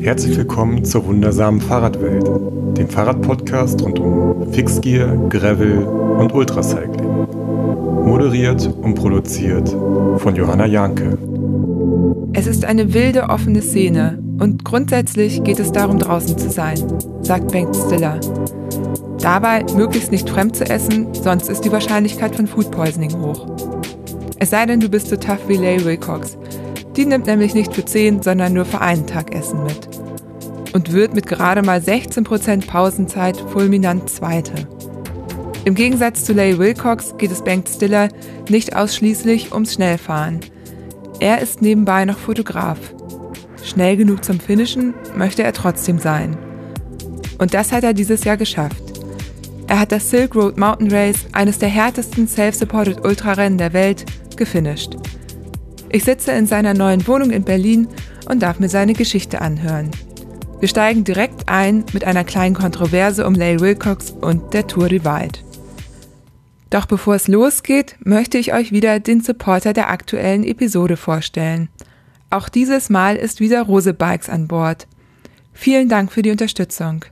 Herzlich willkommen zur wundersamen Fahrradwelt, dem Fahrradpodcast rund um Fixgear, Gravel und Ultracycling. Moderiert und produziert von Johanna Janke. Es ist eine wilde, offene Szene und grundsätzlich geht es darum, draußen zu sein, sagt Bengt Stiller. Dabei möglichst nicht fremd zu essen, sonst ist die Wahrscheinlichkeit von Food Poisoning hoch. Es sei denn, du bist so tough wie Leigh Wilcox. Die nimmt nämlich nicht für 10, sondern nur für einen Tag Essen mit. Und wird mit gerade mal 16% Pausenzeit fulminant Zweite. Im Gegensatz zu Leigh Wilcox geht es Bengt Stiller nicht ausschließlich ums Schnellfahren. Er ist nebenbei noch Fotograf. Schnell genug zum Finishen möchte er trotzdem sein. Und das hat er dieses Jahr geschafft. Er hat das Silk Road Mountain Race, eines der härtesten self-supported Ultrarennen der Welt, gefinisht. Ich sitze in seiner neuen Wohnung in Berlin und darf mir seine Geschichte anhören. Wir steigen direkt ein mit einer kleinen Kontroverse um Leigh Wilcox und der Tour Divide. Doch bevor es losgeht, möchte ich euch wieder den Supporter der aktuellen Episode vorstellen. Auch dieses Mal ist wieder Rose Bikes an Bord. Vielen Dank für die Unterstützung.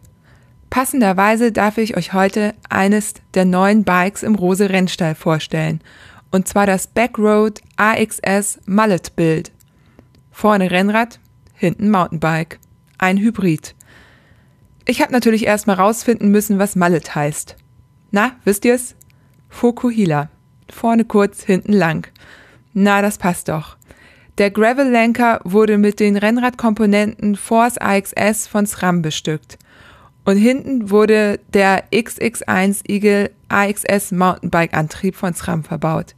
Passenderweise darf ich euch heute eines der neuen Bikes im Rose Rennstall vorstellen. Und zwar das Backroad AXS Mallet Build. Vorne Rennrad, hinten Mountainbike. Ein Hybrid. Ich habe natürlich erstmal rausfinden müssen, was Mallet heißt. Na, wisst ihr's? Fokuhila. Vorne kurz, hinten lang. Na, das passt doch. Der Gravel-Lenker wurde mit den Rennradkomponenten Force AXS von SRAM bestückt. Und hinten wurde der XX1 Eagle AXS Mountainbike-Antrieb von SRAM verbaut.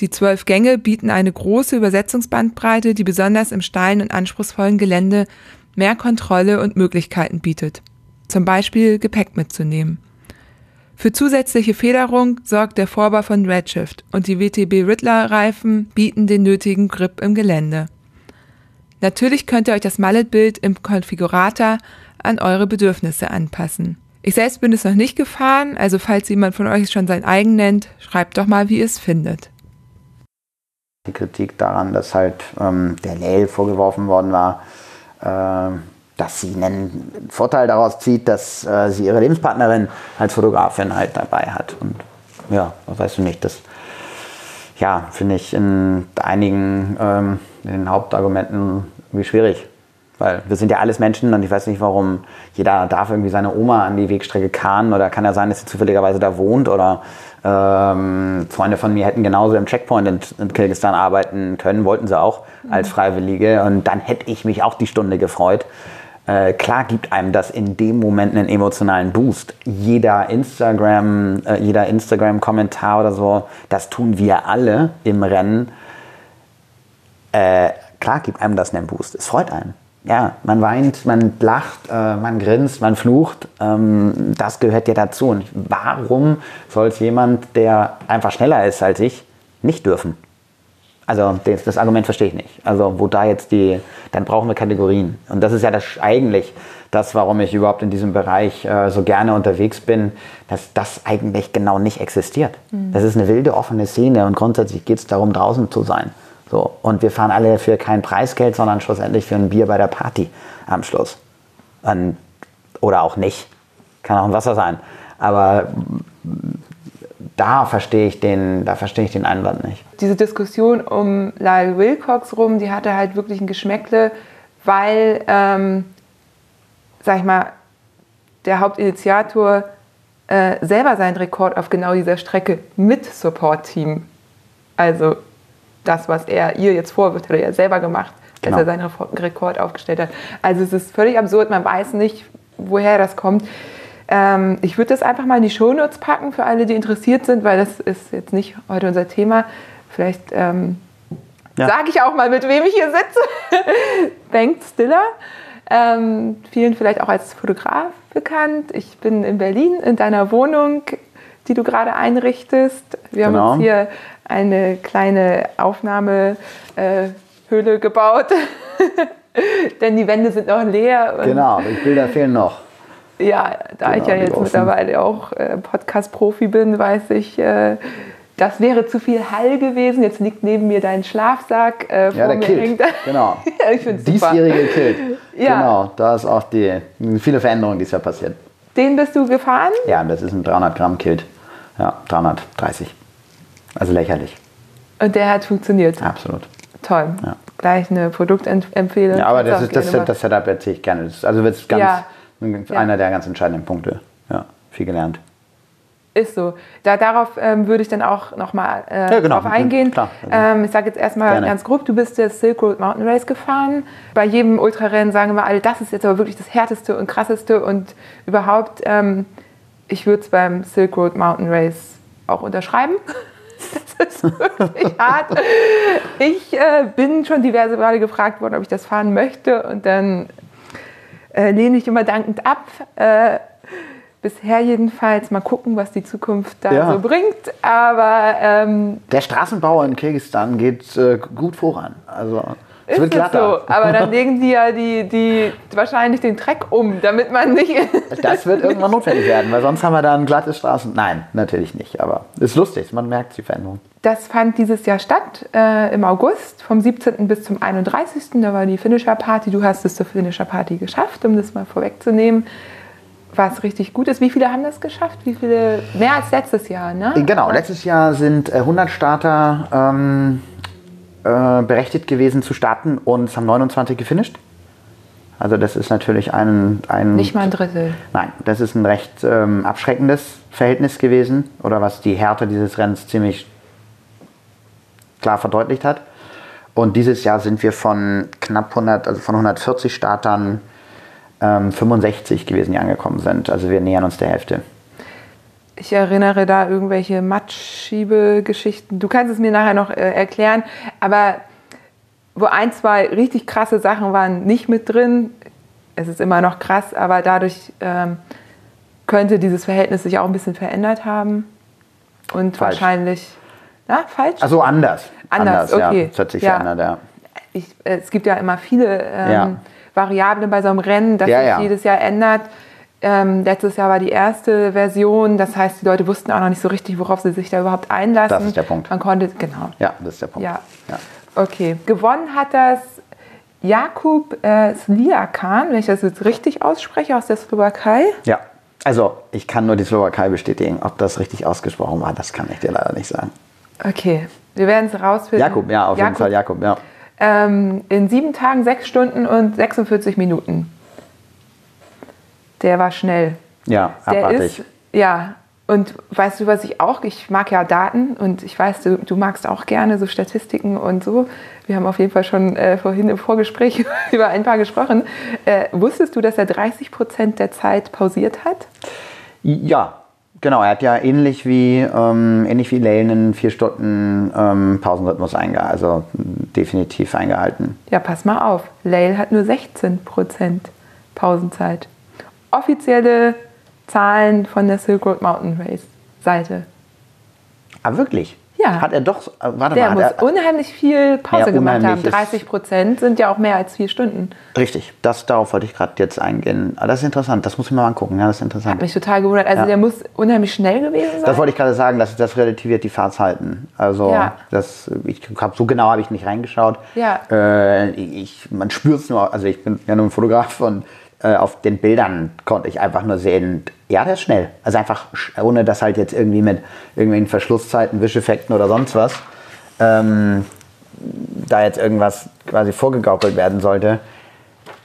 Die zwölf Gänge bieten eine große Übersetzungsbandbreite, die besonders im steilen und anspruchsvollen Gelände mehr Kontrolle und Möglichkeiten bietet. Zum Beispiel Gepäck mitzunehmen. Für zusätzliche Federung sorgt der Vorbau von Redshift und die WTB Riddler Reifen bieten den nötigen Grip im Gelände. Natürlich könnt ihr euch das Mallet-Bild im Konfigurator an eure Bedürfnisse anpassen. Ich selbst bin es noch nicht gefahren, also falls jemand von euch schon sein eigen nennt, schreibt doch mal, wie ihr es findet. Die Kritik daran, dass halt ähm, der Lale vorgeworfen worden war, äh, dass sie einen Vorteil daraus zieht, dass äh, sie ihre Lebenspartnerin als Fotografin halt dabei hat. Und ja, weißt du nicht, das ja, finde ich in einigen ähm, in den Hauptargumenten irgendwie schwierig. Weil wir sind ja alles Menschen und ich weiß nicht, warum jeder darf irgendwie seine Oma an die Wegstrecke karren oder kann ja sein, dass sie zufälligerweise da wohnt oder ähm, Freunde von mir hätten genauso im Checkpoint in, in Kirgisistan arbeiten können, wollten sie auch als Freiwillige und dann hätte ich mich auch die Stunde gefreut. Äh, klar gibt einem das in dem Moment einen emotionalen Boost. Jeder Instagram, äh, jeder Instagram-Kommentar oder so, das tun wir alle im Rennen. Äh, klar gibt einem das einen Boost. Es freut einen ja, man weint, man lacht, äh, man grinst, man flucht. Ähm, das gehört ja dazu. Und warum soll es jemand, der einfach schneller ist als ich, nicht dürfen? Also das, das, Argument verstehe ich nicht. Also wo da jetzt die, dann brauchen wir Kategorien. Und das ist ja das eigentlich das, warum ich überhaupt in diesem Bereich äh, so gerne unterwegs bin, dass das eigentlich genau nicht existiert. Mhm. Das ist eine wilde, offene Szene und grundsätzlich geht es darum, draußen zu sein. So, und wir fahren alle für kein Preisgeld, sondern schlussendlich für ein Bier bei der Party am Schluss. Und, oder auch nicht. Kann auch ein Wasser sein. Aber da verstehe ich den, da verstehe ich den Einwand nicht. Diese Diskussion um Lyle Wilcox rum, die hatte halt wirklich ein Geschmäckle, weil, ähm, sag ich mal, der Hauptinitiator äh, selber seinen Rekord auf genau dieser Strecke mit Support-Team, also das, was er ihr jetzt vorwirft, hat er ja selber gemacht, genau. als er seinen Rekord aufgestellt hat. Also es ist völlig absurd, man weiß nicht, woher das kommt. Ähm, ich würde das einfach mal in die Shownotes packen für alle, die interessiert sind, weil das ist jetzt nicht heute unser Thema. Vielleicht ähm, ja. sage ich auch mal, mit wem ich hier sitze. Bengt Stiller. Ähm, vielen vielleicht auch als Fotograf bekannt. Ich bin in Berlin in deiner Wohnung, die du gerade einrichtest. Wir genau. haben uns hier eine kleine Aufnahmehöhle gebaut. Denn die Wände sind noch leer. genau, die Bilder fehlen noch. Ja, da genau, ich ja jetzt mittlerweile auch äh, Podcast-Profi bin, weiß ich, äh, das wäre zu viel Hall gewesen. Jetzt liegt neben mir dein Schlafsack. Äh, Ja, der hängt- Genau. ja, ich super. Diesjährige Kilt. Ja. Genau, da ist auch die viele Veränderungen dieses Jahr passiert. Den bist du gefahren? Ja, das ist ein 300 Gramm Kilt. Ja, 330. Also lächerlich. Und der hat funktioniert. Absolut. Toll. Ja. Gleich eine Produktempfehlung. Ja, aber das, ist, das, das Setup erzähle ich gerne. Das ist, also ist ganz, Ja. einer der ganz entscheidenden Punkte. Ja, viel gelernt. Ist so. Da, darauf ähm, würde ich dann auch nochmal äh, Ja, genau. drauf eingehen. Klar. Ähm, ich sage jetzt erstmal Gerne. ganz grob, du bist das Silk Road Mountain Race gefahren. Bei jedem Ultrarennen sagen wir alle, das ist jetzt aber wirklich das härteste und krasseste und überhaupt, ähm, ich würde es beim Silk Road Mountain Race auch unterschreiben. Das ist wirklich hart. Ich äh, bin schon diverse Male gefragt worden, ob ich das fahren möchte und dann äh, lehne ich immer dankend ab. Äh, bisher jedenfalls mal gucken, was die Zukunft da Ja. so bringt. Aber ähm, Der Straßenbau in Kirgisistan geht äh, gut voran. Also es ist wird glatter. so. Aber dann legen die ja die, die wahrscheinlich den Treck um, damit man nicht. Das wird irgendwann notwendig werden, weil sonst haben wir dann glatte Straßen. Nein, natürlich nicht. Aber es ist lustig, man merkt die Veränderung. Das fand dieses Jahr statt, äh, im August, vom 17. bis zum 31. Da war die Finisher Party. Du hast es zur Finisher Party geschafft, um das mal vorwegzunehmen. Was richtig gut ist. Wie viele haben das geschafft? Wie viele? Mehr als letztes Jahr, ne? Genau, letztes Jahr sind äh, 100 Starter ähm, äh, berechtigt gewesen zu starten und es haben 29 gefinisht. Also das ist natürlich ein, ein Nicht mal ein Drittel. Nein, das ist ein recht ähm, abschreckendes Verhältnis gewesen oder was die Härte dieses Rennens ziemlich klar verdeutlicht hat. Und dieses Jahr sind wir von knapp 100, also von 140 Startern ähm, 65 gewesen, die angekommen sind. Also wir nähern uns der Hälfte. Ich erinnere da irgendwelche Matschschiebegeschichten. Du kannst es mir nachher noch äh, erklären, aber wo ein, zwei richtig krasse Sachen waren nicht mit drin. Es ist immer noch krass, aber dadurch ähm, könnte dieses Verhältnis sich auch ein bisschen verändert haben. Und Falsch. wahrscheinlich. Na, falsch? Also anders. Anders, ja. okay. Das hat sich Ja. verändert, ja. ich, es gibt ja immer viele ähm, Ja. Variablen bei so einem Rennen, das Ja, sich ja. jedes Jahr ändert. Ähm, letztes Jahr war die erste Version, das heißt, die Leute wussten auch noch nicht so richtig, worauf sie sich da überhaupt einlassen. Das ist der Punkt. Man konnte, genau. Ja, das ist der Punkt. Ja. Ja. Okay. Gewonnen hat das Jakub äh, Sliakan, wenn ich das jetzt richtig ausspreche, aus der Slowakei. ja. Also, ich kann nur die Slowakei bestätigen. Ob das richtig ausgesprochen war, das kann ich dir leider nicht sagen. Okay, wir werden es rausfinden. Jakob, ja, auf jeden Fall Jakob, ja. Ähm, in sieben Tagen, sechs Stunden und 46 Minuten. Der war schnell. Ja, Der abartig. ist, ja. Und weißt du, was ich auch, ich mag ja Daten und ich weiß, du, du magst auch gerne so Statistiken und so. Wir haben auf jeden Fall schon äh, vorhin im Vorgespräch über ein paar gesprochen. Äh, wusstest du, dass er 30 Prozent der Zeit pausiert hat? Ja, genau. Er hat ja ähnlich wie, ähm, ähnlich wie Lane einen vier Stunden ähm, Pausenrhythmus eingehalten, also definitiv eingehalten. Ja, pass mal auf. Lail hat nur 16 Prozent Pausenzeit. Offizielle Zahlen von der Silk Road Mountain Race Seite. Ah, wirklich? Ja. Hat er doch, äh, warte Der mal, muss hat er, unheimlich viel Pause Ja, gemacht haben. unheimlich ist- 30 Prozent sind ja auch mehr als vier Stunden. richtig, das, darauf wollte ich gerade jetzt eingehen. Ah, das ist interessant, das muss ich mir mal angucken, ja, das ist Hat interessant. mich total gewundert. Also Ja. der muss unheimlich schnell gewesen sein. Das wollte ich gerade sagen, das, das relativiert die Fahrzeiten. Also Ja. das, ich hab, so genau habe ich nicht reingeschaut. Ja. Äh, ich, man spürt es nur, also ich bin ja nur ein Fotograf und äh, auf den Bildern konnte ich einfach nur sehen, ja, der ist schnell. Also einfach, ohne dass halt jetzt irgendwie mit irgendwelchen Verschlusszeiten, Wischeffekten oder sonst was, ähm, da jetzt irgendwas quasi vorgegaukelt werden sollte.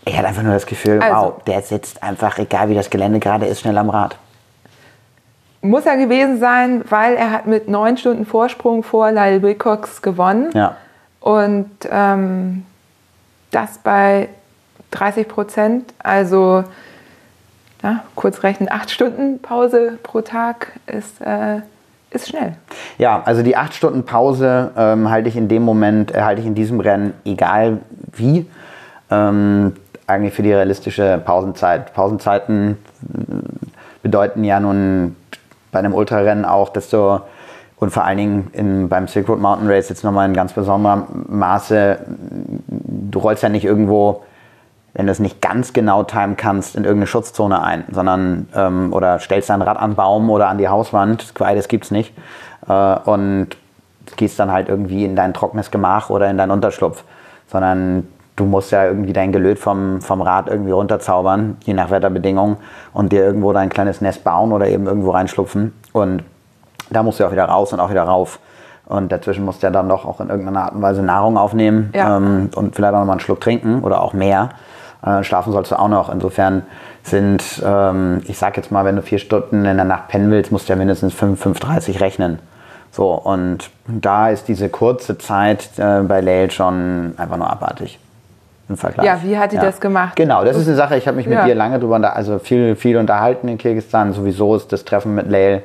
Ich hatte einfach nur das Gefühl, Also- wow, der sitzt einfach, egal wie das Gelände gerade ist, schnell am Rad. Muss er gewesen sein, weil er hat mit neun Stunden Vorsprung vor Lyle Wilcox gewonnen. Ja. Und ähm, das bei 30 Prozent, also ja, kurz rechnen, acht Stunden Pause pro Tag ist, äh, ist schnell. Ja, also die acht Stunden Pause ähm, halte ich in dem Moment, äh, halte ich in diesem Rennen, egal wie, ähm, eigentlich für die realistische Pausenzeit. Pausenzeiten äh, bedeuten ja nun bei einem Ultrarennen auch, dass du und vor allen Dingen in, beim Silk Road Mountain Race jetzt nochmal in ganz besonderem Maße, du rollst ja nicht irgendwo wenn du es nicht ganz genau timen kannst, in irgendeine Schutzzone ein, sondern ähm, oder stellst dein Rad an den Baum oder an die Hauswand, beides gibt es nicht. Äh, und gehst dann halt irgendwie in dein trockenes Gemach oder in deinen Unterschlupf, sondern du musst ja irgendwie dein Gelöt vom, vom Rad irgendwie runterzaubern, je nach Wetterbedingungen, und dir irgendwo dein kleines Nest bauen oder eben irgendwo reinschlupfen. Und da musst du auch wieder raus und auch wieder rauf. Und dazwischen musst du ja dann doch auch in irgendeiner Art und Weise Nahrung aufnehmen Ja. ähm, und vielleicht auch noch mal einen Schluck trinken oder auch mehr. Äh, schlafen sollst du auch noch. Insofern sind, ähm, ich sag jetzt mal, wenn du vier Stunden in der Nacht pennen willst, musst du ja mindestens 5, 5,30 rechnen. So, und da ist diese kurze Zeit äh, bei Lael schon einfach nur abartig. Im Vergleich. Ja, wie hat die das gemacht? Genau, das ist eine Sache, ich habe mich mit Ja. dir lange drüber, also viel, viel unterhalten in Kirgisistan. Sowieso ist das Treffen mit Lael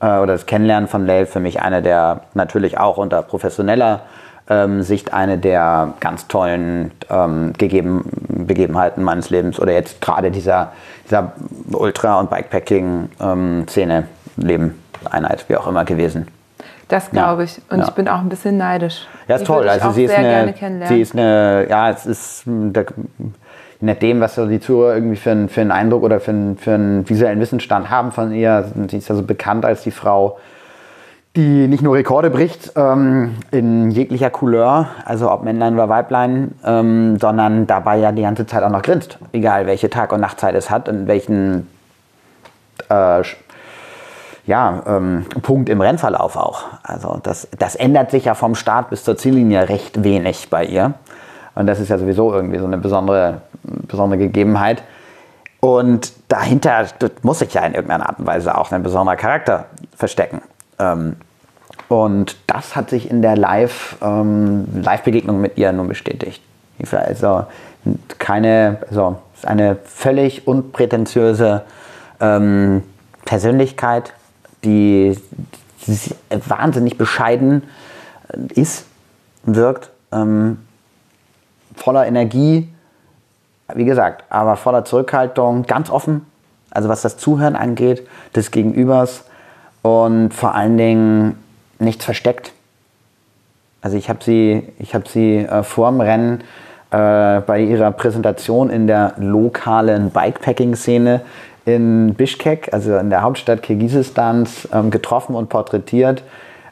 äh, oder das Kennenlernen von Lael für mich eine der, natürlich auch unter professioneller ähm, Sicht, eine der ganz tollen ähm, gegeben, Begebenheiten meines Lebens oder jetzt gerade dieser, dieser Ultra- und Bikepacking-Szene, Leben, Einheit, wie auch immer gewesen. Das glaube ich. Und Ja. ich bin auch ein bisschen neidisch. Ja, ist Die toll. Also sie ist, eine, sie ist eine, ja, es ist mh, der, je nachdem, was so die Zuhörer irgendwie für, einen- für einen Eindruck oder für einen, für einen visuellen Wissensstand haben von ihr. Sie ist ja so bekannt als die Frau, die nicht nur Rekorde bricht ähm, in jeglicher Couleur, also ob Männlein oder Weiblein, ähm, sondern dabei ja die ganze Zeit auch noch grinst, egal welche Tag- und Nachtzeit es hat und welchen äh, ja, ähm, Punkt im Rennverlauf auch. Also das, das ändert sich ja vom Start bis zur Ziellinie recht wenig bei ihr. Und das ist ja sowieso irgendwie so eine besondere, besondere Gegebenheit. Und dahinter muss sich ja in irgendeiner Art und Weise auch ein besonderer Charakter verstecken. Ähm, und das hat sich in der Live, ähm, Live-Begegnung mit ihr nun bestätigt. Also keine, also ist eine völlig unprätentiöse ähm, Persönlichkeit, die, die wahnsinnig bescheiden äh, ist, wirkt, ähm, voller Energie, wie gesagt, aber voller Zurückhaltung, ganz offen, also was das Zuhören angeht, des Gegenübers und vor allen Dingen nichts versteckt. Also ich habe sie, ich habe sie äh, vor dem Rennen äh, bei ihrer Präsentation in der lokalen Bikepacking-Szene in Bishkek, also in der Hauptstadt Kirgisistans, ähm, getroffen und porträtiert.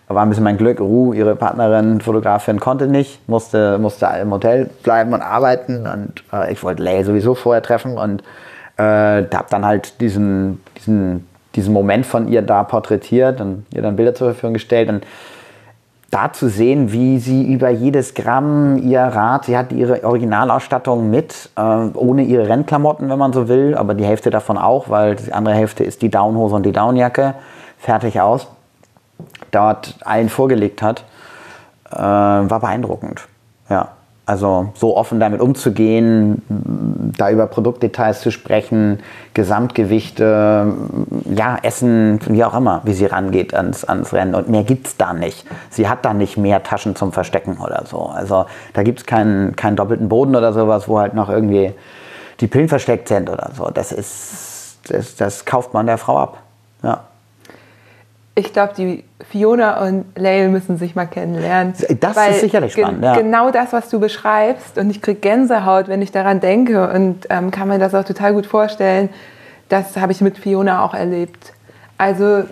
War ein bisschen mein Glück. Ru, ihre Partnerin, Fotografin, konnte nicht, musste, musste im Hotel bleiben und arbeiten. Und äh, ich wollte Lay sowieso vorher treffen und äh, habe dann halt diesen, diesen, diesen Moment von ihr da porträtiert und ihr dann Bilder zur Verfügung gestellt. Und da zu sehen, wie sie über jedes Gramm ihr Rad, sie hat ihre Originalausstattung mit, äh, ohne ihre Rennklamotten, wenn man so will, aber die Hälfte davon auch, weil die andere Hälfte ist die Downhose und die Downjacke, fertig aus, dort allen vorgelegt hat, äh, war beeindruckend. Ja, also so offen damit umzugehen, da über Produktdetails zu sprechen, Gesamtgewichte, ja, Essen, wie auch immer, wie sie rangeht ans, ans Rennen. Und mehr gibt es da nicht. Sie hat da nicht mehr Taschen zum Verstecken oder so. Also da gibt es keinen, keinen doppelten Boden oder sowas, wo halt noch irgendwie die Pillen versteckt sind oder so. Das ist, das, das kauft man der Frau ab. Ja. Ich glaube, die Fiona und Lael müssen sich mal kennenlernen. Das ist sicherlich spannend, ja. Genau das, was du beschreibst. Und ich kriege Gänsehaut, wenn ich daran denke. Und ähm, kann mir das auch total gut vorstellen. Das habe ich mit Fiona auch erlebt. Also,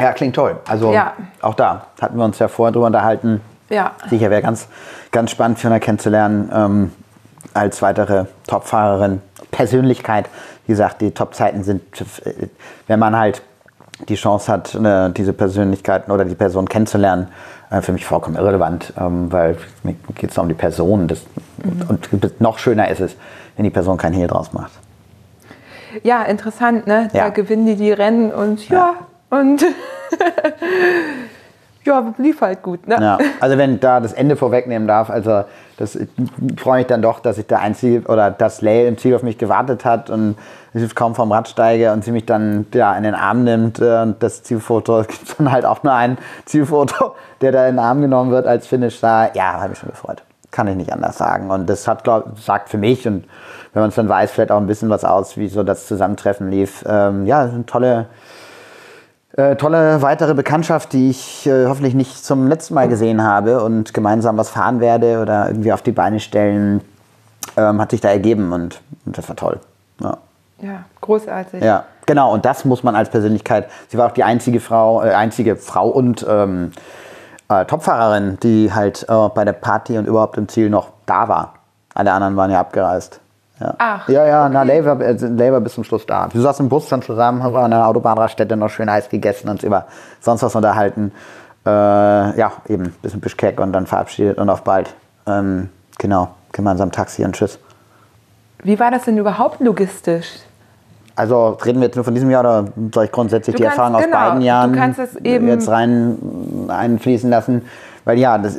Ja, klingt toll. Also Ja. auch da hatten wir uns ja vorher drüber unterhalten. ja. Sicher wäre ganz, ganz spannend, Fiona kennenzulernen ähm, als weitere Topfahrerin. Persönlichkeit, wie gesagt, die Topzeiten sind, äh, wenn man halt die Chance hat, äh, diese Persönlichkeiten oder die Person kennenzulernen, äh, für mich vollkommen irrelevant, ähm, weil mir geht es um die Person. Das, Und noch schöner ist es, wenn die Person kein Hehl draus macht. ja, interessant, ne? Da Ja. gewinnen die die Rennen und ja, und ja, lief halt gut, ne? Ja, also wenn da das Ende vorwegnehmen darf, also das ich freue mich dann doch, dass ich der Einzige oder dass Lay im Ziel auf mich gewartet hat und ich kaum vom Rad steige und sie mich dann ja in den Arm nimmt äh, und das Zielfoto es gibt dann halt auch nur ein Zielfoto, der da in den Arm genommen wird als Finish da. Ja, habe mich schon gefreut. Kann ich nicht anders sagen und das hat glaub, sagt für mich und wenn man es dann weiß, vielleicht auch ein bisschen was aus, wie so das Zusammentreffen lief. Ähm, ja, eine tolle äh, tolle weitere Bekanntschaft, die ich äh, hoffentlich nicht zum letzten Mal gesehen habe und gemeinsam was fahren werde oder irgendwie auf die Beine stellen. ähm, hat sich da ergeben und, und das war toll. Ja. Ja, großartig. Ja, genau. Und das muss man als Persönlichkeit. Sie war auch die einzige Frau, äh, einzige Frau und ähm, äh, Topfahrerin, die halt äh, bei der Party und überhaupt im Ziel noch da war. Alle anderen waren ja abgereist. Ja. Ach, Ja, ja, na, okay. Lever, äh, Lever bis zum Schluss da. Wir saßen im Bus dann zusammen, haben an der Autobahnraststätte noch schön Eis gegessen und uns über sonst was unterhalten. Äh, ja, eben, bis in Bischkek und dann verabschiedet und auf bald. Ähm, genau, gemeinsam Taxi und Tschüss. Wie war das denn überhaupt logistisch? Also reden wir jetzt nur von diesem Jahr oder soll ich grundsätzlich Du die kannst- Erfahrung aus genau, beiden du Jahren jetzt rein einfließen lassen? Weil ja, das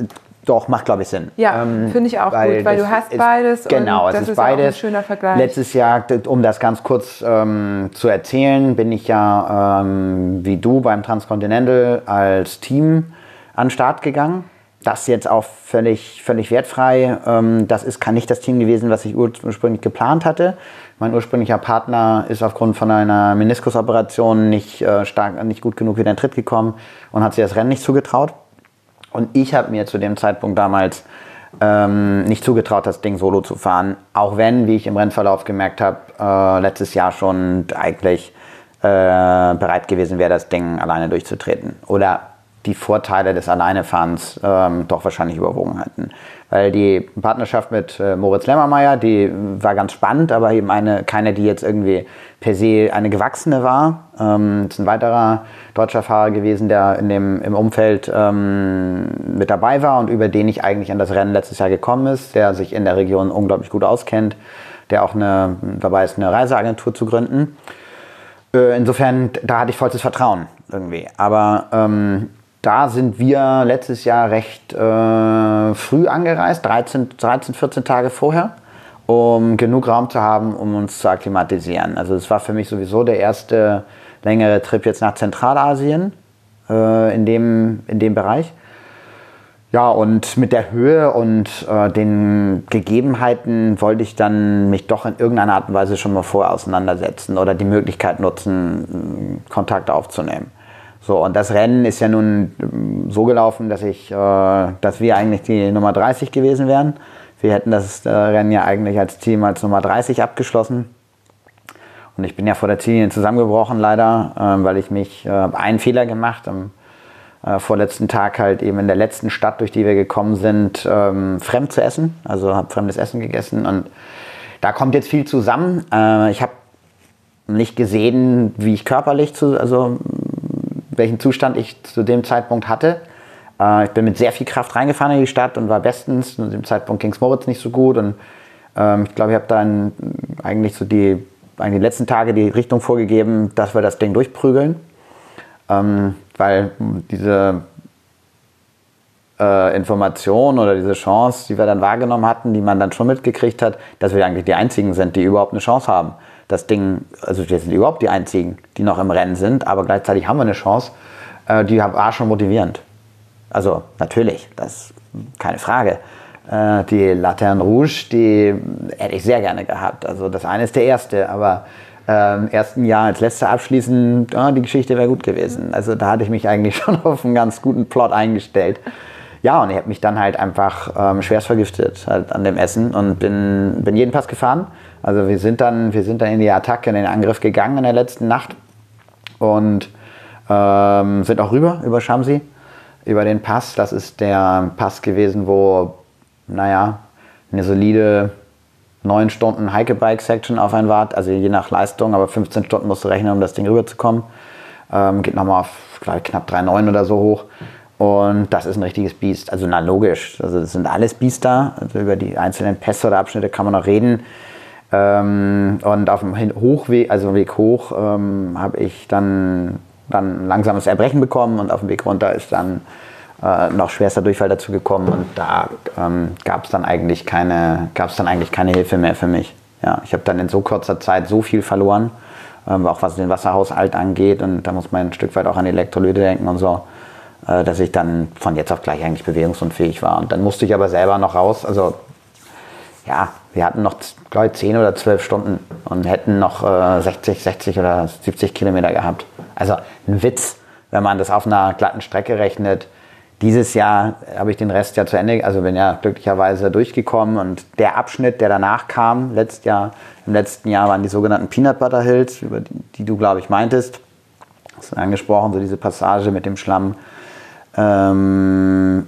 doch macht glaube ich Sinn. Ähm, Ja, finde ich auch gut, weil du hast ist- beides und Genau, es das ist, ist ja auch ein beides. schöner Vergleich. Letztes Jahr, um das ganz kurz ähm, zu erzählen, bin ich ja ähm, wie du beim Transcontinental als Team an den Start gegangen. Das jetzt auch völlig, völlig wertfrei. Ähm, das ist kann nicht das Team gewesen, was ich ursprünglich geplant hatte. Mein ursprünglicher Partner ist aufgrund von einer Meniskusoperation nicht, äh, stark, nicht gut genug wieder in den Tritt gekommen und hat sich das Rennen nicht zugetraut. Und ich habe mir zu dem Zeitpunkt damals ähm, nicht zugetraut, das Ding solo zu fahren. Auch wenn, wie ich im Rennverlauf gemerkt habe, äh, letztes Jahr schon eigentlich äh, bereit gewesen wäre, das Ding alleine durchzutreten. Oder die Vorteile des Alleinefahrens ähm, doch wahrscheinlich überwogen hätten. Weil die Partnerschaft mit äh, Moritz Lemmermeier, die war ganz spannend, aber eben eine, keine, die jetzt irgendwie per se eine gewachsene war. Ähm, ist ein weiterer deutscher Fahrer gewesen, der in dem, im Umfeld ähm, mit dabei war und über den ich eigentlich an das Rennen letztes Jahr gekommen ist, der sich in der Region unglaublich gut auskennt, der auch eine, dabei ist, eine Reiseagentur zu gründen. Äh, insofern, da hatte ich vollstes Vertrauen irgendwie. Aber ähm, da sind wir letztes Jahr recht äh, früh angereist, 13, 13, 14 Tage vorher, um genug Raum zu haben, um uns zu akklimatisieren. Also es war für mich sowieso der erste längere Trip jetzt nach Zentralasien äh, in, dem, in dem Bereich. Ja, und mit der Höhe und äh, den Gegebenheiten wollte ich dann mich doch in irgendeiner Art und Weise schon mal vorher auseinandersetzen oder die Möglichkeit nutzen, Kontakt aufzunehmen. So, und das Rennen ist ja nun ähm, so gelaufen, dass ich, äh, dass wir eigentlich die Nummer 30 gewesen wären. Wir hätten das äh, Rennen ja eigentlich als Team als Nummer 30 abgeschlossen. Und ich bin ja vor der Ziellinie zusammengebrochen leider, ähm, weil ich mich äh, einen Fehler gemacht am äh, vorletzten Tag halt eben in der letzten Stadt, durch die wir gekommen sind, ähm, fremd zu essen. Also habe fremdes Essen gegessen und da kommt jetzt viel zusammen. Äh, ich habe nicht gesehen, wie ich körperlich zu, also welchen Zustand ich zu dem Zeitpunkt hatte. Äh, ich bin mit sehr viel Kraft reingefahren in die Stadt und war bestens. Zu dem Zeitpunkt ging es Moritz nicht so gut und ähm, ich glaube, ich habe dann eigentlich so die, eigentlich die letzten Tage die Richtung vorgegeben, dass wir das Ding durchprügeln. Ähm, weil diese äh, Information oder diese Chance, die wir dann wahrgenommen hatten, die man dann schon mitgekriegt hat, dass wir eigentlich die Einzigen sind, die überhaupt eine Chance haben. Das Ding, also wir sind überhaupt die Einzigen, die noch im Rennen sind, aber gleichzeitig haben wir eine Chance, äh, die war schon motivierend. Also natürlich, das ist keine Frage. Äh, die Laterne Rouge, die hätte ich sehr gerne gehabt. Also das eine ist der erste, aber im ersten Jahr als letzter abschließen, ja, die Geschichte wäre gut gewesen. Also da hatte ich mich eigentlich schon auf einen ganz guten Plot eingestellt. Ja, und ich habe mich dann halt einfach ähm, schwerst vergiftet halt an dem Essen und bin, bin jeden Pass gefahren. Also wir sind, dann, wir sind dann in die Attacke, in den Angriff gegangen in der letzten Nacht und ähm, sind auch rüber über Shamsi, über den Pass. Das ist der Pass gewesen, wo, naja, eine solide 9 Stunden Hike-Bike-Section auf einen wart, also je nach Leistung, aber 15 Stunden musst du rechnen, um das Ding rüberzukommen. Ähm, geht nochmal auf ich, knapp 3,9 oder so hoch. Und das ist ein richtiges Biest. Also na logisch, also das sind alles Biester. Also über die einzelnen Pässe oder Abschnitte kann man noch reden. Ähm, und auf dem Hochweg, also Weg hoch, ähm, habe ich dann, dann langsames Erbrechen bekommen und auf dem Weg runter ist dann äh, noch schwerster Durchfall dazu gekommen und da ähm, gab es dann eigentlich keine, dann eigentlich keine Hilfe mehr für mich. Ja, ich habe dann in so kurzer Zeit so viel verloren, ähm, auch was den Wasserhaushalt angeht und da muss man ein Stück weit auch an Elektrolyte denken und so, äh, dass ich dann von jetzt auf gleich eigentlich bewegungsunfähig war. Und dann musste ich aber selber noch raus, also ja, wir hatten noch, glaube ich, 10 oder 12 Stunden und hätten noch äh, 60, 60 oder 70 Kilometer gehabt. Also ein Witz, wenn man das auf einer glatten Strecke rechnet, Dieses Jahr habe ich den Rest ja zu Ende, also bin ja glücklicherweise durchgekommen und der Abschnitt, der danach kam, letztes Jahr, im letzten Jahr waren die sogenannten Peanut Butter Hills, über die, die du, glaube ich, meintest. Hast du angesprochen, so diese Passage mit dem Schlamm. Ähm,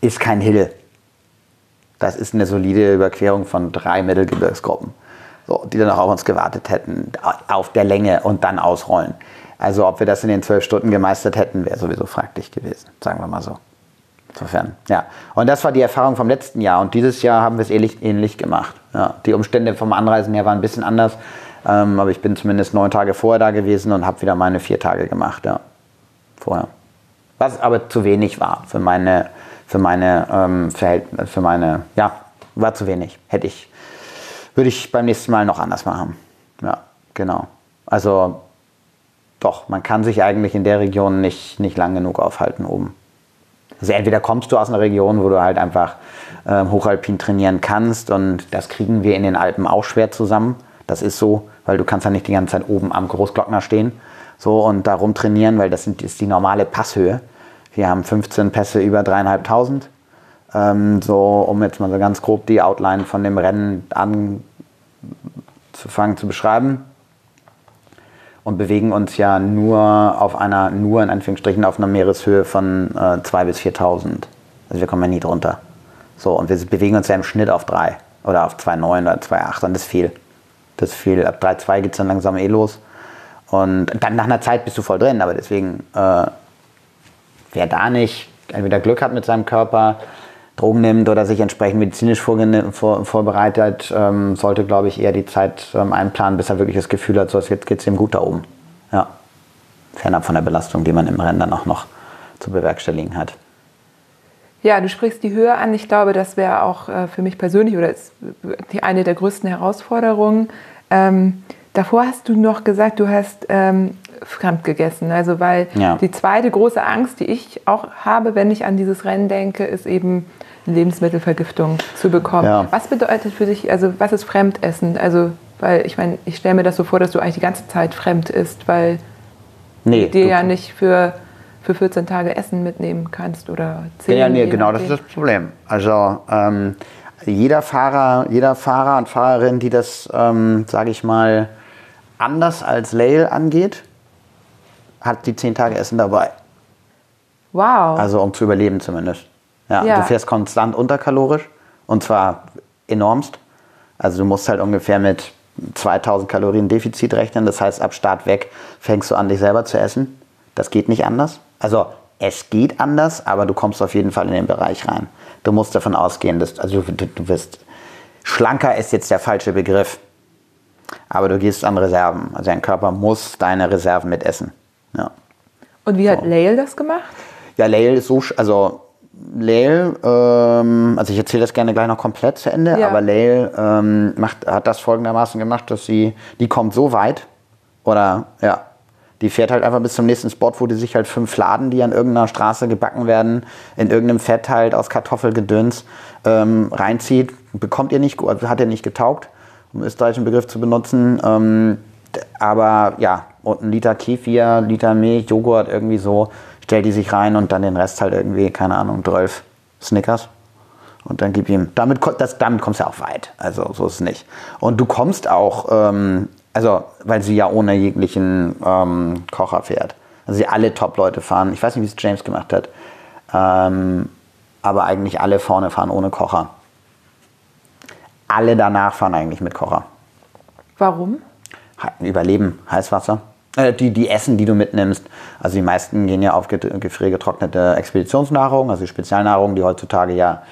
ist kein Hill. Das ist eine solide Überquerung von drei Mittelgebirgsgruppen, so, die dann auch auf uns gewartet hätten, auf der Länge und dann ausrollen. Also ob wir das in den zwölf Stunden gemeistert hätten, wäre sowieso fraglich gewesen, sagen wir mal so. Insofern, ja. Und das war die Erfahrung vom letzten Jahr. Und dieses Jahr haben wir es ähnlich, ähnlich gemacht. Ja. Die Umstände vom Anreisen her waren ein bisschen anders. Ähm, aber ich bin zumindest neun Tage vorher da gewesen und habe wieder meine vier Tage gemacht, ja. Vorher. Was aber zu wenig war für meine, für meine ähm, Verhältnisse, für meine, ja, war zu wenig. Hätte ich, würde ich beim nächsten Mal noch anders machen. Ja, genau. Also doch, man kann sich eigentlich in der Region nicht, nicht lang genug aufhalten oben. Also entweder kommst du aus einer Region, wo du halt einfach äh, hochalpin trainieren kannst und das kriegen wir in den Alpen auch schwer zusammen. Das ist so, weil du kannst ja nicht die ganze Zeit oben am Großglockner stehen so und darum trainieren, weil das ist die normale Passhöhe. Wir haben 15 Pässe über dreieinhalbtausend. Ähm, so, um jetzt mal so ganz grob die Outline von dem Rennen anzufangen zu beschreiben und bewegen uns ja nur auf einer, nur in Anführungsstrichen, auf einer Meereshöhe von äh, 2.000 bis 4.000. Also wir kommen ja nie drunter. So, und wir bewegen uns ja im Schnitt auf 3 oder auf 2,9 oder 2,8 und das ist viel. Das ist viel. Ab 3,2 geht es dann langsam eh los. Und dann nach einer Zeit bist du voll drin, aber deswegen, äh, wer da nicht entweder Glück hat mit seinem Körper, Drogen nimmt oder sich entsprechend medizinisch vor, vorbereitet, ähm, sollte, glaube ich, eher die Zeit ähm, einplanen, bis er wirklich das Gefühl hat, so jetzt geht es ihm gut da oben. Ja. Fernab von der Belastung, die man im Rennen dann auch noch zu bewerkstelligen hat. Ja, du sprichst die Höhe an. Ich glaube, das wäre auch äh, für mich persönlich oder ist die, eine der größten Herausforderungen. Ähm, davor hast du noch gesagt, du hast fremd gegessen. Also weil ja. die zweite große Angst, die ich auch habe, wenn ich an dieses Rennen denke, ist eben Lebensmittelvergiftung zu bekommen. Ja. Was bedeutet für dich, also was ist Fremdessen? Also, weil ich meine, ich stelle mir das so vor, dass du eigentlich die ganze Zeit fremd isst, weil nee, du dir ja nicht für, für 14 Tage Essen mitnehmen kannst oder 10 Ja, nee, genau, das ist das Problem. Also ähm, jeder Fahrer, jeder Fahrer und Fahrerin, die das, ähm, sage ich mal, anders als Lail angeht, hat die 10 Tage Essen dabei. Wow. Also um zu überleben zumindest. Ja, ja. Du fährst konstant unterkalorisch und zwar enormst. Also du musst halt ungefähr mit 2000 Kalorien Defizit rechnen. Das heißt, ab Start weg fängst du an, dich selber zu essen. Das geht nicht anders. Also es geht anders, aber du kommst auf jeden Fall in den Bereich rein. Du musst davon ausgehen, dass also du, du wirst schlanker ist jetzt der falsche Begriff, aber du gehst an Reserven. Also dein Körper muss deine Reserven mitessen. Ja. Und wie hat so. Lael das gemacht? Ja, Lael ist so, also Lael, ähm, also ich erzähle das gerne gleich noch komplett zu Ende, ja. aber Lael ähm, macht, hat das folgendermaßen gemacht, dass sie, die kommt so weit, oder ja, die fährt halt einfach bis zum nächsten Spot, wo die sich halt fünf Laden, die an irgendeiner Straße gebacken werden, in irgendeinem Fett halt aus Kartoffelgedöns ähm, reinzieht. Bekommt ihr nicht, hat ihr nicht getaugt, um österreichischen Begriff zu benutzen. Ähm, aber ja, und ein Liter Kefir, Liter Milch, Joghurt, irgendwie so stellt die sich rein und dann den Rest halt irgendwie, keine Ahnung, 12 Snickers. Und dann gib ihm, damit, das, damit kommst du ja auch weit. Also so ist es nicht. Und du kommst auch, ähm, also weil sie ja ohne jeglichen ähm, Kocher fährt. Also sie alle Top-Leute fahren. Ich weiß nicht, wie es James gemacht hat. Ähm, aber eigentlich alle vorne fahren ohne Kocher. Alle danach fahren eigentlich mit Kocher. Warum? Überleben, Heißwasser. Äh, die, die Essen, die du mitnimmst. Also die meisten gehen ja auf gefriergetrocknete Expeditionsnahrung, also Spezialnahrung, die heutzutage ja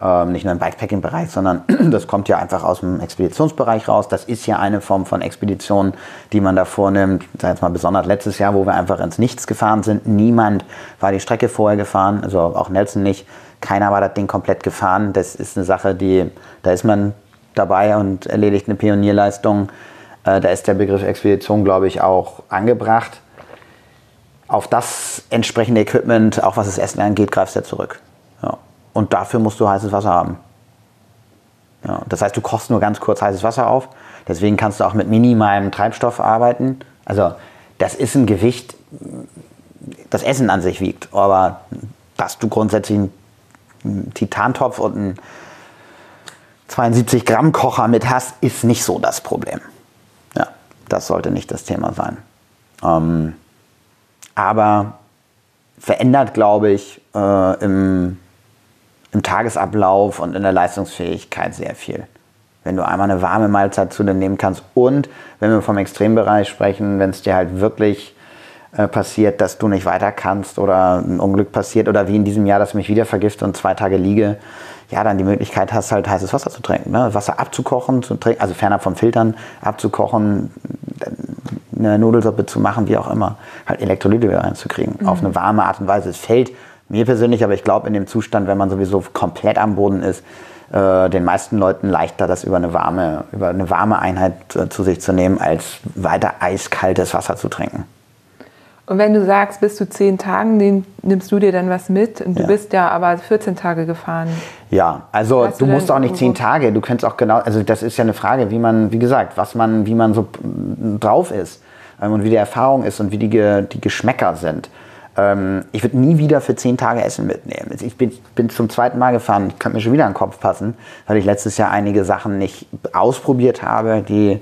ähm, nicht nur im Bikepacking-Bereich, sondern das kommt ja einfach aus dem Expeditionsbereich raus. Das ist ja eine Form von Expedition, die man da vornimmt. Sage jetzt mal besonders letztes Jahr, wo wir einfach ins Nichts gefahren sind. Niemand war die Strecke vorher gefahren, also auch Nelson nicht. Keiner war das Ding komplett gefahren. Das ist eine Sache, die, da ist man dabei und erledigt eine Pionierleistung da ist der Begriff Expedition, glaube ich, auch angebracht. Auf das entsprechende Equipment, auch was das Essen angeht, greifst du zurück. Ja. Und dafür musst du heißes Wasser haben. Ja. Das heißt, du kochst nur ganz kurz heißes Wasser auf. Deswegen kannst du auch mit minimalem Treibstoff arbeiten. Also das ist ein Gewicht, das Essen an sich wiegt. Aber dass du grundsätzlich einen Titantopf und einen 72 Gramm Kocher mit hast, ist nicht so das Problem. Das sollte nicht das Thema sein. Ähm, aber verändert, glaube ich, äh, im, im Tagesablauf und in der Leistungsfähigkeit sehr viel. Wenn du einmal eine warme Mahlzeit zu dir nehmen kannst und wenn wir vom Extrembereich sprechen, wenn es dir halt wirklich äh, passiert, dass du nicht weiter kannst oder ein Unglück passiert oder wie in diesem Jahr, dass ich mich wieder vergifte und zwei Tage liege, ja, dann die Möglichkeit hast, halt heißes Wasser zu trinken. Ne? Wasser abzukochen, zu trinken, also fernab vom Filtern, abzukochen, eine Nudelsuppe zu machen, wie auch immer. Halt Elektrolyte wieder reinzukriegen. Mhm. Auf eine warme Art und Weise. Es fällt mir persönlich, aber ich glaube in dem Zustand, wenn man sowieso komplett am Boden ist, äh, den meisten Leuten leichter, das über eine warme, über eine warme Einheit äh, zu sich zu nehmen, als weiter eiskaltes Wasser zu trinken. Und wenn du sagst, bis zu zehn Tagen, nimmst du dir dann was mit und du ja. bist ja aber 14 Tage gefahren. Ja, also du, du musst auch nicht zehn Tage, du könntest auch genau, also das ist ja eine Frage, wie man, wie gesagt, was man, wie man so drauf ist ähm, und wie die Erfahrung ist und wie die, die Geschmäcker sind. Ähm, ich würde nie wieder für zehn Tage Essen mitnehmen. Ich bin, bin zum zweiten Mal gefahren, ich könnte mir schon wieder an den Kopf passen, weil ich letztes Jahr einige Sachen nicht ausprobiert habe, die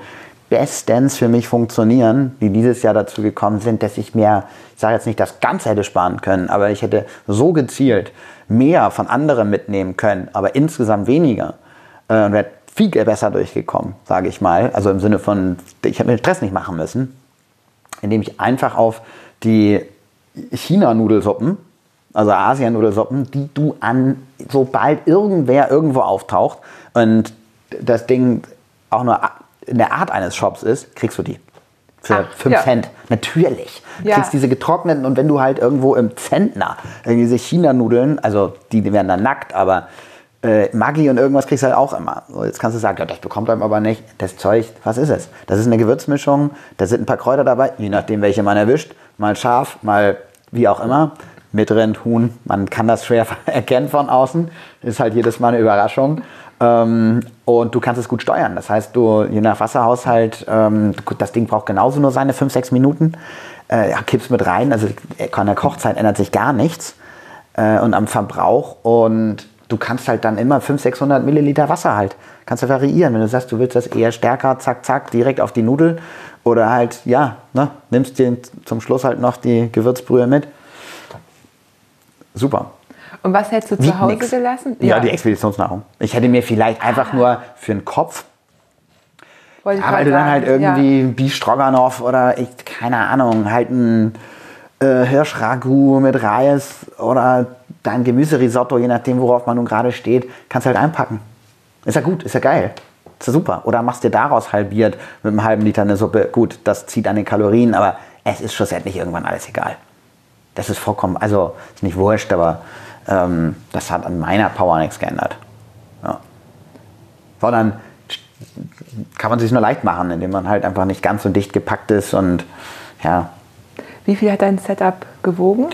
bestens für mich funktionieren, die dieses Jahr dazu gekommen sind, dass ich mir, ich sage jetzt nicht, das Ganze hätte sparen können, aber ich hätte so gezielt mehr von anderen mitnehmen können, aber insgesamt weniger äh, und wäre viel besser durchgekommen, sage ich mal. Also im Sinne von, ich hätte mir Stress nicht machen müssen, indem ich einfach auf die China-Nudelsuppen, also Asien-Nudelsuppen, die du an, sobald irgendwer irgendwo auftaucht und das Ding auch nur in der Art eines Shops ist, kriegst du die. Für 5 ja. Cent. Natürlich. Du ja. kriegst diese getrockneten und wenn du halt irgendwo im Zentner diese China-Nudeln, also die, die werden dann nackt, aber äh, Maggi und irgendwas kriegst du halt auch immer. So, jetzt kannst du sagen, ja, das bekommt einem aber nicht. Das Zeug, was ist es? Das ist eine Gewürzmischung, da sind ein paar Kräuter dabei, je nachdem, welche man erwischt. Mal scharf, mal wie auch immer. Mit Rind, Huhn, man kann das schwer erkennen von außen. Ist halt jedes Mal eine Überraschung. Ähm, und du kannst es gut steuern. Das heißt, du, je nach Wasserhaushalt, ähm, das Ding braucht genauso nur seine 5, 6 Minuten. Äh, ja, kippst mit rein. Also an der Kochzeit ändert sich gar nichts. Äh, und am Verbrauch. Und du kannst halt dann immer 500, 600 Milliliter Wasser halt. Kannst du variieren. Wenn du sagst, du willst das eher stärker, zack, zack, direkt auf die Nudel. Oder halt, ja, ne, nimmst dir zum Schluss halt noch die Gewürzbrühe mit. Super. Und was hättest du zu Hause nix. gelassen? Ja. ja. die Expeditionsnahrung. Ich hätte mir vielleicht einfach ah. nur für den Kopf, Wollte ja, weil du dann halt irgendwie ja. Beef Stroganoff oder ich, keine Ahnung, halt ein äh, Hirschragout mit Reis oder dein Gemüserisotto, je nachdem, worauf man nun gerade steht, kannst du halt einpacken. Ist ja gut, ist ja geil. Ist ja super. Oder machst dir daraus halbiert mit einem halben Liter eine Suppe. Gut, das zieht an den Kalorien, aber es ist schlussendlich irgendwann alles egal. Das ist vollkommen, also ist nicht wurscht, aber ähm, das hat an meiner Power nichts geändert. Ja. Sondern kann man sich nur leicht machen, indem man halt einfach nicht ganz so dicht gepackt ist und ja. Wie viel hat dein Setup gewogen?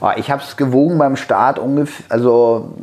Oh, ich habe es gewogen beim Start ungefähr, also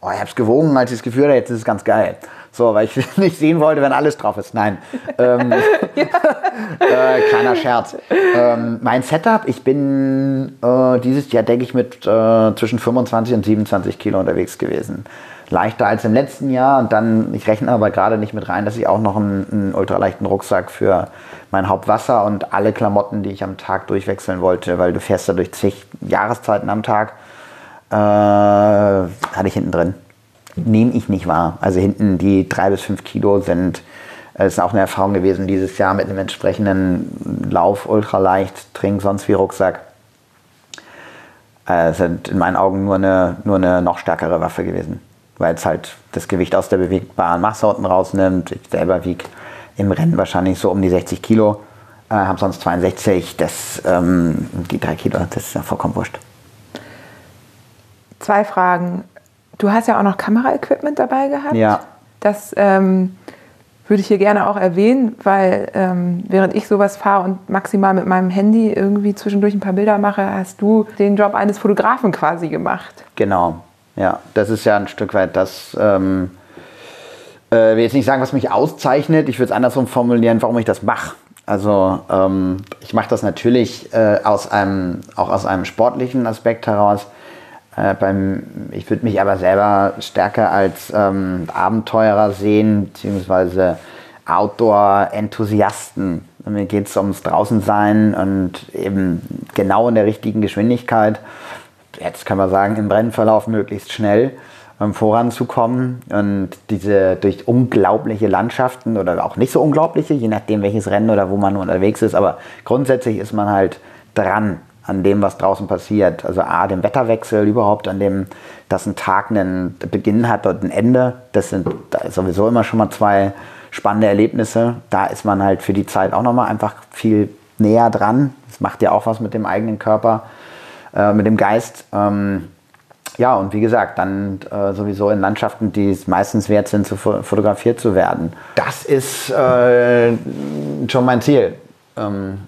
oh, ich habe es gewogen, als ich das Gefühl hatte, jetzt ist es ganz geil. So, weil ich nicht sehen wollte, wenn alles drauf ist. Nein. ähm, äh, kleiner Scherz. Ähm, mein Setup, ich bin äh, dieses Jahr, denke ich, mit äh, zwischen 25 und 27 Kilo unterwegs gewesen. Leichter als im letzten Jahr und dann, ich rechne aber gerade nicht mit rein, dass ich auch noch einen, einen ultraleichten Rucksack für mein Hauptwasser und alle Klamotten, die ich am Tag durchwechseln wollte, weil du fährst ja durch zig Jahreszeiten am Tag, äh, hatte ich hinten drin nehme ich nicht wahr. Also hinten die drei bis fünf Kilo sind, ist auch eine Erfahrung gewesen dieses Jahr mit einem entsprechenden Lauf, ultraleicht, Trink, sonst wie Rucksack. Äh, sind in meinen Augen nur eine, nur eine noch stärkere Waffe gewesen, weil es halt das Gewicht aus der bewegbaren Masse unten rausnimmt. Ich selber wiege im Rennen wahrscheinlich so um die 60 Kilo, äh, habe sonst 62. Das, ähm, die drei Kilo, das ist ja vollkommen wurscht. Zwei Fragen. Du hast ja auch noch Kameraequipment dabei gehabt. Ja. Das ähm, würde ich hier gerne auch erwähnen, weil ähm, während ich sowas fahre und maximal mit meinem Handy irgendwie zwischendurch ein paar Bilder mache, hast du den Job eines Fotografen quasi gemacht. Genau, ja. Das ist ja ein Stück weit das. Ähm, äh, will jetzt nicht sagen, was mich auszeichnet. Ich würde es andersrum formulieren, warum ich das mache. Also ähm, ich mache das natürlich äh, aus einem, auch aus einem sportlichen Aspekt heraus. Äh, beim, ich würde mich aber selber stärker als ähm, Abenteurer sehen, beziehungsweise Outdoor-Enthusiasten. Mir geht es ums Draußensein und eben genau in der richtigen Geschwindigkeit. Jetzt kann man sagen, im Brennverlauf möglichst schnell ähm, voranzukommen und diese durch unglaubliche Landschaften oder auch nicht so unglaubliche, je nachdem welches Rennen oder wo man unterwegs ist, aber grundsätzlich ist man halt dran an dem, was draußen passiert. Also A, dem Wetterwechsel überhaupt, an dem, dass ein Tag einen Beginn hat und ein Ende. Das sind da sowieso immer schon mal zwei spannende Erlebnisse. Da ist man halt für die Zeit auch nochmal einfach viel näher dran. Das macht ja auch was mit dem eigenen Körper, äh, mit dem Geist. Ähm, ja, und wie gesagt, dann äh, sowieso in Landschaften, die es meistens wert sind, zu fotografiert zu werden. Das ist äh, schon mein Ziel. Ähm,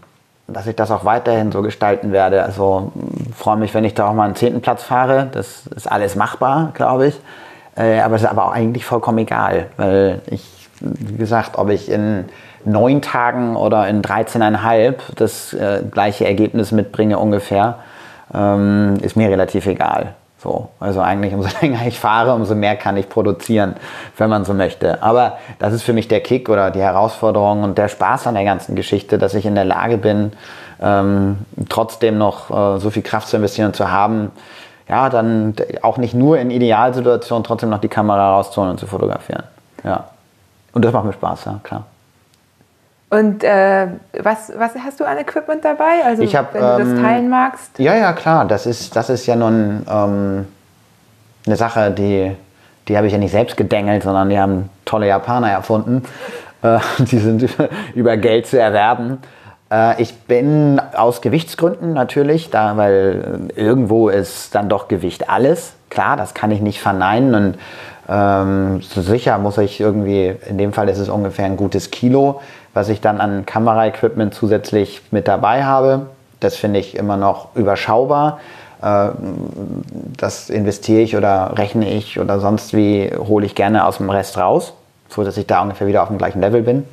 dass ich das auch weiterhin so gestalten werde. Also freue mich, wenn ich da auch mal einen zehnten Platz fahre. Das ist alles machbar, glaube ich. Äh, aber es ist aber auch eigentlich vollkommen egal, weil ich, wie gesagt, ob ich in neun Tagen oder in 13,5 das äh, gleiche Ergebnis mitbringe ungefähr, ähm, ist mir relativ egal. So, also eigentlich umso länger ich fahre, umso mehr kann ich produzieren, wenn man so möchte. Aber das ist für mich der Kick oder die Herausforderung und der Spaß an der ganzen Geschichte, dass ich in der Lage bin, ähm, trotzdem noch äh, so viel Kraft zu investieren und zu haben, ja, dann auch nicht nur in Idealsituationen trotzdem noch die Kamera rauszuholen und zu fotografieren. Ja. Und das macht mir Spaß, ja, klar. Und äh, was, was hast du an Equipment dabei? Also hab, wenn du ähm, das teilen magst? Ja, ja, klar. Das ist, das ist ja nun ähm, eine Sache, die, die habe ich ja nicht selbst gedengelt, sondern die haben tolle Japaner erfunden. Äh, die sind über Geld zu erwerben. Äh, ich bin aus Gewichtsgründen natürlich, da, weil irgendwo ist dann doch Gewicht alles. Klar, das kann ich nicht verneinen und ähm, so sicher muss ich irgendwie, in dem Fall ist es ungefähr ein gutes Kilo was ich dann an Kameraequipment zusätzlich mit dabei habe. Das finde ich immer noch überschaubar. Äh, das investiere ich oder rechne ich oder sonst wie hole ich gerne aus dem Rest raus, so dass ich da ungefähr wieder auf dem gleichen Level bin.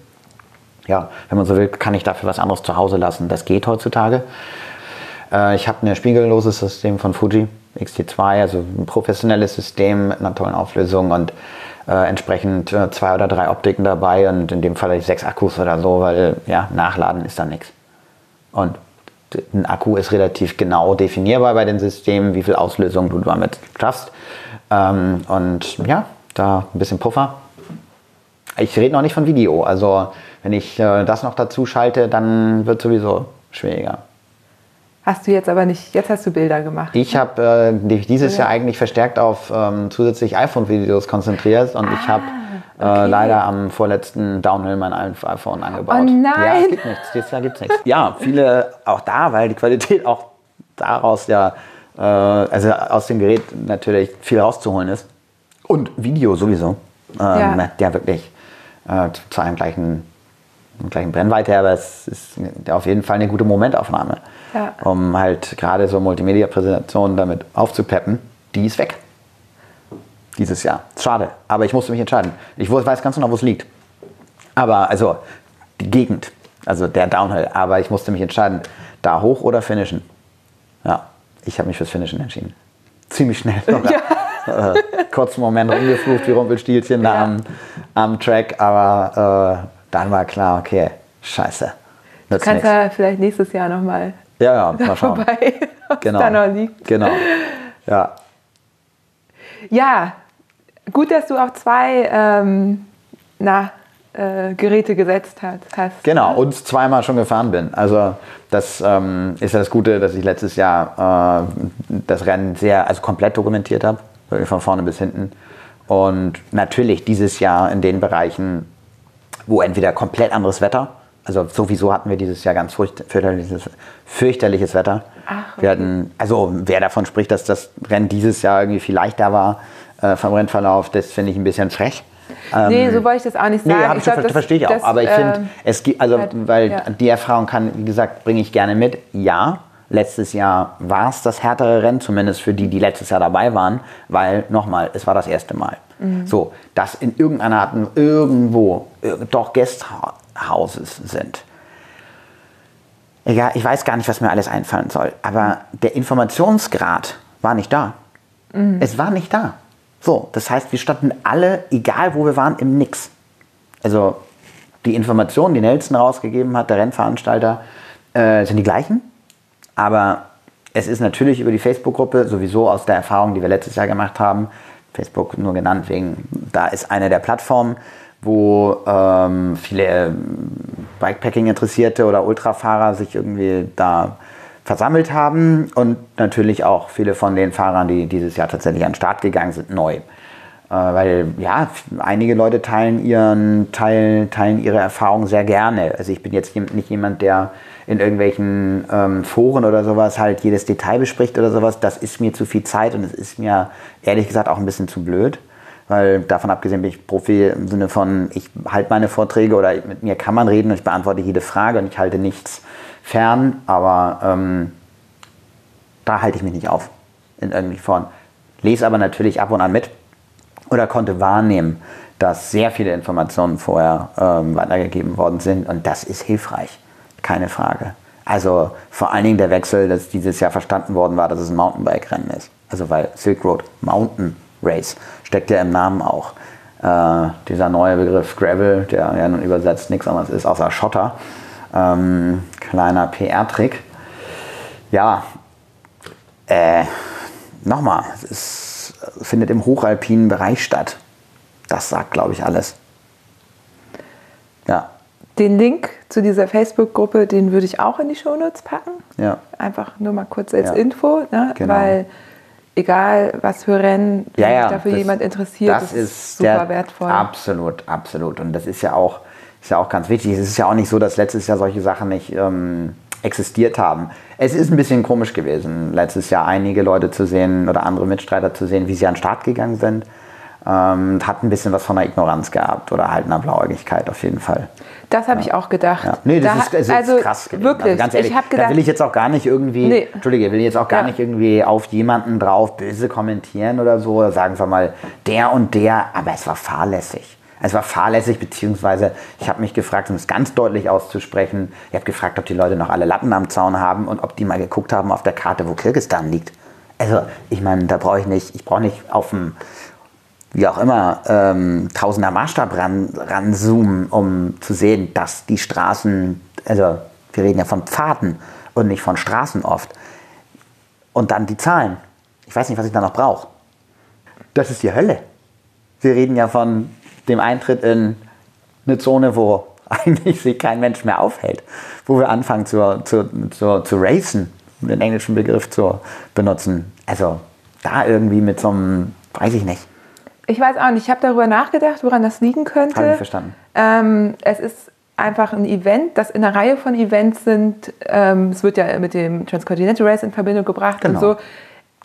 Ja, wenn man so will, kann ich dafür was anderes zu Hause lassen. Das geht heutzutage. Äh, ich habe ein spiegelloses System von Fuji XT2, also ein professionelles System mit einer tollen Auflösung und äh, entsprechend äh, zwei oder drei Optiken dabei und in dem Fall sechs Akkus oder so, weil ja, nachladen ist da nichts. Und ein Akku ist relativ genau definierbar bei den Systemen, wie viel Auslösung du damit schaffst. Ähm, und ja, da ein bisschen Puffer. Ich rede noch nicht von Video, also wenn ich äh, das noch dazu schalte, dann wird sowieso schwieriger. Hast du jetzt aber nicht, jetzt hast du Bilder gemacht. Ich habe äh, dieses Jahr eigentlich verstärkt auf ähm, zusätzlich iPhone-Videos konzentriert und ah, ich habe äh, okay. leider am vorletzten Downhill mein iPhone angebaut. Oh nein! Ja, es gibt nichts, dieses Jahr gibt es nichts. Ja, viele auch da, weil die Qualität auch daraus ja, äh, also aus dem Gerät natürlich viel rauszuholen ist. Und Video sowieso. Ähm, ja. ja, wirklich äh, zu einem gleichen, gleichen Brennweite, aber es ist auf jeden Fall eine gute Momentaufnahme ja. um halt gerade so Multimedia-Präsentationen damit aufzupeppen, die ist weg. Dieses Jahr. Schade, aber ich musste mich entscheiden. Ich weiß ganz genau, wo es liegt. Aber, also, die Gegend, also der Downhill, aber ich musste mich entscheiden, da hoch oder finishen. Ja, ich habe mich fürs Finishen entschieden. Ziemlich schnell. Ja. äh, kurzen Moment rumgeflucht wie Rumpelstilzchen ja. da am, am Track, aber äh, dann war klar, okay, scheiße. Du kannst ja vielleicht nächstes Jahr nochmal ja, ja, mal schauen. vorbei, genau. da noch liegt. Genau. Ja. Ja, gut, dass du auf zwei ähm, na, äh, Geräte gesetzt hast. Genau, ne? und zweimal schon gefahren bin. Also das ähm, ist ja das Gute, dass ich letztes Jahr äh, das Rennen sehr, also komplett dokumentiert habe, von vorne bis hinten. Und natürlich dieses Jahr in den Bereichen, wo entweder komplett anderes Wetter also sowieso hatten wir dieses Jahr ganz fürchterliches, fürchterliches Wetter. Ach, okay. Wir hatten, also wer davon spricht, dass das Rennen dieses Jahr irgendwie viel leichter war äh, vom Rennverlauf, das finde ich ein bisschen frech. Ähm, nee, so wollte ich das auch nicht sagen. Nee, ich glaub, das, verstehe ich auch. Das, aber ich finde, ähm, es gibt, also, weil ja. die Erfahrung kann, wie gesagt, bringe ich gerne mit. Ja, letztes Jahr war es das härtere Rennen, zumindest für die, die letztes Jahr dabei waren, weil, nochmal, es war das erste Mal. Mhm. So, dass in irgendeiner Art, irgendwo, doch Gäste Hauses sind. egal, ich weiß gar nicht, was mir alles einfallen soll, aber der Informationsgrad war nicht da. Mhm. Es war nicht da. So, das heißt, wir standen alle, egal wo wir waren, im Nix. Also die Informationen, die Nelson rausgegeben hat, der Rennveranstalter, äh, sind die gleichen. Aber es ist natürlich über die Facebook-Gruppe, sowieso aus der Erfahrung, die wir letztes Jahr gemacht haben, Facebook nur genannt wegen, da ist eine der Plattformen, wo ähm, viele Bikepacking-Interessierte oder Ultrafahrer sich irgendwie da versammelt haben und natürlich auch viele von den Fahrern, die dieses Jahr tatsächlich an den Start gegangen sind, neu. Äh, weil ja, einige Leute teilen, ihren, teilen, teilen ihre Erfahrungen sehr gerne. Also ich bin jetzt nicht jemand, der in irgendwelchen ähm, Foren oder sowas halt jedes Detail bespricht oder sowas. Das ist mir zu viel Zeit und es ist mir ehrlich gesagt auch ein bisschen zu blöd. Weil davon abgesehen bin ich Profi im Sinne von, ich halte meine Vorträge oder mit mir kann man reden und ich beantworte jede Frage und ich halte nichts fern, aber ähm, da halte ich mich nicht auf in irgendwie Form. Lese aber natürlich ab und an mit oder konnte wahrnehmen, dass sehr viele Informationen vorher ähm, weitergegeben worden sind und das ist hilfreich, keine Frage. Also vor allen Dingen der Wechsel, dass dieses Jahr verstanden worden war, dass es ein Mountainbike-Rennen ist. Also weil Silk Road Mountain Race steckt ja im Namen auch. Äh, dieser neue Begriff Gravel, der ja nun übersetzt nichts anderes ist außer Schotter, ähm, kleiner PR-Trick. Ja, äh, nochmal, es ist, findet im hochalpinen Bereich statt. Das sagt, glaube ich, alles. Ja. Den Link zu dieser Facebook-Gruppe, den würde ich auch in die Shownotes packen. Ja. Einfach nur mal kurz als ja. Info, ne? genau. weil egal was für Rennen ja, ja, dafür das, jemand interessiert, das, das ist super wertvoll. Absolut, absolut. Und das ist ja auch ist ja auch ganz wichtig. Es ist ja auch nicht so, dass letztes Jahr solche Sachen nicht ähm, existiert haben. Es ist ein bisschen komisch gewesen, letztes Jahr einige Leute zu sehen oder andere Mitstreiter zu sehen, wie sie an den Start gegangen sind. Ähm, hat ein bisschen was von einer Ignoranz gehabt oder halt einer Blauäugigkeit auf jeden Fall. Das habe ja. ich auch gedacht. Ja. Nee, das da, ist, ist also krass gewesen. Wirklich, also ganz ehrlich, ich gedacht, da will ich jetzt auch gar nicht irgendwie, nee. Entschuldige, will jetzt auch gar ja. nicht irgendwie auf jemanden drauf böse kommentieren oder so, oder sagen wir mal der und der, aber es war fahrlässig. Es war fahrlässig, beziehungsweise ich habe mich gefragt, um es ganz deutlich auszusprechen, ich habe gefragt, ob die Leute noch alle Latten am Zaun haben und ob die mal geguckt haben auf der Karte, wo Kirgistan liegt. Also, ich meine, da brauche ich nicht, ich brauche nicht auf dem, wie auch immer, ähm, Tausender Maßstab ran, ranzoomen, um zu sehen, dass die Straßen, also wir reden ja von Pfaden und nicht von Straßen oft. Und dann die Zahlen. Ich weiß nicht, was ich da noch brauche. Das ist die Hölle. Wir reden ja von dem Eintritt in eine Zone, wo eigentlich sich kein Mensch mehr aufhält, wo wir anfangen zu, zu, zu, zu racen, um den englischen Begriff zu benutzen. Also da irgendwie mit so einem, weiß ich nicht. Ich weiß auch nicht, ich habe darüber nachgedacht, woran das liegen könnte. Habe ich verstanden. Ähm, es ist einfach ein Event, das in einer Reihe von Events sind. Ähm, es wird ja mit dem Transcontinental Race in Verbindung gebracht genau. und so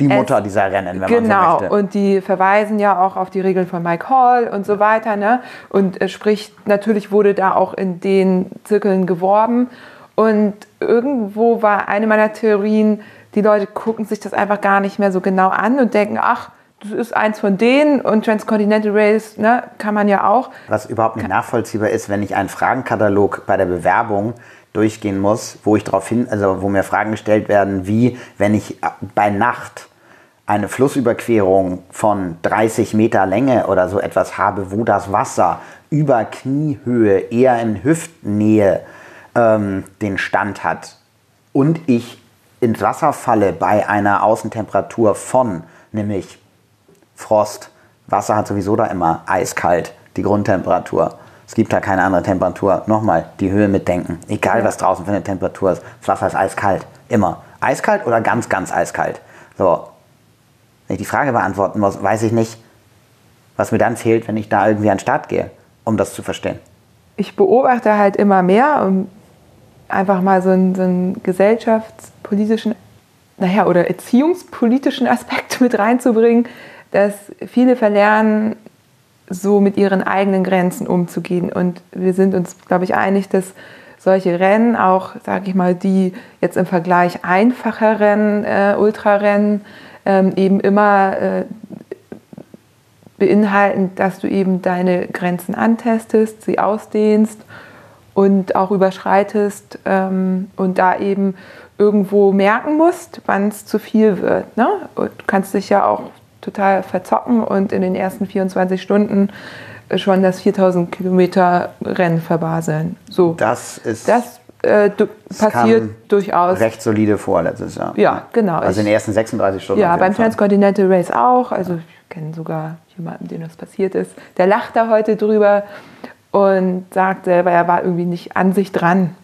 die Mutter es, dieser Rennen, wenn genau, man so möchte. und die verweisen ja auch auf die Regeln von Mike Hall und so weiter. Ne? Und äh, sprich, natürlich wurde da auch in den Zirkeln geworben. Und irgendwo war eine meiner Theorien, die Leute gucken sich das einfach gar nicht mehr so genau an und denken, ach, das ist eins von denen und Transcontinental Race ne, kann man ja auch. Was überhaupt nicht nachvollziehbar ist, wenn ich einen Fragenkatalog bei der Bewerbung durchgehen muss, wo ich darauf hin, also wo mir Fragen gestellt werden, wie wenn ich bei Nacht eine Flussüberquerung von 30 Meter Länge oder so etwas habe, wo das Wasser über Kniehöhe, eher in Hüftnähe ähm, den Stand hat und ich ins Wasser falle bei einer Außentemperatur von, nämlich Frost, Wasser hat sowieso da immer eiskalt, die Grundtemperatur. Es gibt da keine andere Temperatur. Nochmal, die Höhe mitdenken. Egal, was draußen für eine Temperatur ist. Das Wasser ist eiskalt. Immer. Eiskalt oder ganz, ganz eiskalt. So. Wenn ich die Frage beantworten muss, weiß ich nicht, was mir dann fehlt, wenn ich da irgendwie an den Start gehe, um das zu verstehen. Ich beobachte halt immer mehr, um einfach mal so einen, so einen gesellschaftspolitischen, naja, oder erziehungspolitischen Aspekt mit reinzubringen, dass viele verlernen, so mit ihren eigenen Grenzen umzugehen. Und wir sind uns, glaube ich, einig, dass solche Rennen, auch, sage ich mal, die jetzt im Vergleich einfacheren äh, Ultrarennen, ähm, eben immer äh, beinhalten, dass du eben deine Grenzen antestest, sie ausdehnst und auch überschreitest ähm, und da eben irgendwo merken musst, wann es zu viel wird. Ne? Und du kannst dich ja auch total verzocken und in den ersten 24 Stunden schon das 4000 Kilometer Rennen verbaseln. So. Das ist. Das äh, du, passiert durchaus. Recht solide vor letztes Jahr. Ja, genau. Also in den ersten 36 Stunden. Ja, beim Transcontinental Race auch. Also ich kenne sogar jemanden, dem das passiert ist. Der lacht da heute drüber und sagt selber, er war irgendwie nicht an sich dran.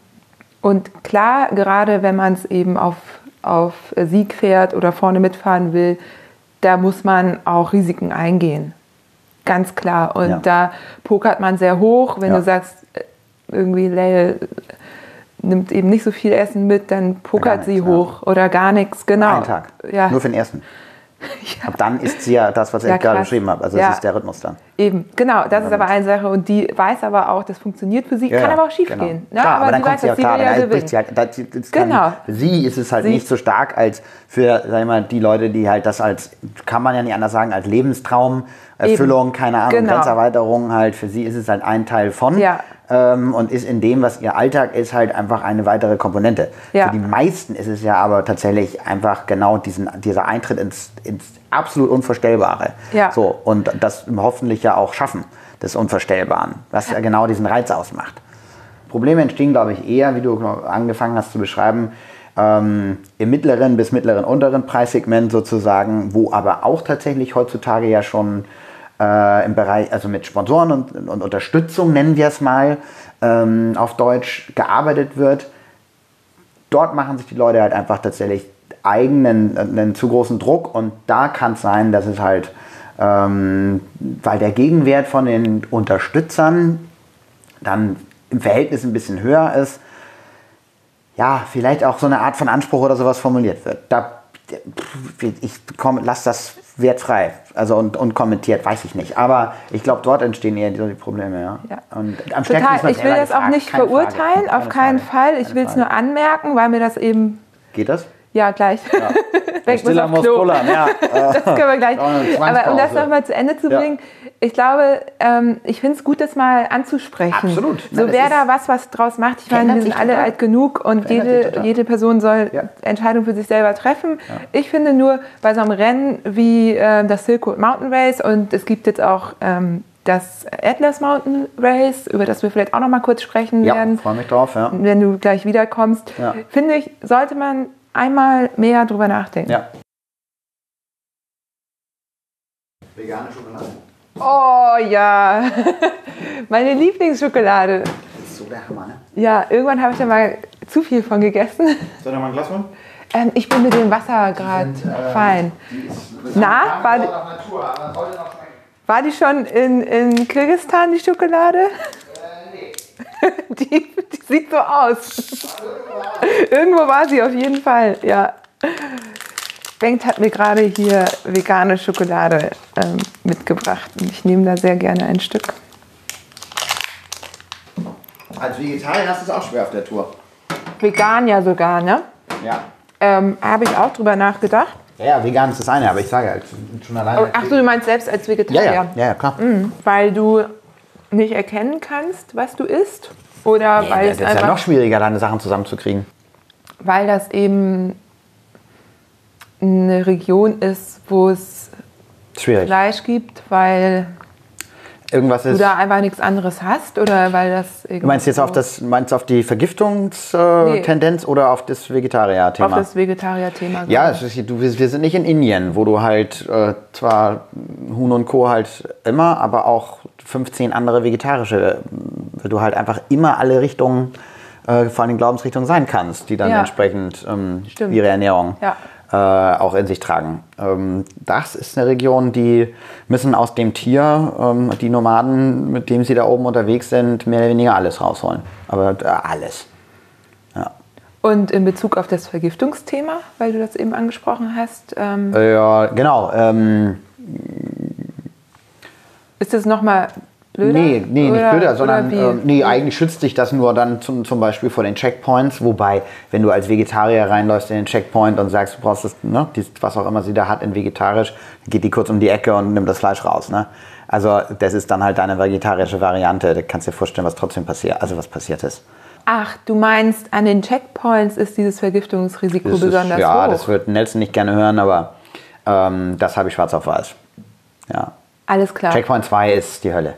Und klar, gerade wenn man es eben auf, auf Sieg fährt oder vorne mitfahren will, da muss man auch Risiken eingehen. Ganz klar. Und ja. da pokert man sehr hoch. Wenn ja. du sagst, äh, irgendwie Leil nimmt eben nicht so viel Essen mit, dann pokert sie hoch ja. oder gar nichts. Genau. Einen Tag. Nur für den ersten. Ja. Ab dann ist sie ja das, was ich gerade beschrieben habe. Also das ist der Rhythmus dann. Eben, genau. Das ist aber eine Sache und die weiß aber auch, das funktioniert für sie. Ja, kann aber auch schief genau. gehen. Ne? Klar, aber, aber dann kommt sie auch klar, ja dann sie halt, das, das genau. Kann, für sie ist es halt sie. nicht so stark als für, sag ich mal, die Leute, die halt das als, kann man ja nicht anders sagen, als Lebenstraum, Erfüllung, Eben. keine Ahnung, genau. Grenzerweiterung halt, für sie ist es halt ein Teil von. Ja ähm, und ist in dem, was ihr Alltag ist, halt einfach eine weitere Komponente. Ja. Für die meisten ist es ja aber tatsächlich einfach genau diesen, dieser Eintritt ins, ins absolut Unvorstellbare. Ja. So, und das hoffentlich ja auch schaffen, des Unvorstellbaren, was ja genau diesen Reiz ausmacht. Probleme entstehen, glaube ich, eher, wie du angefangen hast zu beschreiben, ähm, im mittleren bis mittleren unteren Preissegment sozusagen, wo aber auch tatsächlich heutzutage ja schon äh, im Bereich, also mit Sponsoren und, und Unterstützung, nennen wir es mal, ähm, auf Deutsch gearbeitet wird. Dort machen sich die Leute halt einfach tatsächlich eigenen, einen zu großen Druck und da kann es sein, dass es halt, ähm, weil der Gegenwert von den Unterstützern dann im Verhältnis ein bisschen höher ist, ja, vielleicht auch so eine Art von Anspruch oder sowas formuliert wird. Da, ich lasse das wertfrei. Also und, und kommentiert, weiß ich nicht. Aber ich glaube, dort entstehen eher die, die Probleme, ja. ja. Und am Total. Ich will das auch nicht verurteilen, auf keinen Fall. Ich will es nur anmerken, weil mir das eben. Geht das? Ja, gleich. Ja. Weg Stiller muss pullern, ja. das können wir gleich. Aber um das nochmal zu Ende zu bringen, ja. ich glaube, ähm, ich finde es gut, das mal anzusprechen. Absolut. So wer da was, was draus macht. Ich meine, wir sind alle alt genug und jede, jede Person soll ja. Entscheidungen für sich selber treffen. Ich finde nur, bei so einem Rennen wie äh, das Silk Road Mountain Race und es gibt jetzt auch ähm, das Atlas Mountain Race, über das wir vielleicht auch noch mal kurz sprechen ja, werden. freue mich drauf, ja. Wenn du gleich wiederkommst. Ja. Finde ich, sollte man einmal mehr drüber nachdenken. Ja. Vegane Schokolade? Oh ja, meine Lieblingsschokolade. Das ist so der Hammer, ne? Ja, irgendwann habe ich da mal zu viel von gegessen. Soll ich mal ein Glas holen? Ähm, ich bin mit dem Wasser gerade äh, fein. Na, war die, Natur, war die schon in, in Kirgisistan, die Schokolade? Die, die sieht so aus. Irgendwo war sie auf jeden Fall, ja. Bengt hat mir gerade hier vegane Schokolade ähm, mitgebracht und ich nehme da sehr gerne ein Stück. Als Vegetarier hast du es auch schwer auf der Tour. Vegan ja sogar, ne? Ja. Ähm, Habe ich auch drüber nachgedacht. Ja, ja, vegan ist das eine, aber ich sage halt schon alleine. Ach so, du meinst selbst als Vegetarier? Ja, ja, ja, ja klar. Mhm, weil du nicht erkennen kannst, was du isst? Oder nee, weil es ist ja noch schwieriger, deine Sachen zusammenzukriegen. Weil das eben eine Region ist, wo es Schwierig. Fleisch gibt, weil Irgendwas du da einfach nichts anderes hast oder weil das Du meinst jetzt auf das meinst auf die Vergiftungstendenz nee. oder auf das Vegetarier-Thema? Auf das Vegetarier-Thema. Ja, ist, du, wir sind nicht in Indien, wo du halt äh, zwar Huhn und Co. halt immer, aber auch 15 andere vegetarische, weil du halt einfach immer alle Richtungen, äh, vor allem Glaubensrichtungen sein kannst, die dann ja. entsprechend ähm, ihre Ernährung ja. Äh, auch in sich tragen. Ähm, das ist eine Region, die müssen aus dem Tier, ähm, die Nomaden, mit dem sie da oben unterwegs sind, mehr oder weniger alles rausholen. Aber äh, alles. Ja. Und in Bezug auf das Vergiftungsthema, weil du das eben angesprochen hast? Ähm ja, genau. Ähm, ist das nochmal blöder? Nee, nee nicht blöder, sondern äh, nee, eigentlich schützt dich das nur dann zum, zum Beispiel vor den Checkpoints. Wobei, wenn du als Vegetarier reinläufst in den Checkpoint und sagst, du brauchst das, ne, was auch immer sie da hat in vegetarisch, geht die kurz um die Ecke und nimmt das Fleisch raus. Ne? Also das ist dann halt eine vegetarische Variante. Da kannst du dir vorstellen, was trotzdem passiert, also was passiert ist. Ach, du meinst, an den Checkpoints ist dieses Vergiftungsrisiko Das besonders ist, ja, hoch? das wird Nelson nicht gerne hören, aber ähm, das habe ich schwarz auf weiß. Ja. Alles klar. Checkpoint 2 ist die Hölle.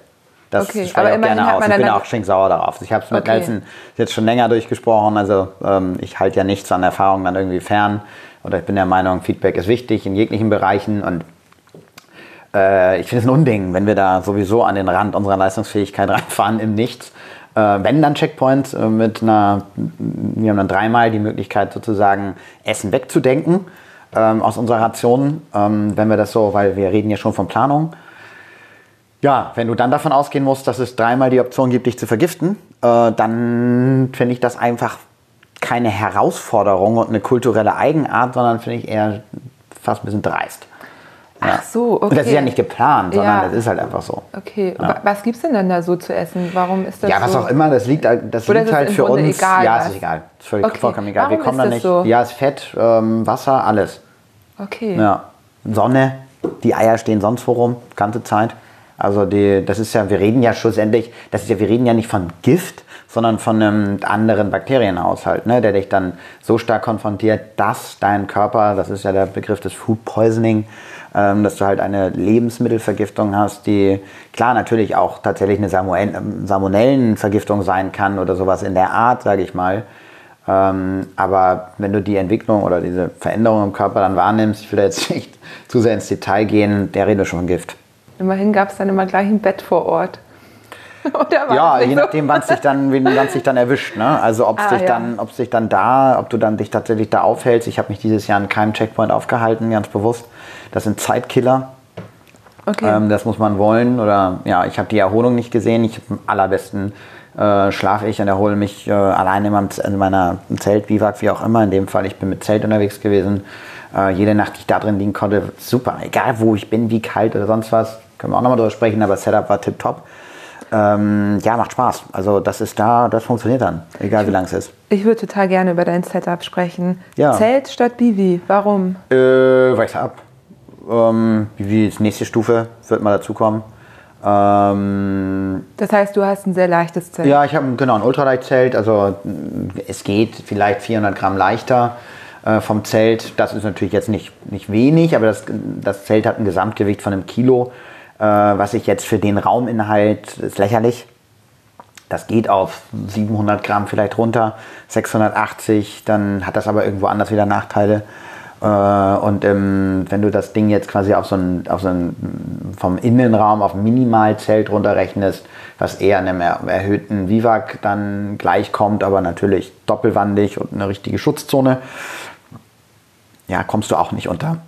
Das Okay, aber ich gerne aus. Ich bin auch stinksauer darauf. Ich habe es mit Okay. Nelson jetzt schon länger durchgesprochen. Also ähm, ich halte ja nichts an Erfahrung dann irgendwie fern. Oder ich bin der Meinung, Feedback ist wichtig in jeglichen Bereichen. Und äh, ich finde es ein Unding, wenn wir da sowieso an den Rand unserer Leistungsfähigkeit reinfahren im Nichts. Äh, wenn dann Checkpoints äh, mit einer, wir haben dann dreimal die Möglichkeit sozusagen Essen wegzudenken ähm, aus unserer Ration, ähm, wenn wir das so, weil wir reden ja schon von Planung. Ja, wenn du dann davon ausgehen musst, dass es dreimal die Option gibt, dich zu vergiften, äh, dann finde ich das einfach keine Herausforderung und eine kulturelle Eigenart, sondern finde ich eher fast ein bisschen dreist. Ach so, okay. Und das ist ja nicht geplant, sondern Ja. das ist halt einfach so. Okay, wa- was gibt's denn dann da so zu essen? Warum ist das Ja, was so? auch immer, das liegt, das Oder liegt ist es halt für Grunde uns. egal, ja, es ist egal. Es ist völlig Okay. vollkommen egal. Wir Warum kommen ist da nicht. so? Ja, es ist Fett, ähm, Wasser, alles. Okay. Ja. Sonne, die Eier stehen sonst wo rum, ganze Zeit. Also die, das ist ja, wir reden ja schlussendlich, das ist ja, wir reden ja nicht von Gift, sondern von einem anderen Bakterienhaushalt, ne, der dich dann so stark konfrontiert, dass dein Körper, das ist ja der Begriff des Food Poisoning, ähm, dass du halt eine Lebensmittelvergiftung hast, die klar natürlich auch tatsächlich eine Salmonellen- Salmonellenvergiftung sein kann oder sowas in der Art, sage ich mal. Ähm, aber wenn du die Entwicklung oder diese Veränderung im Körper dann wahrnimmst, ich will da jetzt nicht zu sehr ins Detail gehen, der redet schon von Gift. Immerhin gab es dann immer gleich ein Bett vor Ort. Oder war Ja, je so? nachdem, wann es dich dann, wen- dich dann erwischt. Ne? Also ob es Ah, dich ja. dann, ob dich dann da, ob du dann dich tatsächlich da aufhältst. Ich habe mich dieses Jahr an keinem Checkpoint aufgehalten, ganz bewusst. Das sind Zeitkiller. Okay. Ähm, das muss man wollen. Oder ja, ich habe die Erholung nicht gesehen. Ich am allerbesten äh, schlafe ich und erhole mich äh, alleine in, meinem, in meiner Zelt, Biwak, wie auch immer. In dem Fall, ich bin mit Zelt unterwegs gewesen. Äh, jede Nacht, die ich da drin liegen konnte, super. Egal wo ich bin, wie kalt oder sonst was, können wir auch nochmal drüber sprechen, aber Setup war tipptopp. Ähm, ja, macht Spaß. Also das ist da, das funktioniert dann, egal wie lang es ist. ich würde total gerne über dein Setup sprechen. Ja. Zelt statt Bivi. Warum? Äh, weiß ab. Ähm, wie die nächste Stufe wird mal dazukommen. Ähm, Das heißt, du hast ein sehr leichtes Zelt. Ja, ich habe genau ein Ultraleichtzelt. Also mh, es geht vielleicht 400 Gramm leichter äh, vom Zelt. Das ist natürlich jetzt nicht, nicht wenig, aber das, das Zelt hat ein Gesamtgewicht von einem Kilo, was ich jetzt für den Rauminhalt ist lächerlich. Das geht auf 700 Gramm vielleicht runter, 680, dann hat das aber irgendwo anders wieder Nachteile. Äh, und ähm, wenn du das Ding jetzt quasi auf so ein, auf so ein vom Innenraum auf Minimalzelt runterrechnest, was eher einem er erhöhten Vivac dann gleichkommt, aber natürlich doppelwandig und eine richtige Schutzzone, ja, kommst du auch nicht unter.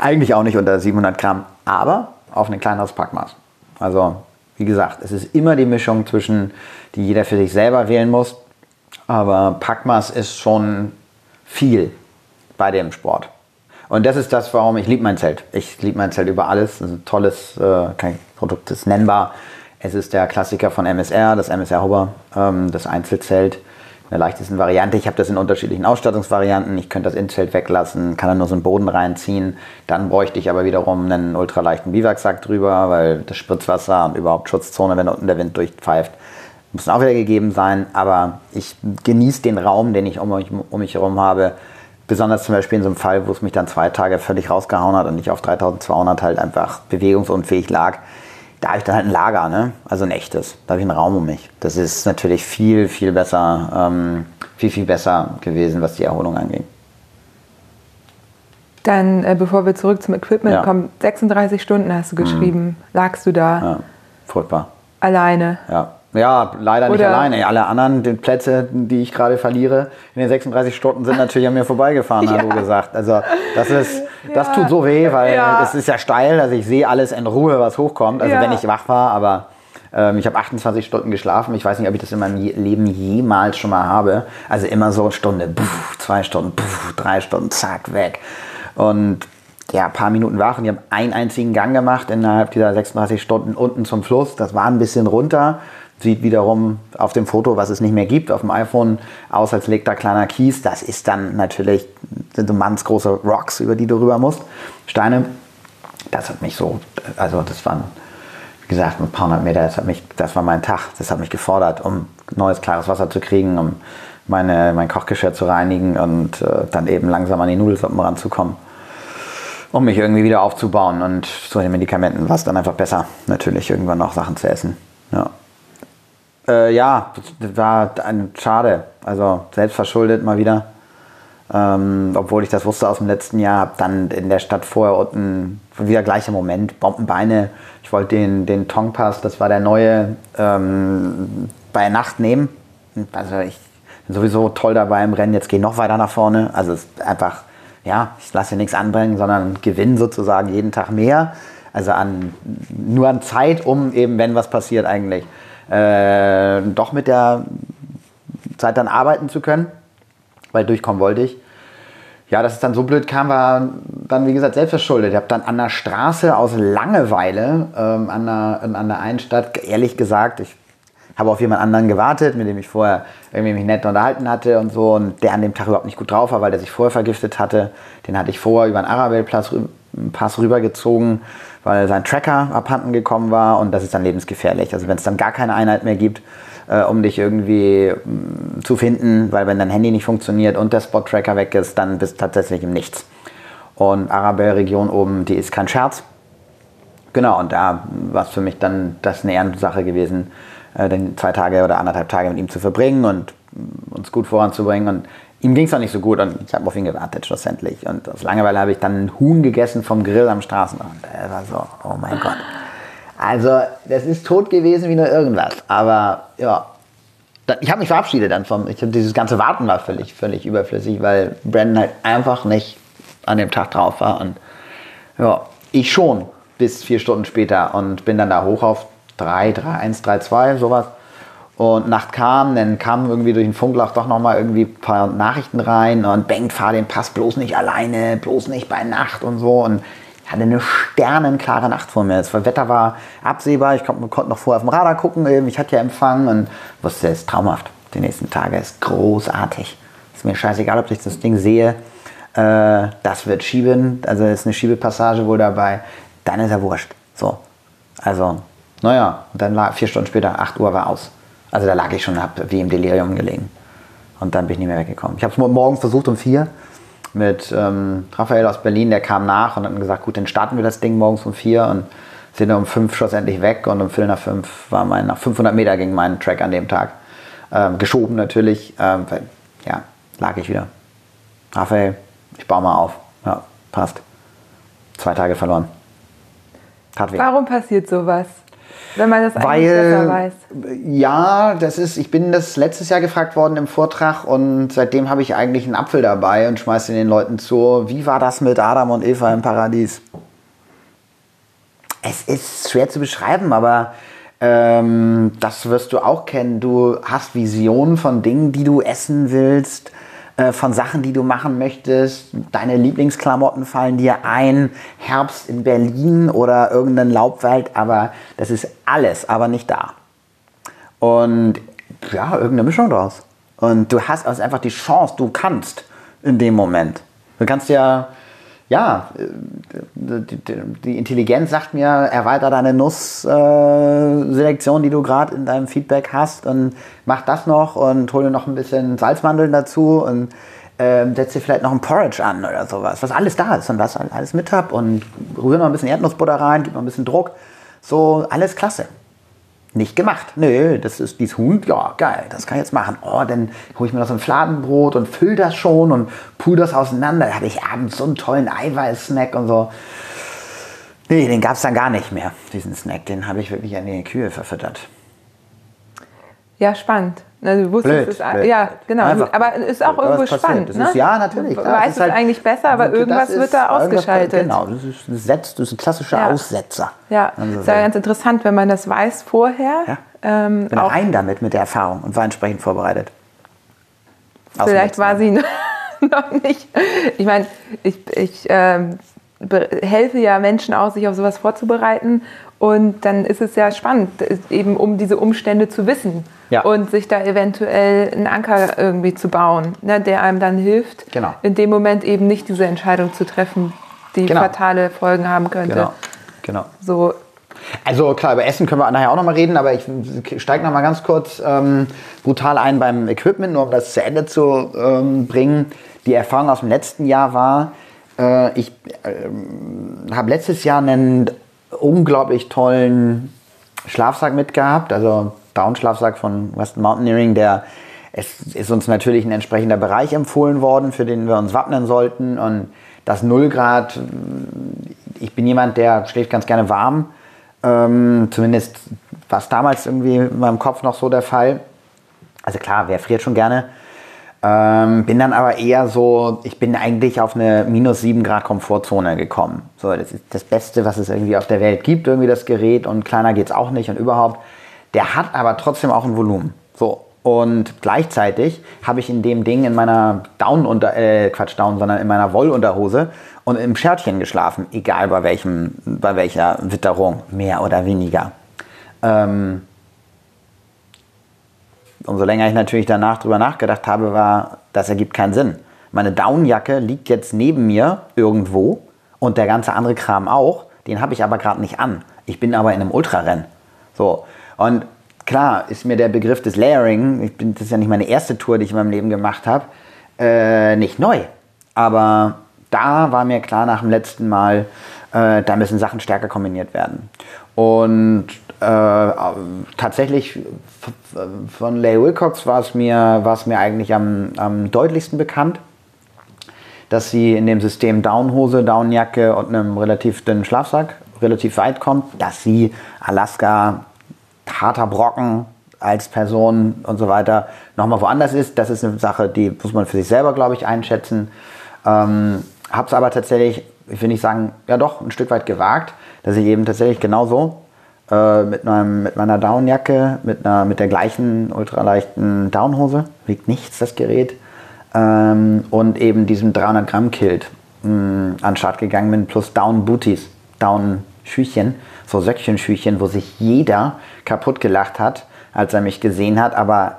Eigentlich auch nicht unter 700 Gramm, aber auf ein kleineres Packmaß. Also, wie gesagt, es ist immer die Mischung zwischen, die jeder für sich selber wählen muss. Aber Packmaß ist schon viel bei dem Sport. Und das ist das, warum ich liebe mein Zelt. Ich liebe mein Zelt über alles. Ein tolles äh, kein Produkt, ist nennbar. Es ist der Klassiker von MSR, das MSR Hubber, ähm, das Einzelzelt in der leichtesten Variante. Ich habe das in unterschiedlichen Ausstattungsvarianten. Ich könnte das Innenzelt weglassen, kann dann nur so einen Boden reinziehen. Dann bräuchte ich aber wiederum einen ultraleichten Biwaksack drüber, weil das Spritzwasser und überhaupt Schutzzone, wenn unten der Wind durchpfeift, muss auch wieder gegeben sein. Aber ich genieße den Raum, den ich um mich, um mich herum habe. Besonders zum Beispiel in so einem Fall, wo es mich dann zwei Tage völlig rausgehauen hat und ich auf 3200 halt einfach bewegungsunfähig lag. Da habe ich dann halt ein Lager, ne? also ein echtes. Da habe ich einen Raum um mich. Das ist natürlich viel, viel besser, ähm, viel, viel besser gewesen, was die Erholung angeht. Dann, äh, bevor wir zurück zum Equipment Ja. kommen, 36 Stunden hast du geschrieben. Lagst du da Ja, furchtbar. alleine? Ja. Ja, leider nicht Oder- alleine. Alle anderen die Plätze, die ich gerade verliere, in den 36 Stunden sind natürlich an mir vorbeigefahren, Ja. du gesagt. Also das ist, das tut so weh, weil Ja. es ist ja steil, also ich sehe alles in Ruhe, was hochkommt. Also Ja. wenn ich wach war, aber ähm, ich habe 28 Stunden geschlafen. Ich weiß nicht, ob ich das in meinem Je Leben jemals schon mal habe. Also immer so eine Stunde, puff, zwei Stunden, puff, drei Stunden, zack, weg. Und ja, ein paar Minuten wach und ich habe einen einzigen Gang gemacht innerhalb dieser 36 Stunden unten zum Fluss. Das war ein bisschen runter. Sieht wiederum auf dem Foto, was es nicht mehr gibt, auf dem iPhone aus, als liegt da kleiner Kies. Das ist dann natürlich, sind so mannsgroße Rocks, über die du rüber musst. Steine. Das hat mich so, also das waren wie gesagt, ein paar hundert Meter, das, hat mich, das war mein Tag. Das hat mich gefordert, um neues, klares Wasser zu kriegen, um meine, mein Kochgeschirr zu reinigen und äh, dann eben langsam an die Nudelsuppen ranzukommen, um mich irgendwie wieder aufzubauen. Und zu den Medikamenten war es dann einfach besser, natürlich irgendwann noch Sachen zu essen. Ja, äh, ja das war ein, schade. Also selbstverschuldet mal wieder. Ähm, obwohl ich das wusste aus dem letzten Jahr, habe dann in der Stadt vorher unten wieder gleicher Moment, Bombenbeine. Ich wollte den, den Tongpass, das war der neue, ähm, bei Nacht nehmen. Also ich bin sowieso toll dabei im Rennen, jetzt gehe noch weiter nach vorne. Also es ist einfach, ja, ich lasse hier nichts anbringen, sondern gewinne sozusagen jeden Tag mehr. Also an, nur an Zeit, um eben, wenn was passiert, eigentlich äh, doch mit der Zeit dann arbeiten zu können weil durchkommen wollte ich. Ja, dass es dann so blöd kam, war dann, wie gesagt, selbstverschuldet. Ich habe dann an der Straße aus Langeweile ähm, an, der, an der einen Stadt, ehrlich gesagt, ich habe auf jemand anderen gewartet, mit dem ich vorher irgendwie mich nett unterhalten hatte und so und der an dem Tag überhaupt nicht gut drauf war, weil der sich vorher vergiftet hatte. Den hatte ich vorher über den Arabel-Pass rübergezogen, weil sein Tracker abhanden gekommen war und das ist dann lebensgefährlich. Also wenn es dann gar keine Einheit mehr gibt, äh, um dich irgendwie mh, mm, zu finden, weil wenn dein Handy nicht funktioniert und der Spot-Tracker weg ist, dann bist du tatsächlich im Nichts. Und Arabel-Region oben, die ist kein Scherz. Genau, und da war es für mich dann das eine Ehrensache gewesen, äh, dann zwei Tage oder anderthalb Tage mit ihm zu verbringen und mm, uns gut voranzubringen. Und ihm ging es auch nicht so gut und ich habe auf ihn gewartet schlussendlich. Und aus Langeweile habe ich dann ein Huhn gegessen vom Grill am Straßenrand. Er war so, oh mein Gott. Also, das ist tot gewesen wie nur irgendwas. Aber ja, ich habe mich verabschiedet dann vom. Ich, dieses ganze Warten war völlig, völlig überflüssig, weil Brandon halt einfach nicht an dem Tag drauf war. Und ja, ich schon bis vier Stunden später und bin dann da hoch auf 3, 3, 1, 3, 2, sowas. Und Nacht kam, dann kamen irgendwie durch den Funkloch doch nochmal irgendwie ein paar Nachrichten rein und Bengt, fahr den Pass bloß nicht alleine, bloß nicht bei Nacht und so. Und ich hatte eine sternenklare Nacht vor mir. Das Wetter war absehbar. Ich konnte, noch vorher auf dem Radar gucken. Ich hatte ja Empfang und wusste, es ist traumhaft. Die nächsten Tage ist großartig. Ist mir scheißegal, ob ich das Ding sehe. Äh, das wird schieben. Also ist eine Schiebepassage wohl dabei. Dann ist er wurscht. So. Also, naja. Und dann lag vier Stunden später, 8 Uhr war aus. Also da lag ich schon, hab wie im Delirium gelegen. Und dann bin ich nicht mehr weggekommen. Ich habe es morgens versucht um vier mit ähm, Raphael aus Berlin, der kam nach und hat gesagt, gut, dann starten wir das Ding morgens um vier und sind um fünf schlussendlich weg und um Viertel nach fünf war mein, nach 500 Meter ging mein Track an dem Tag. Ähm, geschoben natürlich, ähm, weil, ja, lag ich wieder. Raphael, ich baue mal auf. Ja, passt. Zwei Tage verloren. Tat weh. Warum passiert sowas? Wenn man das eigentlich Weil, besser weiß. Ja, das ist, ich bin das letztes Jahr gefragt worden im Vortrag und seitdem habe ich eigentlich einen Apfel dabei und schmeiße den Leuten zu. Wie war das mit Adam und Eva im Paradies? Es ist schwer zu beschreiben, aber ähm, das wirst du auch kennen. Du hast Visionen von Dingen, die du essen willst äh, von Sachen, die du machen möchtest. Deine Lieblingsklamotten fallen dir ein. Herbst in Berlin oder irgendein Laubwald, aber das ist alles, aber nicht da. Und ja, irgendeine Mischung draus. Und du hast also einfach die Chance, du kannst in dem Moment. Du kannst ja ja, die Intelligenz sagt mir, erweiter deine Nussselektion, die du gerade in deinem Feedback hast und mach das noch und hol dir noch ein bisschen Salzmandeln dazu und äh, setz dir vielleicht noch ein Porridge an oder sowas, was alles da ist und was alles mit hab und rühr noch ein bisschen Erdnussbutter rein, gib noch ein bisschen Druck. So, alles klasse nicht gemacht. Nö, das ist dieses Huhn, ja, geil, das kann ich jetzt machen. Oh, dann hole ich mir noch so ein Fladenbrot und fülle das schon und pull das auseinander. Da hatte ich abends so einen tollen Eiweiß-Snack und so. Nee, den gab es dann gar nicht mehr, diesen Snack. Den habe ich wirklich an die Kühe verfüttert. Ja, spannend. Also, du wusstest blöd, es, blöd. ja, genau. Einfach, aber es ist auch irgendwo spannend. Ne? Ist, ja, natürlich. Du weißt es halt, eigentlich besser, aber irgendwas wird da ausgeschaltet. Genau, das ist, das, ist ein klassischer ja. Aussetzer. Ja, das ist ja ganz interessant, wenn man das weiß vorher. Ja. Ähm, bin auch rein damit mit der Erfahrung und war entsprechend vorbereitet. Vielleicht war sie noch nicht. Ich meine, ich, ich ähm, helfe ja Menschen auch, sich auf sowas vorzubereiten. Und dann ist es ja spannend, eben um diese Umstände zu wissen ja. und sich da eventuell einen Anker irgendwie zu bauen, ne, der einem dann hilft, genau. in dem Moment eben nicht diese Entscheidung zu treffen, die genau. fatale Folgen haben könnte. Genau. genau. So, Also klar, über Essen können wir nachher auch nochmal reden, aber ich steige nochmal ganz kurz ähm, brutal ein beim Equipment, nur um das zu Ende zu ähm, bringen. Die Erfahrung aus dem letzten Jahr war, äh, ich äh, habe letztes Jahr einen unglaublich tollen Schlafsack mitgehabt, also Down-Schlafsack von Western Mountaineering, der es ist uns natürlich ein entsprechender Bereich empfohlen worden, für den wir uns wappnen sollten. Und das 0 Grad, ich bin jemand, der schläft ganz gerne warm. Ähm, zumindest war es damals irgendwie in meinem Kopf noch so der Fall. Also klar, wer friert schon gerne. Ähm, bin dann aber eher so, ich bin eigentlich auf eine minus 7 Grad Komfortzone gekommen. So, das ist das Beste, was es irgendwie auf der Welt gibt, irgendwie das Gerät und kleiner geht es auch nicht und überhaupt. Der hat aber trotzdem auch ein Volumen. So, und gleichzeitig habe ich in dem Ding in meiner Down unter äh, Quatsch Down, sondern in meiner Wollunterhose und im Schärtchen geschlafen, egal bei welchem, bei welcher Witterung, mehr oder weniger. Ähm, umso länger ich natürlich danach drüber nachgedacht habe, war, das ergibt keinen Sinn. Meine Downjacke liegt jetzt neben mir irgendwo und der ganze andere Kram auch. Den habe ich aber gerade nicht an. Ich bin aber in einem Ultrarennen. So. Und klar ist mir der Begriff des Layering, ich bin, das ist ja nicht meine erste Tour, die ich in meinem Leben gemacht habe, äh, nicht neu. Aber da war mir klar nach dem letzten Mal, äh, da müssen Sachen stärker kombiniert werden. Und äh, tatsächlich von Leigh Wilcox war es mir, mir eigentlich am, am deutlichsten bekannt, dass sie in dem System Downhose, Downjacke und einem relativ dünnen Schlafsack relativ weit kommt, dass sie Alaska harter Brocken als Person und so weiter nochmal woanders ist. Das ist eine Sache, die muss man für sich selber, glaube ich, einschätzen. Ähm, Habe es aber tatsächlich, ich will nicht sagen, ja doch, ein Stück weit gewagt, dass ich eben tatsächlich genauso äh, mit, einem, mit meiner Downjacke, mit, einer, mit der gleichen ultraleichten Downhose, wiegt nichts das Gerät, ähm, und eben diesem 300 Gramm Kilt mh, mm, an den Start gegangen bin, plus Down Booties, Down Schüchen so Söckchenschüchen, wo sich jeder kaputt gelacht hat, als er mich gesehen hat, aber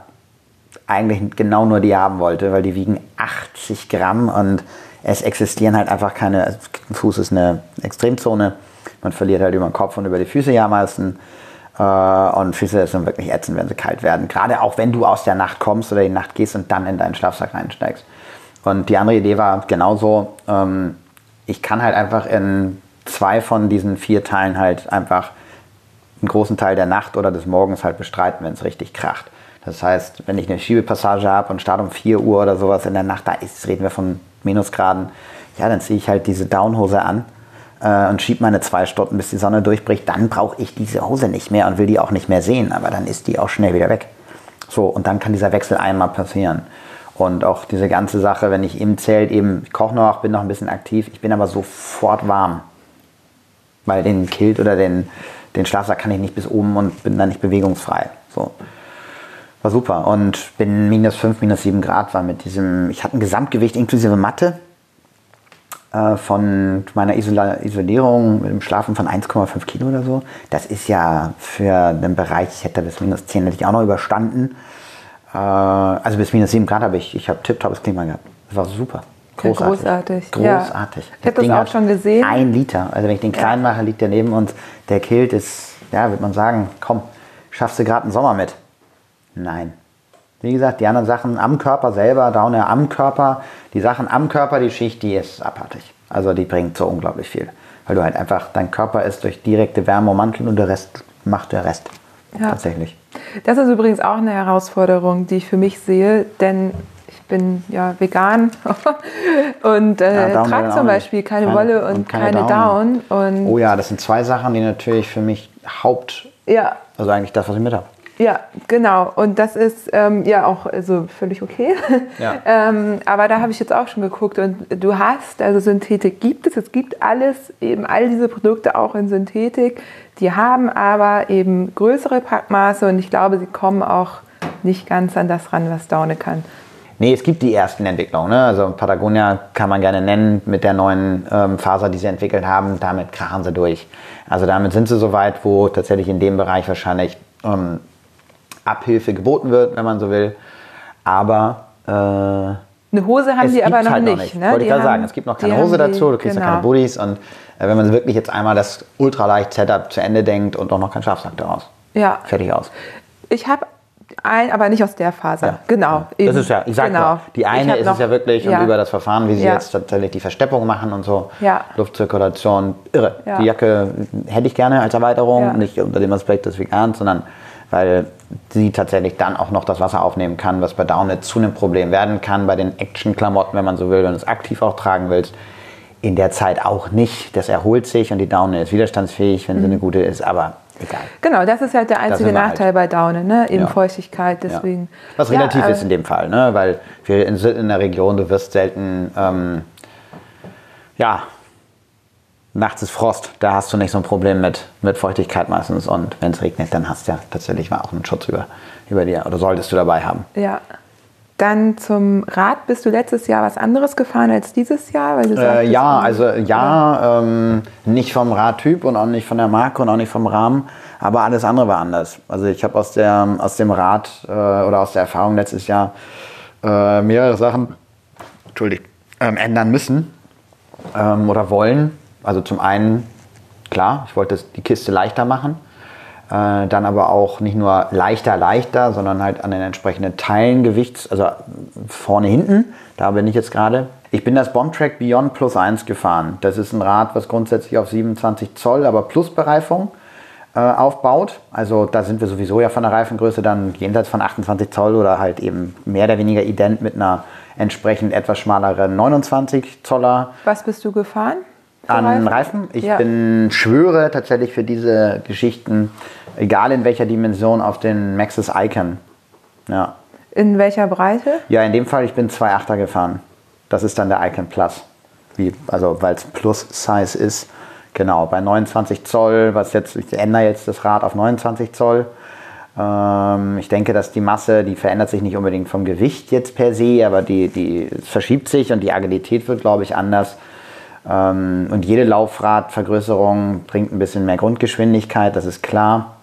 eigentlich genau nur die haben wollte, weil die wiegen 80 Gramm und es existieren halt einfach keine, also Fuß ist eine Extremzone, man verliert halt über den Kopf und über die Füße ja meistens. Äh, und Füße sind wirklich ätzend, wenn sie kalt werden. Gerade auch wenn du aus der Nacht kommst oder die Nacht gehst und dann in deinen Schlafsack reinsteigst. Und die andere Idee war genauso, ähm, ich kann halt einfach in zwei von diesen vier Teilen halt einfach einen großen Teil der Nacht oder des Morgens halt bestreiten, wenn es richtig kracht. Das heißt, wenn ich eine Schiebepassage habe und starte um 4 Uhr oder sowas in der Nacht, da ist, reden wir von Minusgraden, ja, dann ziehe ich halt diese Downhose an äh, und schiebe meine zwei Stunden, bis die Sonne durchbricht. Dann brauche ich diese Hose nicht mehr und will die auch nicht mehr sehen, aber dann ist die auch schnell wieder weg. So, und dann kann dieser Wechsel einmal passieren. Und auch diese ganze Sache, wenn ich im Zelt eben, ich koche noch, bin noch ein bisschen aktiv, ich bin aber sofort warm weil den Kilt oder den, den Schlafsack kann ich nicht bis oben und bin dann nicht bewegungsfrei. So. War super. Und bin minus 5, minus 7 Grad war mit diesem, ich hatte ein Gesamtgewicht inklusive Matte äh, von meiner Isola Isolierung mit dem Schlafen von 1,5 Kilo oder so. Das ist ja für einen Bereich, ich hätte bis minus 10 hätte ich auch noch überstanden. Äh, also bis minus 7 Grad habe ich, ich habe tipptoppes Klima gehabt. Das war super. Großartig. großartig. Großartig. Ja. Ich habe das auch schon gesehen. Ein Liter. Also wenn ich den kleinen mache, liegt der neben uns. Der Kilt ist, ja, würde man sagen, komm, schaffst du gerade einen Sommer mit? Nein. Wie gesagt, die anderen Sachen am Körper selber, Downer am Körper, die Sachen am Körper, die Schicht, die ist abartig. Also die bringt so unglaublich viel. Weil du halt einfach, dein Körper ist durch direkte Wärme ummanteln und der Rest macht der Rest. Ja. Tatsächlich. Das ist übrigens auch eine Herausforderung, die ich für mich sehe, denn bin ja vegan und äh, ja, trage zum Beispiel keine, keine, Wolle und, und keine, keine, Down. Und oh ja, das sind zwei Sachen, die natürlich für mich Haupt, ja. also eigentlich das, was ich mit habe. Ja, genau. Und das ist ähm, ja auch also völlig okay. Ja. ähm, aber da habe ich jetzt auch schon geguckt und du hast, also Synthetik gibt es, es gibt alles, eben all diese Produkte auch in Synthetik. Die haben aber eben größere Packmaße und ich glaube, sie kommen auch nicht ganz an das ran, was Daune kann. Nee, es gibt die ersten Entwicklungen. Ne? Also Patagonia kann man gerne nennen mit der neuen ähm, Faser, die sie entwickelt haben. Damit krachen sie durch. Also damit sind sie so weit, wo tatsächlich in dem Bereich wahrscheinlich ähm, Abhilfe geboten wird, wenn man so will. Aber äh, Eine Hose haben die aber noch halt nicht. nicht. Ne? Wollte ich gerade sagen, es gibt noch keine Hose dazu, du kriegst ja keine genau. Buddies und äh, wenn man wirklich jetzt einmal das ultraleicht Setup zu Ende denkt und auch noch keinen Schlafsack daraus. Ja. Fertig aus. Ich habe ein, aber nicht aus der Faser. Ja. Genau. Das eben. ist ja, ich sag genau. ja, die eine ist noch- es ja wirklich ja. und über das Verfahren, wie sie Ja. jetzt tatsächlich die Versteppung machen und so, Ja. Luftzirkulation, irre. Ja. Die Jacke hätte ich gerne als Erweiterung, Ja. nicht unter dem Aspekt des Vegans, sondern weil sie tatsächlich dann auch noch das Wasser aufnehmen kann, was bei Downhill zu einem Problem werden kann, bei den Action-Klamotten, wenn man so will, wenn du es aktiv auch tragen willst. In der Zeit auch nicht. Das erholt sich und die Downhill ist widerstandsfähig, wenn sie Mhm. eine gute ist, aber egal. Genau, das ist halt der einzige halt. Nachteil bei Daune, ne? Eben Ja. Feuchtigkeit, Ja. deswegen. Was Ja, relativ äh, ist in dem Fall, ne? weil wir in- sind in der Region, du wirst selten, ähm, ja, nachts ist Frost, da hast du nicht so ein Problem mit, mit Feuchtigkeit meistens und wenn es regnet, dann hast du ja tatsächlich mal auch einen Schutz über, über dir oder solltest du dabei haben. Ja. Dann zum Rad. Bist du letztes Jahr was anderes gefahren als dieses Jahr? Weil du Äh, ja, ähm, also ja, ähm, nicht vom Radtyp und auch nicht von der Marke und auch nicht vom Rahmen, aber alles andere war anders. Also ich habe aus, der, aus dem Rad äh, oder aus der Erfahrung letztes Jahr äh, mehrere Sachen Entschuldigt, ähm, ändern müssen ähm, oder wollen. Also zum einen, klar, ich wollte die Kiste leichter machen. Äh, dann aber auch nicht nur leichter, leichter, sondern halt an den entsprechenden Teilen Gewichts, also vorne, hinten. Da bin ich jetzt gerade. Ich bin das Bombtrack Beyond Plus 1 gefahren. Das ist ein Rad, was grundsätzlich auf 27 Zoll, aber Plusbereifung äh, aufbaut. Also da sind wir sowieso ja von der Reifengröße dann jenseits von 28 Zoll oder halt eben mehr oder weniger ident mit einer entsprechend etwas schmaleren 29 Zoller Was bist du gefahren? An Reifen. Ich Ja. bin, schwöre tatsächlich für diese Geschichten, egal in welcher Dimension, auf den Maxis Icon. Ja. In welcher Breite? ja, in dem Fall, ich bin 2,8er gefahren. Das ist dann der Icon Plus. Wie, also, weil es Plus-Size ist. Genau, bei 29 Zoll, was jetzt, ich ändere jetzt das Rad auf 29 Zoll. Ähm, ich denke, dass die Masse, die verändert sich nicht unbedingt vom Gewicht jetzt per se, aber die, die verschiebt sich und die Agilität wird, glaube ich, anders. Ähm, und jede Laufradvergrößerung bringt ein bisschen mehr Grundgeschwindigkeit, das ist klar.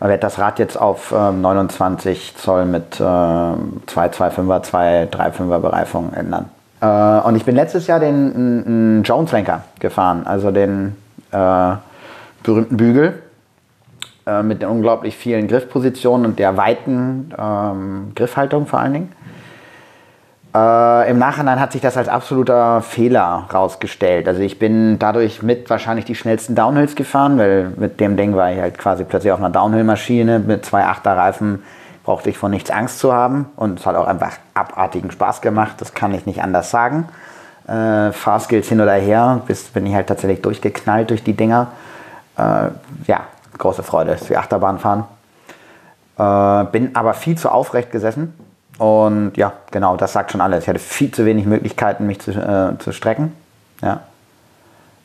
Man wird das Rad jetzt auf ähm, 29 Zoll mit äh, 225er, 235er Bereifung ändern. Äh, und ich bin letztes Jahr den Jones Lenker gefahren, also den äh, berühmten Bügel äh, mit den unglaublich vielen Griffpositionen und der weiten ähm, Griffhaltung vor allen Dingen. Äh, Im Nachhinein hat sich das als absoluter Fehler rausgestellt. Also ich bin dadurch mit wahrscheinlich die schnellsten Downhills gefahren, weil mit dem Ding war ich halt quasi plötzlich auf einer Downhill-Maschine mit zwei Achter-Reifen. Brauchte ich von nichts Angst zu haben und es hat auch einfach abartigen Spaß gemacht. Das kann ich nicht anders sagen. Äh, Fahrskills hin oder her, bis bin ich halt tatsächlich durchgeknallt durch die Dinger. Äh, ja, große Freude, für Achterbahn fahren. Äh, bin aber viel zu aufrecht gesessen. Und ja, genau, das sagt schon alles. Ich hatte viel zu wenig Möglichkeiten, mich zu, äh, zu strecken. Ja.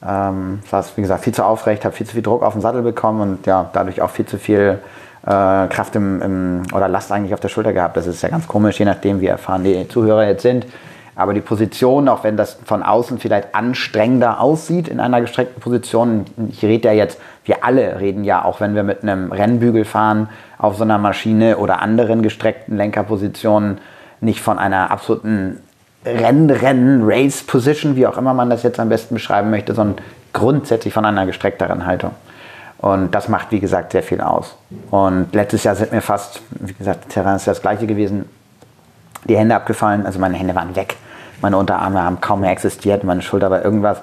Ähm, saß, wie gesagt, viel zu aufrecht, habe viel zu viel Druck auf den Sattel bekommen und ja, dadurch auch viel zu viel äh, Kraft im, im, oder Last eigentlich auf der Schulter gehabt. Das ist ja ganz komisch, je nachdem, wie erfahren die Zuhörer jetzt sind. Aber die Position, auch wenn das von außen vielleicht anstrengender aussieht in einer gestreckten Position, ich rede ja jetzt, wir alle reden ja, auch wenn wir mit einem Rennbügel fahren, auf so einer Maschine oder anderen gestreckten Lenkerpositionen, nicht von einer absoluten Renn-Rennen-Race-Position, wie auch immer man das jetzt am besten beschreiben möchte, sondern grundsätzlich von einer gestreckteren Haltung. Und das macht, wie gesagt, sehr viel aus. Und letztes Jahr sind mir fast, wie gesagt, Terrain ist das gleiche gewesen, die Hände abgefallen, also meine Hände waren weg. Meine Unterarme haben kaum mehr existiert, meine Schulter war irgendwas.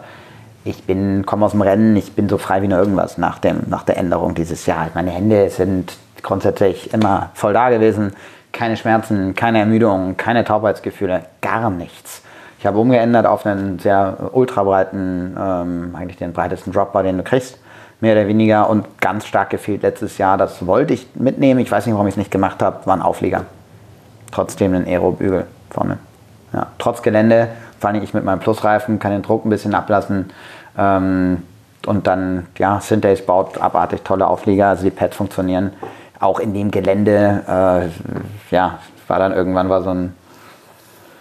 Ich bin, komme aus dem Rennen, ich bin so frei wie nur irgendwas nach, dem, nach der Änderung dieses Jahr. Meine Hände sind grundsätzlich immer voll da gewesen. Keine Schmerzen, keine Ermüdung, keine Taubheitsgefühle, gar nichts. Ich habe umgeändert auf einen sehr ultrabreiten, ähm, eigentlich den breitesten Dropbar, den du kriegst, mehr oder weniger. Und ganz stark gefehlt letztes Jahr, das wollte ich mitnehmen. Ich weiß nicht, warum ich es nicht gemacht habe, war ein Auflieger trotzdem einen Aero-Bügel vorne. Ja, trotz Gelände, vor allem ich mit meinem Plusreifen, kann den Druck ein bisschen ablassen. Ähm, und dann, ja, Syntace baut abartig tolle Auflieger, also die Pads funktionieren. Auch in dem Gelände, äh, ja, war dann irgendwann war so ein,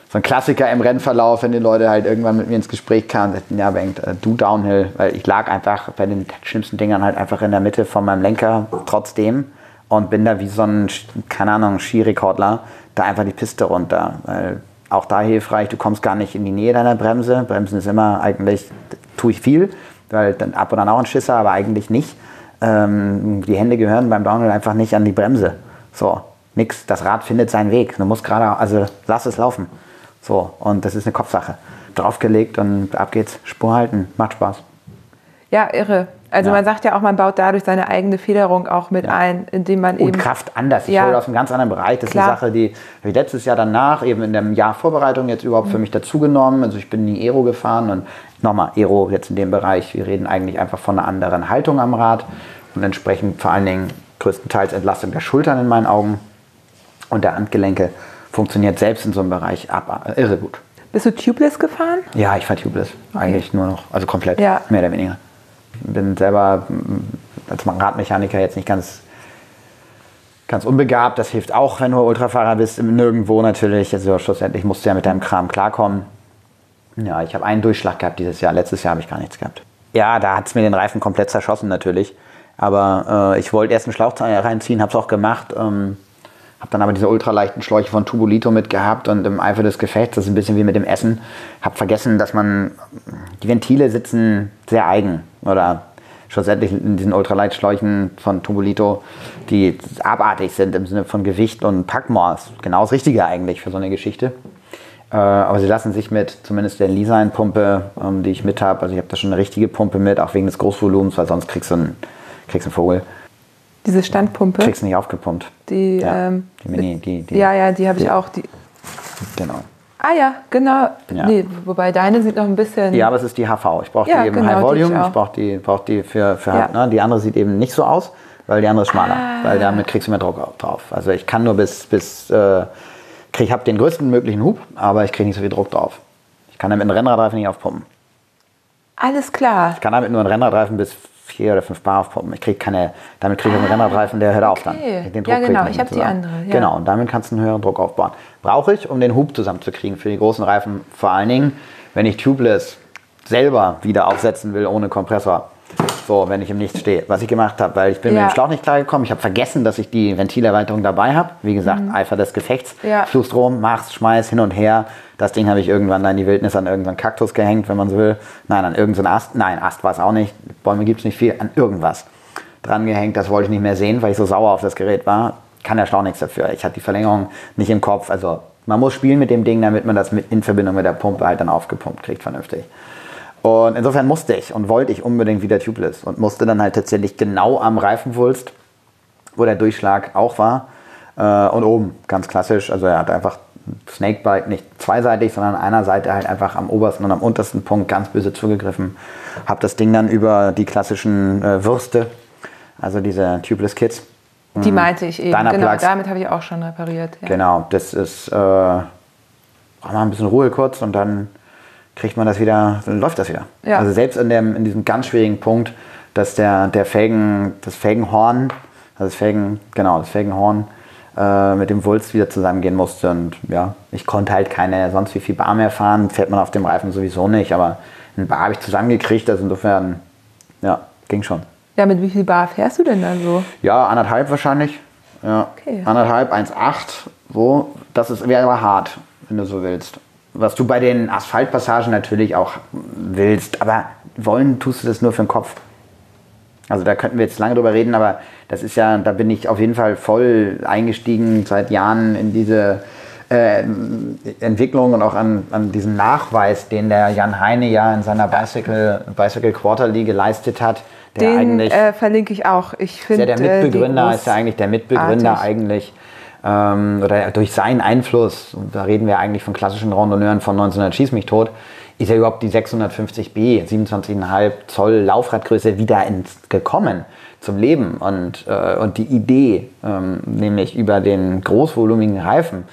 so ein Klassiker im Rennverlauf, wenn die Leute halt irgendwann mit mir ins Gespräch kamen sagten, ja, Bengt, äh, du Downhill, weil ich lag einfach bei den schlimmsten Dingern halt einfach in der Mitte von meinem Lenker trotzdem und bin da wie so ein, keine Ahnung, Skirekordler, da einfach die Piste runter. Weil auch da hilfreich, du kommst gar nicht in die Nähe deiner Bremse. Bremsen ist immer eigentlich, tue ich viel, weil dann ab und an auch ein Schisser, aber eigentlich nicht. Ähm, die Hände gehören beim Downhill einfach nicht an die Bremse. So, nix. Das Rad findet seinen Weg. Du musst gerade, also lass es laufen. So, und das ist eine Kopfsache. Draufgelegt und ab geht's. Spur halten, macht Spaß. Ja, irre. Also Ja. man sagt ja auch, man baut dadurch seine eigene Federung auch mit Ja. ein, indem man Und eben Kraft anders. Ich Ja. hole aus einem ganz anderen Bereich. Das ist Klar. eine Sache, die habe ich letztes Jahr danach, eben in dem Jahr Vorbereitung, jetzt überhaupt Mhm. für mich dazugenommen. Also ich bin in die Aero gefahren und nochmal, Aero jetzt in dem Bereich, wir reden eigentlich einfach von einer anderen Haltung am Rad und entsprechend vor allen Dingen größtenteils Entlastung der Schultern in meinen Augen und der Handgelenke funktioniert selbst in so einem Bereich ab, äh, irre gut. Bist du tubeless gefahren? Ja, ich fahre Tubeless. Eigentlich nur noch, also komplett, Ja. mehr oder weniger. Bin selber mm, als Radmechaniker jetzt nicht ganz, ganz unbegabt. Das hilft auch, wenn du Ultrafahrer bist, nirgendwo natürlich. Also schlussendlich musst du ja mit deinem Kram klarkommen. Ja, ich habe einen Durchschlag gehabt dieses Jahr. Letztes Jahr habe ich gar nichts gehabt. Ja, da hat es mir den Reifen komplett zerschossen natürlich. Aber äh, ich wollte erst einen Schlauch reinziehen, habe es auch gemacht. Ähm, habe dann aber diese ultraleichten Schläuche von Tubolito mitgehabt und im Eifer des Gefechts, das ist ein bisschen wie mit dem Essen, habe vergessen, dass man, die Ventile sitzen sehr eigen oder schlussendlich in diesen Ultraleitschläuchen von Tubolito, die abartig sind im Sinne von Gewicht und Packmaß. Genau das Richtige eigentlich für so eine Geschichte. Äh, aber sie lassen sich mit zumindest der Leasine-Pumpe, ähm, die ich mit habe, also ich habe da schon eine richtige Pumpe mit, auch wegen des Großvolumens, weil sonst kriegst du einen, kriegst einen Vogel, Diese Standpumpe, kriegst nicht aufgepumpt. die, Ja, ähm, die Mini, die, die, ja, ja, die habe ich auch. Die, Genau. ah ja, genau. Ja. Nee, wobei deine sieht noch ein bisschen. Ja, aber es ist die HV. Ich brauche Ja, die eben genau, High Volume. ich Ich, auch. brauche die, brauch die für, für Ja. ne? Die andere sieht eben nicht so aus, weil die andere ist schmaler. Ah. Weil damit kriegst du mehr Druck au- drauf. Also ich kann nur bis, bis äh, krieg, ich habe den größten möglichen Hub, aber ich kriege nicht so viel Druck drauf. Ich kann damit einen Rennradreifen nicht aufpumpen. Alles klar. Ich kann damit nur einen Rennradreifen bis vier oder fünf Bar aufpumpen. Ich krieg keine, damit kriege ich einen Rennradreifen, der hört auf dann. Ah, okay. Den Ja, krieg genau, ich mehr hab die andere, ja. Genau, und damit kannst du einen höheren Druck aufbauen. Brauche ich, um den Hub zusammenzukriegen für die großen Reifen, vor allen Dingen, wenn ich tubeless selber wieder aufsetzen will ohne Kompressor. So, wenn ich im Nichts stehe. Was ich gemacht habe, weil ich bin Ja. mit dem Schlauch nicht klargekommen. Ich habe vergessen, dass ich die Ventilerweiterung dabei habe. Wie gesagt, Eifer des Gefechts. Mhm. Ja. Fluchst rum, machst, schmeiß hin und her. Das Ding habe ich irgendwann da in die Wildnis an irgendeinen Kaktus gehängt, wenn man so will. Nein, an irgendeinen Ast. Nein, Ast war es auch nicht. Bäume gibt es nicht viel. An irgendwas dran gehängt. Das wollte ich nicht mehr sehen, weil ich so sauer auf das Gerät war. Kann der Schlauch nichts dafür. Ich hatte die Verlängerung nicht im Kopf. Also man muss spielen mit dem Ding, damit man das mit in Verbindung mit der Pumpe halt dann aufgepumpt kriegt, vernünftig. Und insofern musste ich und wollte ich unbedingt wieder tubeless und musste dann halt tatsächlich genau am Reifenwulst, wo der Durchschlag auch war, äh, und oben, ganz klassisch. Also er hat einfach Snakebite nicht zweiseitig, sondern einer Seite halt einfach am obersten und am untersten Punkt ganz böse zugegriffen. Hab das Ding dann über die klassischen äh, Würste, also diese Tubeless Kits. Die meinte ich eben. Deiner genau, Plugs. damit habe ich auch schon repariert. Ja. Genau, das ist, äh, braucht man ein bisschen Ruhe kurz und dann kriegt man das wieder, dann läuft das wieder. Ja. Also selbst in, dem, in diesem ganz schwierigen Punkt, dass der, der Felgen, das Felgenhorn, also das Felgen, genau, das Felgenhorn äh, mit dem Wulst wieder zusammengehen musste und ja, ich konnte halt keine sonst wie viel Bar mehr fahren, fährt man auf dem Reifen sowieso nicht, aber ein Bar habe ich zusammengekriegt, also insofern, ja, ging schon. Ja, mit wie viel Bar fährst du denn dann so? Ja, anderthalb wahrscheinlich. Ja. Okay. Anderthalb, 1,8. So. Das ist, wäre aber hart, wenn du so willst. Was du bei den Asphaltpassagen natürlich auch willst, aber wollen tust du das nur für den Kopf. Also da könnten wir jetzt lange drüber reden, aber das ist ja, da bin ich auf jeden Fall voll eingestiegen seit Jahren in diese äh, Entwicklung und auch an, an diesen Nachweis, den der Jan Heine ja in seiner Bicycle, Bicycle Quarterly geleistet hat. Der Den eigentlich äh, verlinke ich auch. Ich ist finde ja der Mitbegründer, ist ja eigentlich der Mitbegründer Artig. eigentlich. Ähm, oder durch seinen Einfluss, und da reden wir eigentlich von klassischen Randonneuren von 1900 Schieß mich tot, ist ja überhaupt die 650B, 27,5 Zoll Laufradgröße wieder ins, gekommen zum Leben. Und, äh, und die Idee, ähm, nämlich über den großvolumigen Reifen,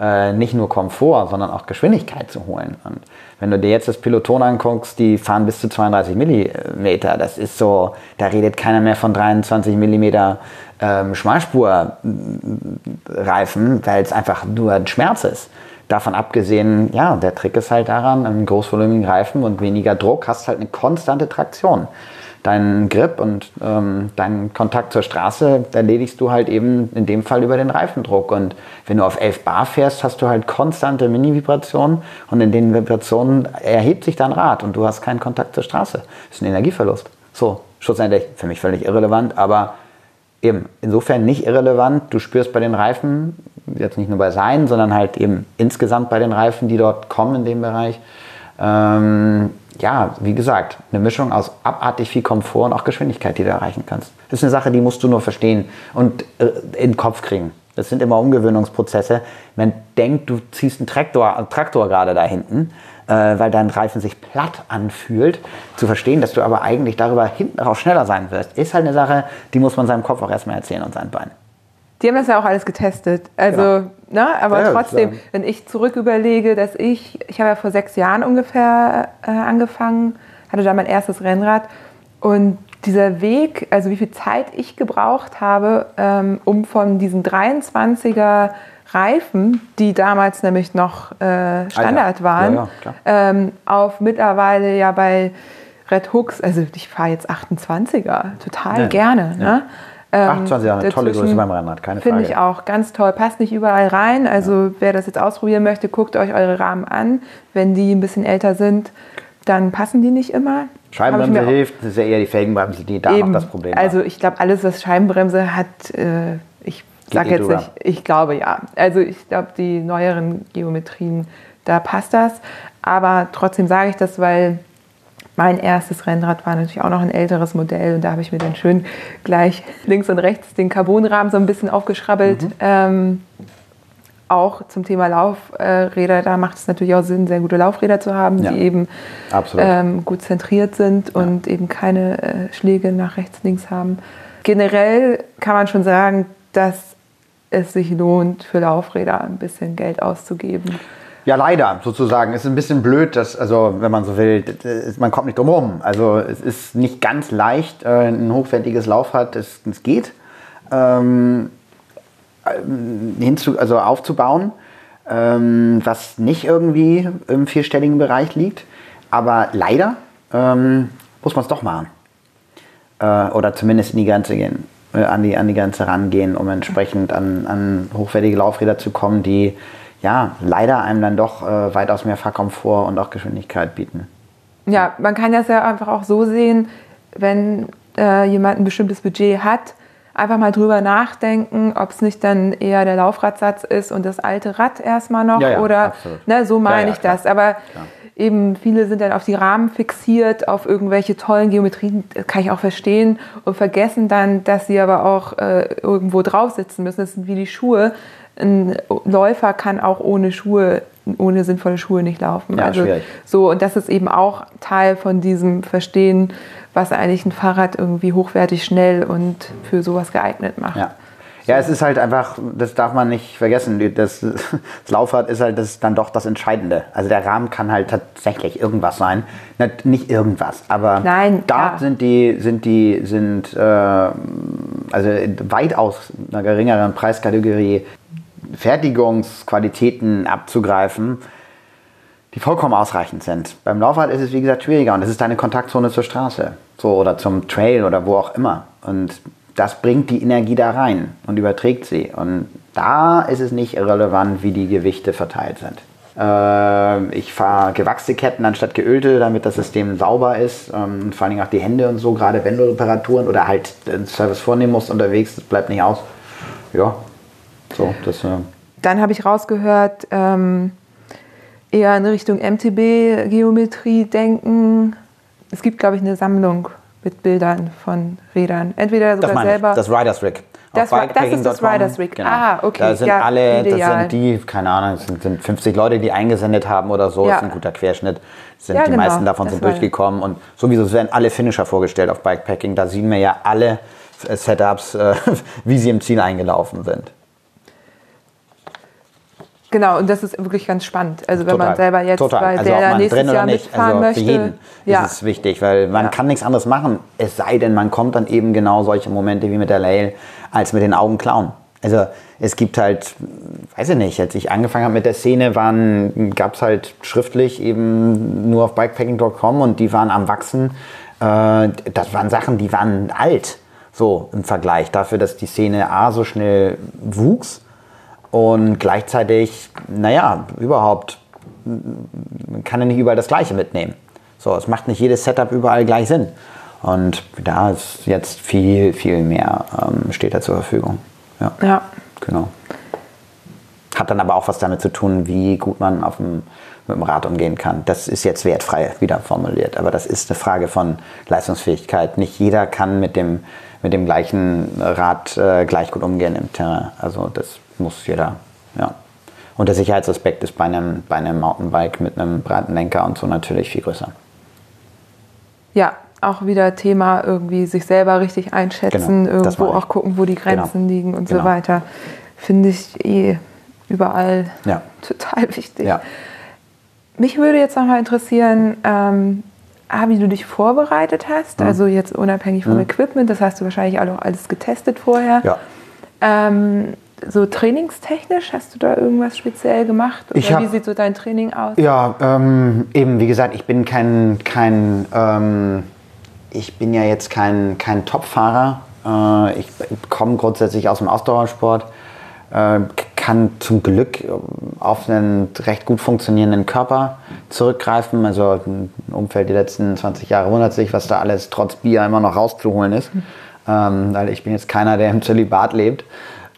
äh, nicht nur Komfort, sondern auch Geschwindigkeit zu holen. Und wenn du dir jetzt das Peloton anguckst, die fahren bis zu 32 Millimeter. Das ist so, da redet keiner mehr von 23 Millimeter ähm, Schmalspurreifen, weil es einfach nur ein Schmerz ist. Davon abgesehen, ja, der Trick ist halt daran, einen großvolumigen Reifen und weniger Druck hast halt eine konstante Traktion. deinen Grip und ähm, deinen Kontakt zur Straße erledigst du halt eben in dem Fall über den Reifendruck. Und wenn du auf 11 Bar fährst, hast du halt konstante Mini-Vibrationen und in den Vibrationen erhebt sich dein Rad und du hast keinen Kontakt zur Straße. Das ist ein Energieverlust. So, schlussendlich für mich völlig irrelevant, aber eben insofern nicht irrelevant. Du spürst bei den Reifen, jetzt nicht nur bei seinen, sondern halt eben insgesamt bei den Reifen, die dort kommen in dem Bereich, ähm, ja, wie gesagt, eine Mischung aus abartig viel Komfort und auch Geschwindigkeit, die du erreichen kannst. Das ist eine Sache, die musst du nur verstehen und äh, in den Kopf kriegen. Das sind immer Umgewöhnungsprozesse. Man denkt, du ziehst einen Traktor, einen Traktor gerade da hinten, äh, weil dein Reifen sich platt anfühlt. Zu verstehen, dass du aber eigentlich darüber hinten raus schneller sein wirst, ist halt eine Sache, die muss man seinem Kopf auch erstmal erzählen und seinen Beinen. Die haben das ja auch alles getestet. Also, genau. ne, aber ja, trotzdem, wenn ich zurück überlege, dass ich, ich habe ja vor sechs Jahren ungefähr äh, angefangen, hatte da mein erstes Rennrad und dieser Weg, also wie viel Zeit ich gebraucht habe, ähm, um von diesen 23er Reifen, die damals nämlich noch äh, Standard waren, ja, ja, ähm, auf mittlerweile ja bei Red Hooks, also ich fahre jetzt 28er, total gerne. Ne? 28 Jahre, eine tolle Größe beim Rennrad, keine Frage. Finde ich auch ganz toll. Passt nicht überall rein. Also ja. wer das jetzt ausprobieren möchte, guckt euch eure Rahmen an. Wenn die ein bisschen älter sind, dann passen die nicht immer. Scheibenbremse hilft, das ist ja eher die Felgenbremse, die da eben, noch das Problem hat. Also ich glaube, alles, was Scheibenbremse hat, äh, sage jetzt nicht, ich glaube ja. Also ich glaube, die neueren Geometrien, da passt das. Aber trotzdem sage ich das, weil mein erstes Rennrad war natürlich auch noch ein älteres Modell und da habe ich mir dann schön gleich links und rechts den Carbonrahmen so ein bisschen aufgeschrabbelt. Mhm. Ähm, auch zum Thema Laufräder, da macht es natürlich auch Sinn, sehr gute Laufräder zu haben, ja, die eben ähm, gut zentriert sind ja. und eben keine äh, Schläge nach rechts, links haben. Generell kann man schon sagen, dass es sich lohnt, für Laufräder ein bisschen Geld auszugeben. Ja, leider sozusagen. Es ist ein bisschen blöd, dass, also wenn man so will, man kommt nicht drum rum. Also es ist nicht ganz leicht, äh, ein hochwertiges Laufrad, es, es geht, ähm, hinzu, also aufzubauen, ähm, was nicht irgendwie im vierstelligen Bereich liegt. Aber leider ähm, muss man es doch machen. Äh, oder zumindest in die Grenze gehen, äh, an, die, an die Grenze rangehen, um entsprechend an, an hochwertige Laufräder zu kommen, die ja, leider einem dann doch äh, weitaus mehr Fahrkomfort und auch Geschwindigkeit bieten. Ja, man kann das ja einfach auch so sehen, wenn äh, jemand ein bestimmtes Budget hat, einfach mal drüber nachdenken, ob es nicht dann eher der Laufradsatz ist und das alte Rad erstmal noch ja, ja, oder ne, so meine ja, ich das. Aber eben viele sind dann auf die Rahmen fixiert, auf irgendwelche tollen Geometrien, das kann ich auch verstehen und vergessen dann, dass sie aber auch äh, irgendwo drauf sitzen müssen. Das sind wie die Schuhe ein Läufer kann auch ohne Schuhe, ohne sinnvolle Schuhe nicht laufen. Ja, also schwierig. so und das ist eben auch Teil von diesem Verstehen, was eigentlich ein Fahrrad irgendwie hochwertig, schnell und für sowas geeignet macht. Ja. Ja, es ist halt einfach, das darf man nicht vergessen. Das, das Laufrad ist halt das dann doch das Entscheidende. Also der Rahmen kann halt tatsächlich irgendwas sein. Nicht irgendwas, aber Nein, dort ja. sind die, sind die, sind äh, also weitaus einer geringeren Preiskategorie Fertigungsqualitäten abzugreifen, die vollkommen ausreichend sind. Beim Laufrad ist es, wie gesagt, schwieriger und es ist deine Kontaktzone zur Straße so, oder zum Trail oder wo auch immer. Und das bringt die Energie da rein und überträgt sie. Und da ist es nicht irrelevant, wie die Gewichte verteilt sind. Äh, ich fahre gewachste Ketten anstatt geölte, damit das System sauber ist. Ähm, und vor allen Dingen auch die Hände und so, gerade wenn du Reparaturen oder halt einen Service vornehmen musst unterwegs, das bleibt nicht aus. Ja, so, das, äh Dann habe ich rausgehört, ähm, eher in Richtung MTB-Geometrie denken. Es gibt, glaube ich, eine Sammlung mit Bildern von Rädern. Entweder sogar das selber. Ich, das Riders Rig. Das, war, das ist das Riders Rig. Genau. Ah, okay. Da sind ja, alle, ideal. das sind die, keine Ahnung, es sind, sind 50 Leute, die eingesendet haben oder so. Ja. Das ist ein guter Querschnitt. Sind, ja, die genau. meisten davon das sind durchgekommen. Und sowieso werden alle Finisher vorgestellt auf Bikepacking. Da sehen wir ja alle Setups, äh, wie sie im Ziel eingelaufen sind. Genau, und das ist wirklich ganz spannend. Also wenn total, man selber jetzt total. bei also der nächstes Jahr mitfahren also möchte. Für jeden ja. ist es wichtig, weil man ja. kann nichts anderes machen, es sei denn, man kommt dann eben genau solche Momente wie mit der Lail als mit den Augen klauen. Also es gibt halt, weiß ich nicht, als ich angefangen habe mit der Szene, gab es halt schriftlich eben nur auf bikepacking.com und die waren am Wachsen. Äh, das waren Sachen, die waren alt, so im Vergleich dafür, dass die Szene A so schnell wuchs und gleichzeitig, naja, überhaupt, man kann ja nicht überall das Gleiche mitnehmen. So, es macht nicht jedes Setup überall gleich Sinn. Und da ist jetzt viel, viel mehr ähm, steht da zur Verfügung. Ja. Ja. Genau. Hat dann aber auch was damit zu tun, wie gut man auf dem, mit dem Rad umgehen kann. Das ist jetzt wertfrei wieder formuliert, aber das ist eine Frage von Leistungsfähigkeit. Nicht jeder kann mit dem, mit dem gleichen Rad äh, gleich gut umgehen im Terrain. Also das muss jeder, ja. Und der Sicherheitsaspekt ist bei einem, bei einem Mountainbike mit einem breiten Lenker und so natürlich viel größer. Ja, auch wieder Thema irgendwie sich selber richtig einschätzen, Genau, irgendwo auch gucken, wo die Grenzen Genau. liegen und Genau. so weiter. Finde ich eh überall Ja. total wichtig. Ja. Mich würde jetzt nochmal interessieren, ähm, A, wie du dich vorbereitet hast, Mhm. also jetzt unabhängig vom Equipment, das hast du wahrscheinlich auch alles getestet vorher. Ja. Ähm, so trainingstechnisch, hast du da irgendwas speziell gemacht? Oder hab- wie sieht so dein Training aus? Ja, ähm, eben, wie gesagt, ich bin kein, kein ähm, ich bin ja jetzt kein, kein Top-Fahrer. Äh, ich komme grundsätzlich aus dem Ausdauersport, äh, kann zum Glück auf einen recht gut funktionierenden Körper zurückgreifen. Also im Umfeld die letzten 20 Jahre wundert sich, was da alles trotz Bier immer noch rauszuholen ist. Ähm, weil ich bin jetzt keiner, der im Zölibat lebt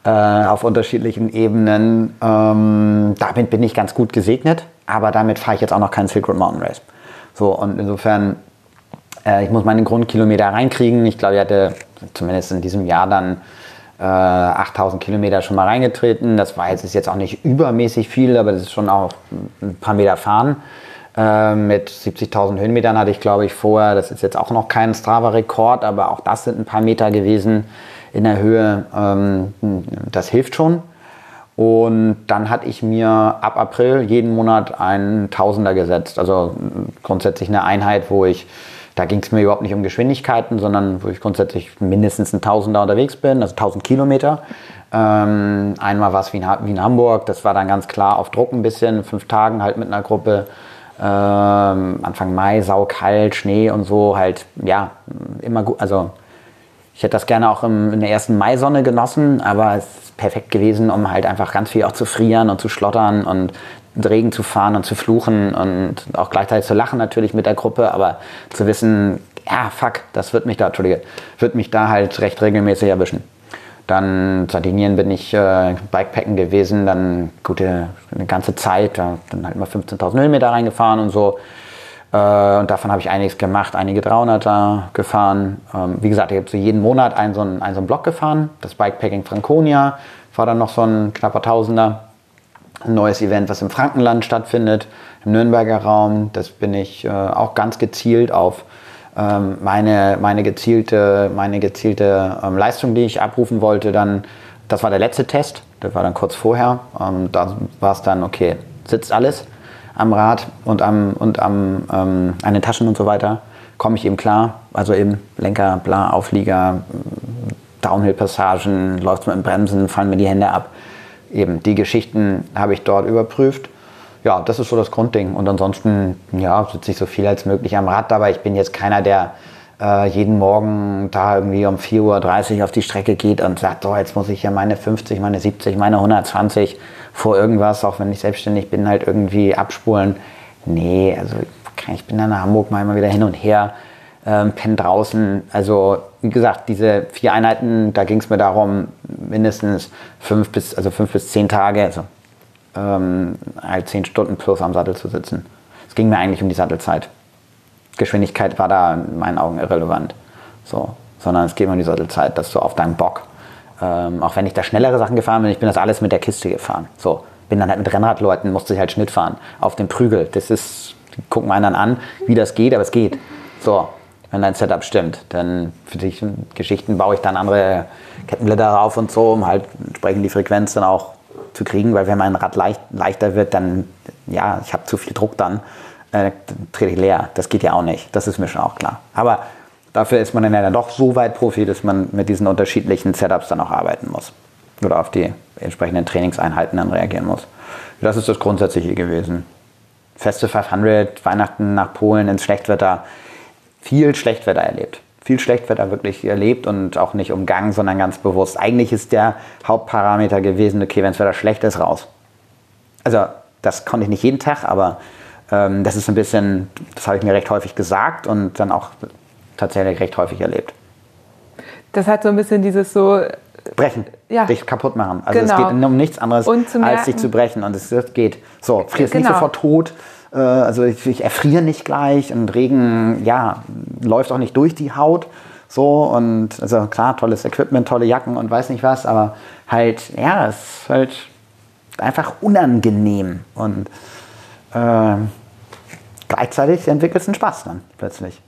äh, auf unterschiedlichen Ebenen. Ähm, damit bin ich ganz gut gesegnet, aber damit fahre ich jetzt auch noch keinen Silk Road Mountain Race. So, und insofern, äh, ich muss meine Grundkilometer reinkriegen. Ich glaube, ich hatte zumindest in diesem Jahr dann äh, 8000 Kilometer schon mal reingetreten. Das war jetzt, ist jetzt auch nicht übermäßig viel, aber das ist schon auch ein paar Meter fahren. Äh, mit 70.000 Höhenmetern hatte ich, glaube ich, vorher. Das ist jetzt auch noch kein Strava-Rekord, aber auch das sind ein paar Meter gewesen in der Höhe. Ähm, das hilft schon. Und dann hatte ich mir ab April jeden Monat einen Tausender gesetzt. Also mh, grundsätzlich eine Einheit, wo ich, da ging es mir überhaupt nicht um Geschwindigkeiten, sondern wo ich grundsätzlich mindestens ein Tausender unterwegs bin, also 1000 Kilometer. Ähm, einmal war es wie in, wie in Hamburg, das war dann ganz klar auf Druck ein bisschen, fünf Tagen halt mit einer Gruppe. Ähm, Anfang Mai, saukalt, Schnee und so, halt, ja, immer gut, also ich hätte das gerne auch im, in der ersten Maisonne genossen, aber es ist perfekt gewesen, um halt einfach ganz viel auch zu frieren und zu schlottern und Regen zu fahren und zu fluchen und auch gleichzeitig zu lachen natürlich mit der Gruppe, aber zu wissen, ja, fuck, das wird mich da, Entschuldige, wird mich da halt recht regelmäßig erwischen. Dann Sardinien bin ich äh, Bikepacken gewesen, dann gute eine ganze Zeit, da dann halt mal 15.000 Höhenmeter reingefahren und so. Äh, und davon habe ich einiges gemacht, einige 300er gefahren. Ähm, wie gesagt, ich habe so jeden Monat einen so einen, einen so einen Block gefahren. Das Bikepacking Franconia war dann noch so ein knapper Tausender. Ein neues Event, was im Frankenland stattfindet, im Nürnberger Raum. Das bin ich äh, auch ganz gezielt auf ähm, meine, meine gezielte, meine gezielte ähm, Leistung, die ich abrufen wollte. Dann, das war der letzte Test, das war dann kurz vorher. Da war es dann, okay, sitzt alles am Rad und, am, und am, ähm, an den Taschen und so weiter. Komme ich eben klar, also eben Lenker, bla, Auflieger, Downhill-Passagen, läuft mit dem Bremsen, fallen mir die Hände ab. Eben die Geschichten habe ich dort überprüft. Ja, das ist so das Grundding. Und ansonsten, ja, sitze ich so viel als möglich am Rad dabei. Ich bin jetzt keiner, der äh, jeden Morgen da irgendwie um 4.30 Uhr auf die Strecke geht und sagt, so, jetzt muss ich ja meine 50, meine 70, meine 120 vor irgendwas, auch wenn ich selbstständig bin, halt irgendwie abspulen. Nee, also ich bin dann nach Hamburg mal immer wieder hin und her, ähm, penn draußen. Also wie gesagt, diese vier Einheiten, da ging es mir darum, mindestens fünf bis, also fünf bis zehn Tage, also ähm, halt zehn Stunden plus am Sattel zu sitzen. Es ging mir eigentlich um die Sattelzeit. Geschwindigkeit war da in meinen Augen irrelevant. So, sondern es geht um die Sattelzeit, dass du auf deinem Bock, ähm, auch wenn ich da schnellere Sachen gefahren bin, ich bin das alles mit der Kiste gefahren. So, bin dann halt mit Rennradleuten, musste ich halt Schnitt fahren. Auf dem Prügel. Das ist, gucken einen dann an, wie das geht, aber es geht. So, wenn dein Setup stimmt. Dann für die Geschichten baue ich dann andere Kettenblätter rauf und so, um halt entsprechend die Frequenz dann auch zu kriegen, weil wenn mein Rad leicht, leichter wird, dann, ja, ich habe zu viel Druck dann, äh, trete ich leer. Das geht ja auch nicht. Das ist mir schon auch klar. Aber dafür ist man dann ja doch so weit Profi, dass man mit diesen unterschiedlichen Setups dann auch arbeiten muss. Oder auf die entsprechenden Trainingseinheiten dann reagieren muss. Das ist das Grundsätzliche gewesen. Feste 500, Weihnachten nach Polen ins Schlechtwetter. viel Schlechtwetter erlebt. Viel Schlechtwetter wirklich erlebt und auch nicht umgangen, sondern ganz bewusst. Eigentlich ist der Hauptparameter gewesen, okay, wenn das Wetter schlecht ist, raus. Also das konnte ich nicht jeden Tag, aber ähm, das ist ein bisschen, das habe ich mir recht häufig gesagt und dann auch tatsächlich recht häufig erlebt. Das hat so ein bisschen dieses so. Brechen, Ja. dich kaputt machen. Also Genau. es geht um nichts anderes, als dich zu brechen. Und es geht. So, frierst nicht Genau. sofort tot. Äh, also ich, ich erfriere nicht gleich und Regen, ja, läuft auch nicht durch die Haut. So und also klar, tolles Equipment, tolle Jacken und weiß nicht was, aber halt, ja, es ist halt einfach unangenehm. Und äh, gleichzeitig entwickelst du einen Spaß dann plötzlich.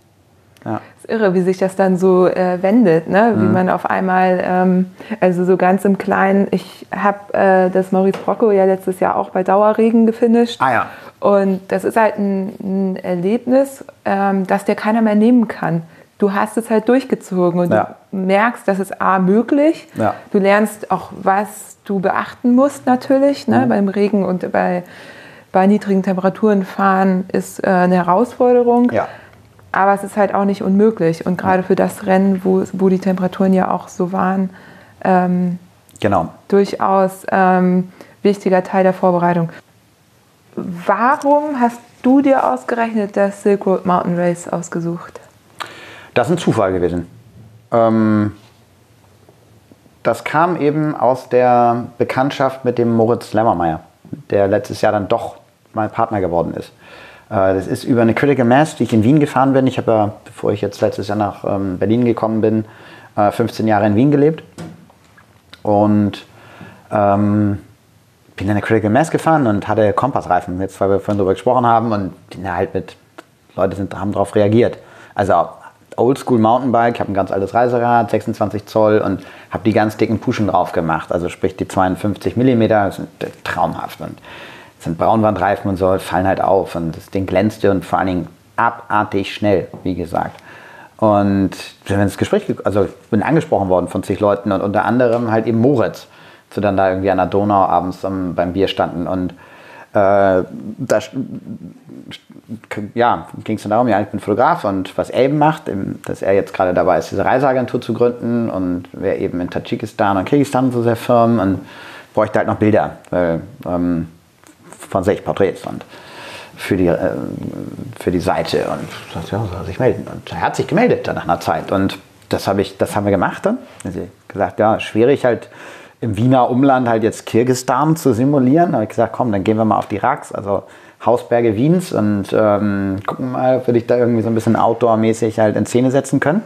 Ja. ist irre, wie sich das dann so äh, wendet, ne? wie man auf einmal, ähm, also so ganz im Kleinen, ich habe äh, das Maurice Brocco ja letztes Jahr auch bei Dauerregen gefinisht. Ah ja. Und das ist halt ein, ein Erlebnis, ähm, das dir keiner mehr nehmen kann. Du hast es halt durchgezogen und Ja. du merkst, das ist A möglich. Ja. Du lernst auch, was du beachten musst natürlich. Mhm. Ne? Beim Regen und bei, bei niedrigen Temperaturen fahren ist äh, eine Herausforderung. Ja. Aber es ist halt auch nicht unmöglich. Und gerade für das Rennen, wo, wo die Temperaturen ja auch so waren, ähm, Genau. durchaus ähm, wichtiger Teil der Vorbereitung. Warum hast du dir ausgerechnet das Silk Road Mountain Race ausgesucht? Das ist ein Zufall gewesen. Ähm, das kam eben aus der Bekanntschaft mit dem Moritz Lemmermeier, der letztes Jahr dann doch mein Partner geworden ist. Äh, das ist über eine Critical Mass, die ich in Wien gefahren bin. Ich habe ja, bevor ich jetzt letztes Jahr nach ähm, Berlin gekommen bin, äh, 15 Jahre in Wien gelebt. Und ähm, bin dann eine Critical Mass gefahren und hatte Kompassreifen, jetzt weil wir vorhin darüber gesprochen haben und die halt mit Leute sind, haben darauf reagiert. Also Oldschool Mountainbike, habe ein ganz altes Reiserad, 26 Zoll und habe die ganz dicken Puschen drauf gemacht, also sprich die 52 Millimeter, sind traumhaft und sind Braunwandreifen und so, fallen halt auf und das Ding glänzte und vor allen Dingen abartig schnell, wie gesagt. Und wir sind ins Gespräch, ge- also ich bin angesprochen worden von zig Leuten und unter anderem halt eben Moritz, zu dann da irgendwie an der Donau abends am- beim Bier standen und äh, da ja, ging es dann darum, ja, ich bin Fotograf und was eben macht, dass er jetzt gerade dabei ist, diese Reiseagentur zu gründen und wäre eben in Tadschikistan und Kirgisistan und so sehr firm und bräuchte halt noch Bilder weil, ähm, von sich, Porträts und für die, äh, für die Seite und ja, soll sich melden. Und er hat sich gemeldet dann nach einer Zeit und das, habe ich, das haben wir gemacht dann. Also gesagt, ja, schwierig halt im Wiener Umland halt jetzt Kirgisistan zu simulieren. Da habe ich gesagt, komm, dann gehen wir mal auf die Raks, also Hausberge Wiens und ähm, gucken mal, ob wir dich da irgendwie so ein bisschen outdoor-mäßig halt in Szene setzen können.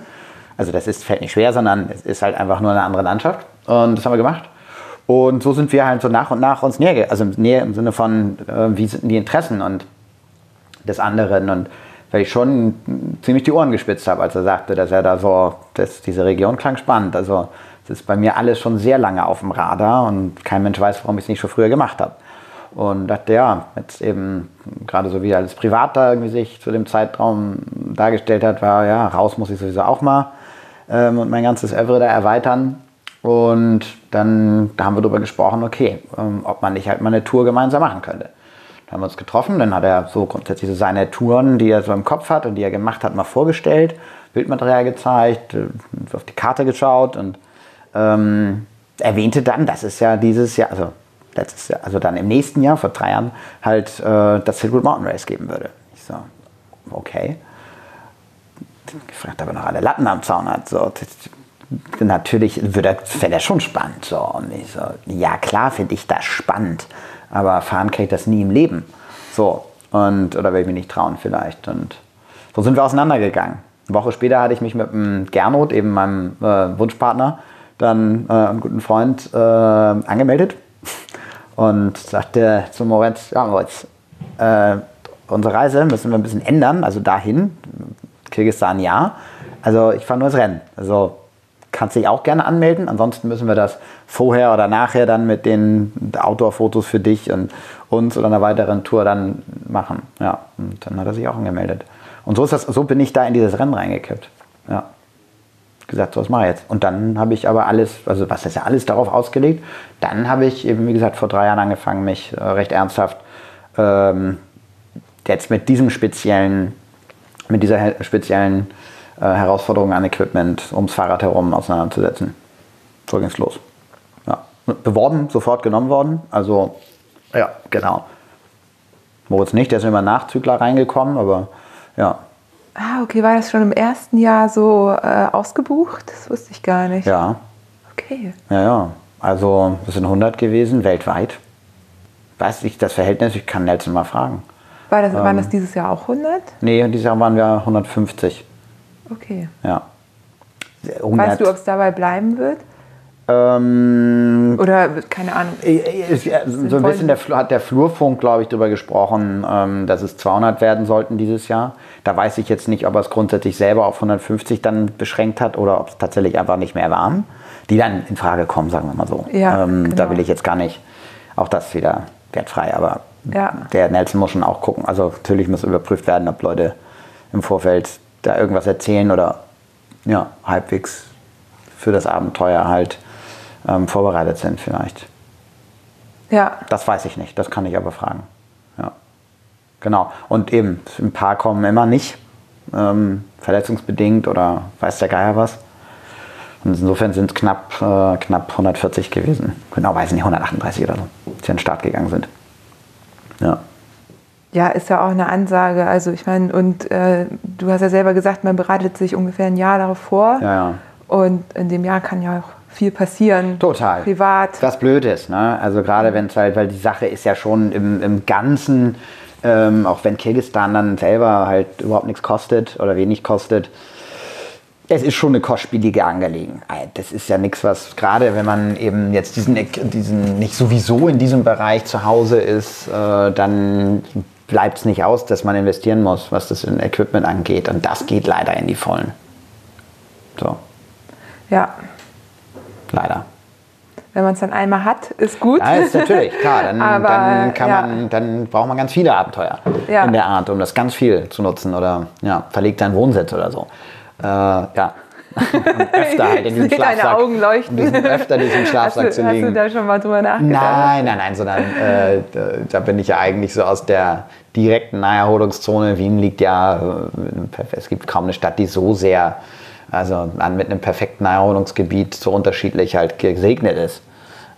Also das ist, fällt nicht schwer, sondern es ist halt einfach nur eine andere Landschaft. Und das haben wir gemacht. Und so sind wir halt so nach und nach uns näher, also näher im Sinne von, äh, wie sind die Interessen und des anderen. Und weil ich schon ziemlich die Ohren gespitzt habe, als er sagte, dass er da so, dass diese Region klang spannend. Also es ist bei mir alles schon sehr lange auf dem Radar und kein Mensch weiß, warum ich es nicht schon früher gemacht habe. Und dachte, ja, jetzt eben gerade so wie als Privat da irgendwie sich zu dem Zeitraum dargestellt hat, war ja, raus muss ich sowieso auch mal ähm, und mein ganzes Övre da erweitern. Und dann da haben wir darüber gesprochen, okay, ähm, ob man nicht halt mal eine Tour gemeinsam machen könnte. Dann haben wir uns getroffen, dann hat er so grundsätzlich so seine Touren, die er so im Kopf hat und die er gemacht hat, mal vorgestellt, Bildmaterial gezeigt, äh, auf die Karte geschaut und ähm, erwähnte dann, das ist ja dieses Jahr, also letztes Jahr, also dann im nächsten Jahr, vor drei Jahren, halt äh, das Silkwood Mountain Race geben würde. Ich so, okay. Gefragt, ob er noch alle Latten am Zaun hat. So, natürlich würde fände er schon spannend. So. Und ich so, ja klar finde ich das spannend, aber fahren kann ich das nie im Leben. So, und, oder werde ich mich nicht trauen vielleicht. Und so sind wir auseinandergegangen. Eine Woche später hatte ich mich mit dem Gernot, eben meinem äh, Wunschpartner, dann äh, einem guten Freund, äh, angemeldet und sagte zu Moritz, ja Moritz, äh, unsere Reise müssen wir ein bisschen ändern, also dahin, Kirgisistan ja, also ich fahre nur das Rennen, also kannst dich auch gerne anmelden, ansonsten müssen wir das vorher oder nachher dann mit den Outdoor-Fotos für dich und uns oder einer weiteren Tour dann machen, ja, und dann hat er sich auch angemeldet. Und so, ist das, so bin ich da in dieses Rennen reingekippt, ja. Gesagt, so was mache ich jetzt. Und dann habe ich aber alles, also was ist ja alles darauf ausgelegt, dann habe ich eben, wie gesagt, vor drei Jahren angefangen, mich äh, recht ernsthaft ähm, jetzt mit diesem speziellen mit dieser speziellen äh, Herausforderung an Equipment ums Fahrrad herum auseinanderzusetzen. So ging's los. Ja. Beworben, sofort genommen worden. Also, ja, genau. Moritz nicht, der ist immer Nachzügler reingekommen, aber ja, Ah, okay, war das schon im ersten Jahr so äh, ausgebucht? Das wusste ich gar nicht. ja, Okay. ja, ja. Also, das sind 100 gewesen, weltweit. Weiß ich das Verhältnis, ich kann Nelson mal fragen. War das, waren Ähm. das dieses Jahr auch 100? Nee, dieses Jahr waren wir 150. Okay. Ja. 100, Weißt du, ob es dabei bleiben wird? ähm, Oder, keine Ahnung. ist, ja, so ein bisschen der, hat der Flurfunk, glaube ich, darüber gesprochen, ähm, dass es 200 werden sollten dieses Jahr. Da weiß ich jetzt nicht, ob er es grundsätzlich selber auf 150 dann beschränkt hat oder ob es tatsächlich einfach nicht mehr waren, die dann in Frage kommen, sagen wir mal so. Ja, ähm, Da genau. will ich jetzt gar nicht, auch das wieder wertfrei, aber Ja. der Nelson muss schon auch gucken. Also natürlich muss überprüft werden, ob Leute im Vorfeld da irgendwas erzählen oder ja, halbwegs für das Abenteuer halt ähm, vorbereitet sind vielleicht. Ja, Das weiß ich nicht, das kann ich aber fragen. Ja. Genau. Und eben, ein paar kommen immer nicht, ähm, verletzungsbedingt oder weiß der Geier was. Und insofern sind es knapp, äh, knapp 140 gewesen. Genau, weiß nicht, 138 oder so, die an den Start gegangen sind. Ja. Ja, ist ja auch eine Ansage. Also ich meine, und äh, du hast ja selber gesagt, man bereitet sich ungefähr ein Jahr darauf vor. Ja, ja. Und in dem Jahr kann ja auch viel passieren. Total. Privat. Was blöd ist, ne? Also gerade wenn es halt, weil die Sache ist ja schon im, im Ganzen, ähm, auch wenn Kirgisistan dann selber halt überhaupt nichts kostet oder wenig kostet, es ist schon eine kostspielige Angelegenheit. Das ist ja nichts, was gerade wenn man eben jetzt diesen, diesen nicht sowieso in diesem Bereich zu Hause ist, äh, dann bleibt es nicht aus, dass man investieren muss, was das in Equipment angeht. Und das geht leider in die Vollen. So, Ja, leider. wenn man es dann einmal hat, ist gut. Ja, ist natürlich, klar. Dann, Aber, dann, kann ja. man, dann braucht man ganz viele Abenteuer Ja. in der Art, um das ganz viel zu nutzen. Oder ja, verlegt seinen Wohnsitz oder so. Äh, ja. Öfter halt in diesem sehe deine Schlafsack. Augen leuchten. Diesen, öfter diesen hast, Schlafsack du, zu hast du liegen. da schon mal drüber nachgedacht? Nein, nein, nein, sondern äh, da, bin ich ja eigentlich so aus der direkten Naherholungszone. Wien liegt ja, äh, es gibt kaum eine Stadt, die so sehr, also an, mit einem perfekten Naherholungsgebiet so unterschiedlich halt gesegnet ist.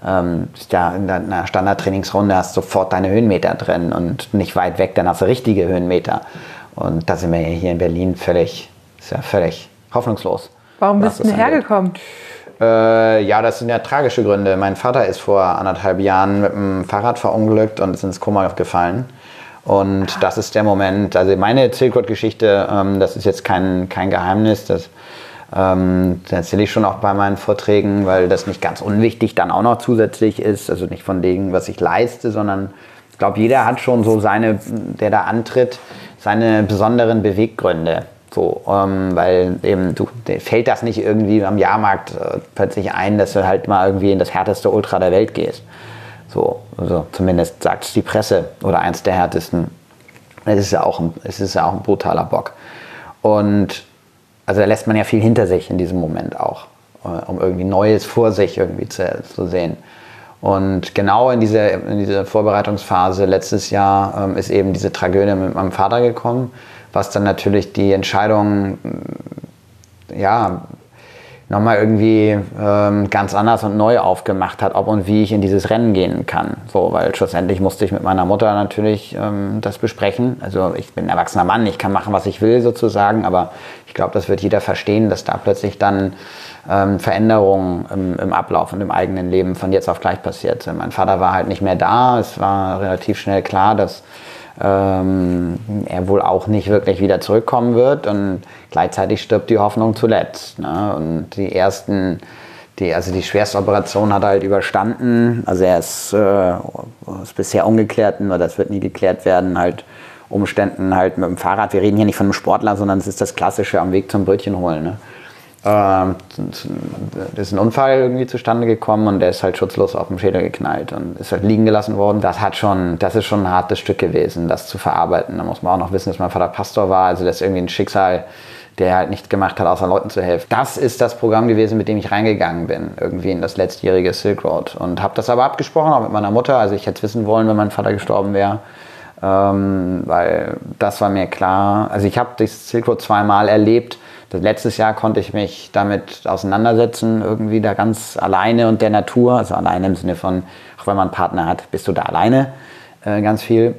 Ähm, ja in einer Standardtrainingsrunde hast du sofort deine Höhenmeter drin und nicht weit weg, dann hast du richtige Höhenmeter. Und da sind wir ja hier in Berlin völlig, ist ja völlig hoffnungslos. Warum bist du hergekommen? Äh, ja, das sind ja tragische Gründe. Mein Vater ist vor anderthalb Jahren mit dem Fahrrad verunglückt und ist ins Koma gefallen. Und das ist der Moment, also meine Silkwood-Geschichte, ähm, das ist jetzt kein, kein Geheimnis, das, ähm, das erzähle ich schon auch bei meinen Vorträgen, weil das nicht ganz unwichtig dann auch noch zusätzlich ist. Also nicht von dem, was ich leiste, sondern ich glaube, jeder hat schon so seine, der da antritt, seine besonderen Beweggründe. So, ähm, weil eben du fällt das nicht irgendwie am Jahrmarkt äh, plötzlich ein, dass du halt mal irgendwie in das härteste Ultra der Welt gehst. So, also zumindest sagt es die Presse oder eins der härtesten. Es ist ja auch ein, es ist ja auch ein brutaler Bock. Und also da lässt man ja viel hinter sich in diesem Moment auch, äh, um irgendwie Neues vor sich irgendwie zu, zu sehen. Und genau in diese, in diese Vorbereitungsphase letztes Jahr ähm, ist eben diese Tragödie mit meinem Vater gekommen, was dann natürlich die Entscheidung, mm, ja, nochmal irgendwie ähm, ganz anders und neu aufgemacht hat, ob und wie ich in dieses Rennen gehen kann. So, weil schlussendlich musste ich mit meiner Mutter natürlich ähm, das besprechen. Also ich bin ein erwachsener Mann, ich kann machen, was ich will sozusagen, aber ich glaube, das wird jeder verstehen, dass da plötzlich dann ähm, Veränderungen im, im Ablauf und im eigenen Leben von jetzt auf gleich passiert sind. Mein Vater war halt nicht mehr da. Es war relativ schnell klar, dass ähm, er wohl auch nicht wirklich wieder zurückkommen wird und gleichzeitig stirbt die Hoffnung zuletzt. Ne? Und die ersten, die, also die Schwerstoperation hat er halt überstanden. Also er ist, äh, ist bisher ungeklärt, nur das wird nie geklärt werden, halt Umständen halt mit dem Fahrrad. Wir reden hier nicht von einem Sportler, sondern es ist das Klassische am Weg zum Brötchen holen. Ne? Ähm, da ist ein Unfall irgendwie zustande gekommen und der ist halt schutzlos auf dem Schädel geknallt und ist halt liegen gelassen worden. Das hat schon, das ist schon ein hartes Stück gewesen, das zu verarbeiten. Da muss man auch noch wissen, dass mein Vater Pastor war, also das ist irgendwie ein Schicksal, der halt nichts gemacht hat, außer Leuten zu helfen. Das ist das Programm gewesen, mit dem ich reingegangen bin, irgendwie in das letztjährige Silk Road und habe das aber abgesprochen, auch mit meiner Mutter. Also ich hätte wissen wollen, wenn mein Vater gestorben wäre. Ähm, weil das war mir klar. Also ich habe das Silk Road zweimal erlebt. Letztes Jahr konnte ich mich damit auseinandersetzen, irgendwie da ganz alleine und der Natur, also alleine im Sinne von, auch wenn man einen Partner hat, bist du da alleine äh, ganz viel.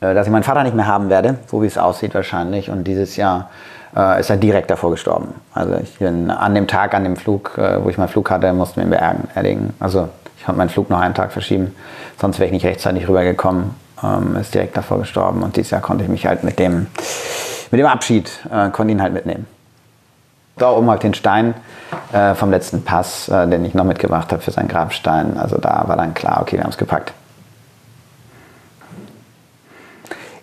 Äh, dass ich meinen Vater nicht mehr haben werde, so wie es aussieht wahrscheinlich. Und dieses Jahr äh, ist er direkt davor gestorben. Also ich bin an dem Tag, an dem Flug, äh, wo ich meinen Flug hatte, mussten wir ihn beerdigen. Also ich konnte meinen Flug noch einen Tag verschieben, sonst wäre ich nicht rechtzeitig rübergekommen. Ähm, ist direkt davor gestorben und dieses Jahr konnte ich mich halt mit dem, mit dem Abschied, äh, konnte ihn halt mitnehmen. Da oben halt den Stein äh, vom letzten Pass, äh, den ich noch mitgebracht habe für seinen Grabstein. Also da war dann klar, okay, wir haben es gepackt.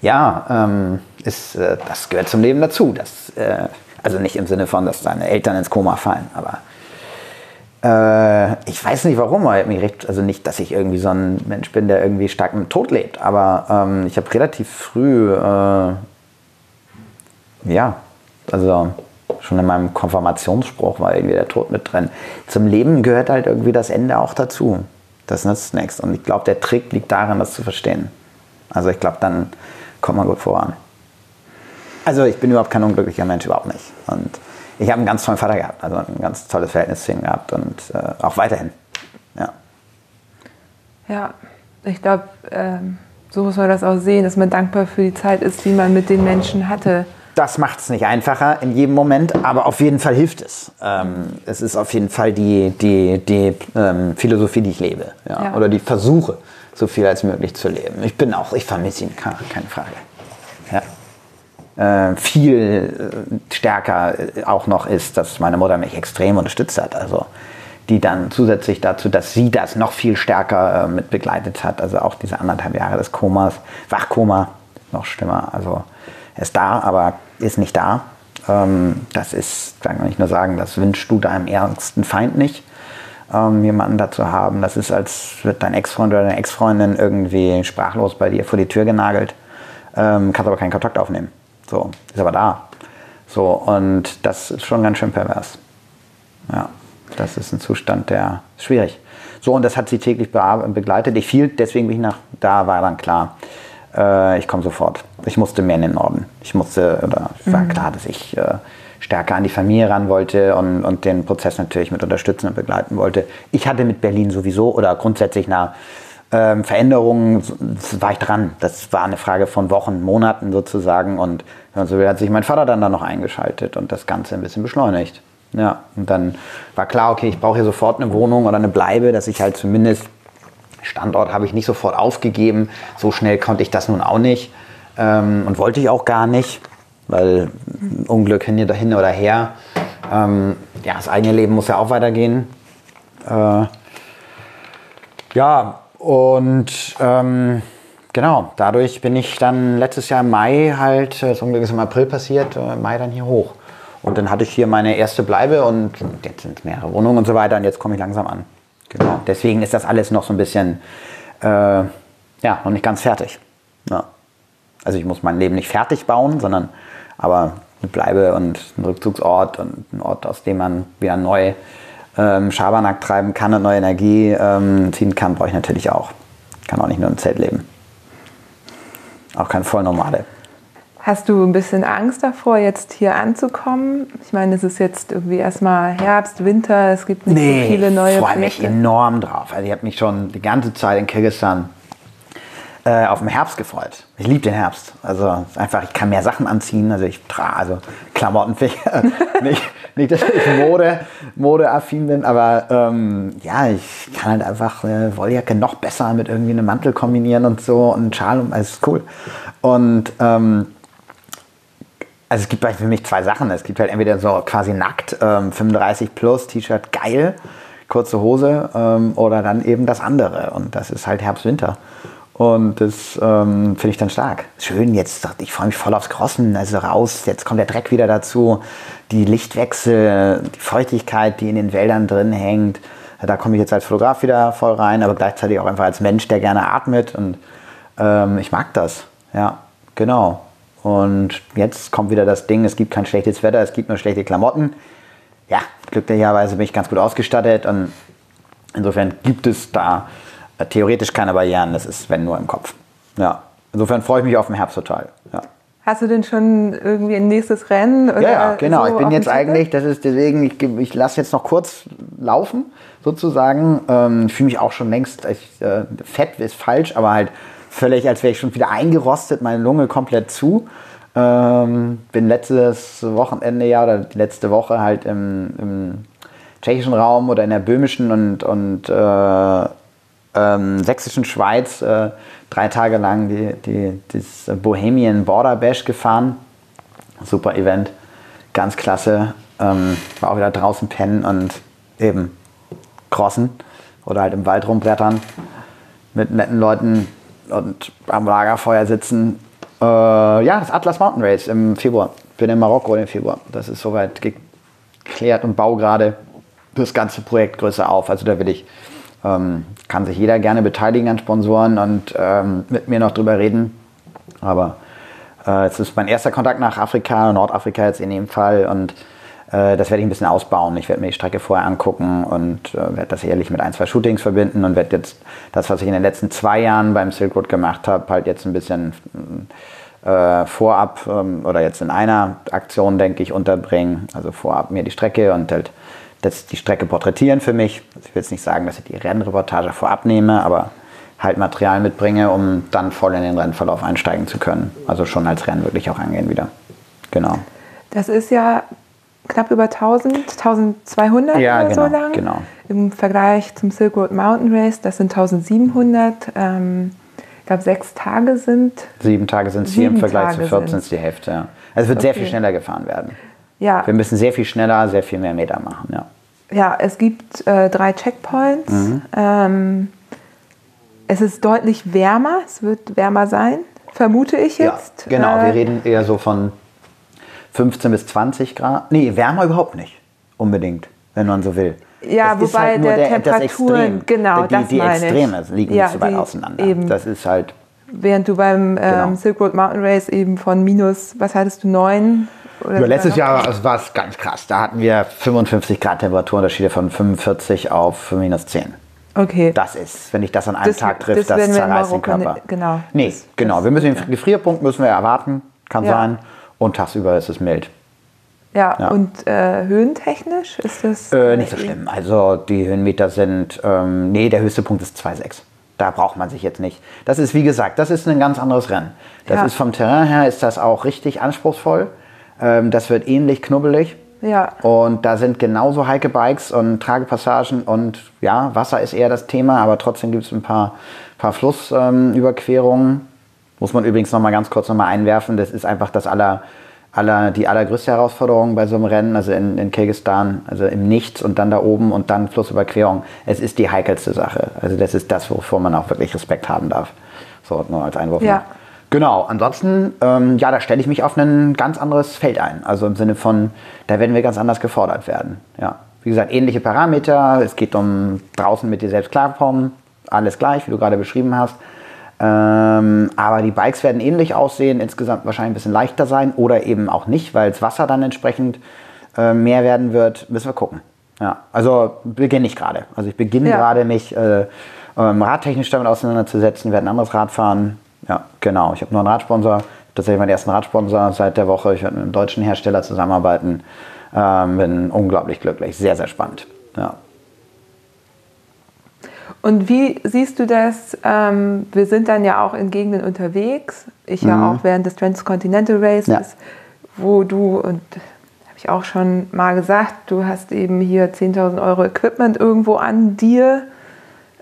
Ja, ähm, ist, äh, das gehört zum Leben dazu. Das, äh, also nicht im Sinne von, dass deine Eltern ins Koma fallen, aber äh, ich weiß nicht warum, also nicht, dass ich irgendwie so ein Mensch bin, der irgendwie stark mit Tod lebt, aber ähm, ich habe relativ früh, äh, ja, also schon in meinem Konfirmationsspruch war irgendwie der Tod mit drin. Zum Leben gehört halt irgendwie das Ende auch dazu. Das nützt nichts. Und ich glaube, der Trick liegt darin, das zu verstehen. Also ich glaube, dann kommt man gut voran. Also ich bin überhaupt kein unglücklicher Mensch, überhaupt nicht. Und ich habe einen ganz tollen Vater gehabt, also ein ganz tolles Verhältnis zu ihm gehabt und äh, auch weiterhin. Ja, ja ich glaube, ähm, so muss man das auch sehen, dass man dankbar für die Zeit ist, die man mit den Menschen hatte. Das macht es nicht einfacher in jedem Moment, aber auf jeden Fall hilft es. Ähm, es ist auf jeden Fall die, die, die ähm, Philosophie, die ich lebe. Ja? Ja. Oder die versuche, so viel als möglich zu leben. Ich bin auch, ich vermisse ihn, keine Frage. Ja äh, viel äh, stärker äh, auch noch ist, dass meine Mutter mich extrem unterstützt hat. Also die dann zusätzlich dazu, dass sie das noch viel stärker äh, mit begleitet hat. Also auch diese anderthalb Jahre des Komas, Wachkoma, noch schlimmer. Also ist da, aber ist nicht da. Ähm, das ist, kann man nicht nur sagen, das wünschst du deinem ärgsten Feind nicht, ähm, jemanden dazu haben. Das ist, als wird dein Ex-Freund oder deine Ex-Freundin irgendwie sprachlos bei dir vor die Tür genagelt, ähm, kannst aber keinen Kontakt aufnehmen. So, ist aber da. So, und das ist schon ganz schön pervers. Ja, das ist ein Zustand, der ist schwierig. So, und das hat sie täglich begleitet. Ich fiel, deswegen bin ich nach, da war dann klar, äh, ich komme sofort. Ich musste mehr in den Norden. Ich musste, oder war mhm. klar, dass ich äh, stärker an die Familie ran wollte und, und den Prozess natürlich mit unterstützen und begleiten wollte. Ich hatte mit Berlin sowieso oder grundsätzlich nach ähm, Veränderungen war ich dran. Das war eine Frage von Wochen, Monaten sozusagen. Und so hat sich mein Vater dann da noch eingeschaltet und das Ganze ein bisschen beschleunigt. Ja, und dann war klar, okay, ich brauche hier sofort eine Wohnung oder eine Bleibe, dass ich halt zumindest Standort habe ich nicht sofort aufgegeben. So schnell konnte ich das nun auch nicht ähm, und wollte ich auch gar nicht, weil Unglück hin oder her. Ähm, ja, das eigene Leben muss ja auch weitergehen. Äh, ja, und ähm, genau, dadurch bin ich dann letztes Jahr im Mai halt, das Unglück ist im April passiert, äh, im Mai dann hier hoch. Und dann hatte ich hier meine erste Bleibe und jetzt sind mehrere Wohnungen und so weiter und jetzt komme ich langsam an. Genau. Deswegen ist das alles noch so ein bisschen, äh, ja, noch nicht ganz fertig. Ja. Also ich muss mein Leben nicht fertig bauen, sondern aber eine Bleibe und ein Rückzugsort und ein Ort, aus dem man wieder neu ähm, Schabernack treiben kann und neue Energie ähm, ziehen kann, brauche ich natürlich auch. Kann auch nicht nur im Zelt leben. Auch kein Vollnomade. Hast du ein bisschen Angst davor, jetzt hier anzukommen? Ich meine, es ist jetzt irgendwie erstmal Herbst, Winter, es gibt nicht nee, so viele neue ich freue mich enorm drauf. Also ich habe mich schon die ganze Zeit in Kirgisistan äh, auf den Herbst gefreut. Ich liebe den Herbst. Also einfach, ich kann mehr Sachen anziehen. Also ich trage, also Klamotten, nicht, nicht, dass ich Mode, modeaffin bin, aber ähm, ja, ich kann halt einfach eine Wolljacke noch besser mit irgendwie einem Mantel kombinieren und so und einen Schal alles ist cool. Und ähm, also es gibt für mich zwei Sachen. Es gibt halt entweder so quasi nackt, ähm, 35 plus, T-Shirt, geil, kurze Hose ähm, oder dann eben das andere. Und das ist halt Herbst, Winter. Und das ähm, finde ich dann stark. Schön, jetzt, ich freue mich voll aufs Crossen, also raus, jetzt kommt der Dreck wieder dazu, die Lichtwechsel, die Feuchtigkeit, die in den Wäldern drin hängt. Da komme ich jetzt als Fotograf wieder voll rein, aber gleichzeitig auch einfach als Mensch, der gerne atmet und ähm, ich mag das. Ja, genau. Und jetzt kommt wieder das Ding, es gibt kein schlechtes Wetter, es gibt nur schlechte Klamotten. Ja, glücklicherweise bin ich ganz gut ausgestattet und insofern gibt es da äh, theoretisch keine Barrieren, das ist, wenn nur im Kopf. Ja, Insofern freue ich mich auf den Herbst total. Ja. Hast du denn schon irgendwie ein nächstes Rennen? ja, ja, genau. So ich bin jetzt eigentlich, das ist deswegen, ich, ich lasse jetzt noch kurz laufen, sozusagen. Ähm, ich fühle mich auch schon längst, ich, äh, fett ist falsch, aber halt völlig, als wäre ich schon wieder eingerostet, meine Lunge komplett zu. Ähm, bin letztes Wochenende ja oder letzte Woche halt im, im tschechischen Raum oder in der böhmischen und, und äh, ähm, sächsischen Schweiz äh, drei Tage lang die, die, das Bohemian Border Bash gefahren. Super Event, ganz klasse. Ähm, war auch wieder draußen pennen und eben crossen oder halt im Wald rumbrettern mit netten Leuten und am Lagerfeuer sitzen. Äh, ja, das Atlas Mountain Race im Februar. Bin in Marokko im Februar. Das ist soweit geklärt und baue gerade das ganze Projekt größer auf. Also da will ich ähm, kann sich jeder gerne beteiligen an Sponsoren und ähm, mit mir noch drüber reden. Aber äh, es ist mein erster Kontakt nach Afrika, Nordafrika jetzt in dem Fall. Und das werde ich ein bisschen ausbauen. Ich werde mir die Strecke vorher angucken und äh, werde das ehrlich mit ein, zwei Shootings verbinden und werde jetzt das, was ich in den letzten zwei Jahren beim Silk Road gemacht habe, halt jetzt ein bisschen äh, vorab ähm, oder jetzt in einer Aktion, denke ich, unterbringen. Also vorab mir die Strecke und halt das, die Strecke porträtieren für mich. Also ich will jetzt nicht sagen, dass ich die Rennreportage vorab nehme, aber halt Material mitbringe, um dann voll in den Rennverlauf einsteigen zu können. Also schon als Rennen wirklich auch angehen wieder. Genau. Das ist ja knapp über 1000, 1200 ja, oder genau, so lang. Genau. Im Vergleich zum Silk Road Mountain Race, das sind 1700. Ähm, ich glaube, sechs Tage sind. Sieben Tage sind es hier im Vergleich Tage zu 14 ist die Hälfte. Ja. Also es wird okay. sehr viel schneller gefahren werden. Ja. Wir müssen sehr viel schneller, sehr viel mehr Meter machen. Ja, ja es gibt äh, drei Checkpoints. Mhm. Ähm, es ist deutlich wärmer, es wird wärmer sein, vermute ich jetzt. Ja, genau, äh, wir reden eher so von 15 bis 20 Grad. Nee, wärmer überhaupt nicht unbedingt, wenn man so will. Ja, es wobei halt der, der Temperaturen, genau, die, das die meine Extreme ich. liegen ja, nicht so weit auseinander. Eben. Das ist halt. Während du beim ähm, genau. Silk Road Mountain Race eben von minus, was hattest du, 9 oder Über letztes Jahr also war es ganz krass. Da hatten wir 55 Grad Temperaturunterschiede von 45 auf minus 10. Okay. Das ist, wenn ich das an einem das, Tag trifft, das, das zerreißt den Körper. Ne, genau. Nee, das, genau. Wir müssen den Gefrierpunkt müssen wir erwarten, kann ja. sein. Und tagsüber ist es mild. Ja, ja. und äh, höhentechnisch ist das? Äh, nicht so schlimm. Also die Höhenmeter sind, ähm, nee, der höchste Punkt ist 2,6. Da braucht man sich jetzt nicht. Das ist, wie gesagt, das ist ein ganz anderes Rennen. Das ja. ist vom Terrain her, ist das auch richtig anspruchsvoll. Ähm, das wird ähnlich knubbelig. Ja. Und da sind genauso heike Bikes und Tragepassagen und ja, Wasser ist eher das Thema, aber trotzdem gibt es ein paar, paar Flussüberquerungen. Ähm, Muss man übrigens noch mal ganz kurz noch mal einwerfen. Das ist einfach das aller, aller, die allergrößte Herausforderung bei so einem Rennen, also in, in Kirgisistan, also im Nichts und dann da oben und dann Flussüberquerung. Es ist die heikelste Sache. Also das ist das, wovor man auch wirklich Respekt haben darf. So, nur als Einwurf. Ja. Genau, ansonsten, ähm, ja, da stelle ich mich auf ein ganz anderes Feld ein. Also im Sinne von, da werden wir ganz anders gefordert werden. Ja. Wie gesagt, ähnliche Parameter. Es geht um draußen mit dir selbst klarkommen. Alles gleich, wie du gerade beschrieben hast. Ähm, aber die Bikes werden ähnlich aussehen, insgesamt wahrscheinlich ein bisschen leichter sein oder eben auch nicht, weil das Wasser dann entsprechend äh, mehr werden wird. Müssen wir gucken. Ja, also beginne ich gerade. Also ich beginne ja. gerade mich äh, ähm, radtechnisch damit auseinanderzusetzen, werde ein anderes Rad fahren ja, genau. Ich habe nur einen Radsponsor. Tatsächlich meinen ersten Radsponsor seit der Woche. Ich werde mit einem deutschen Hersteller zusammenarbeiten. Ähm, bin unglaublich glücklich. Sehr, sehr spannend. Ja. Und wie siehst du das? Ähm, wir sind dann ja auch in Gegenden unterwegs. Ich ja mhm. auch während des Transcontinental Races, ja. wo du, und habe ich auch schon mal gesagt, du hast eben hier 10.000 Euro Equipment irgendwo an dir.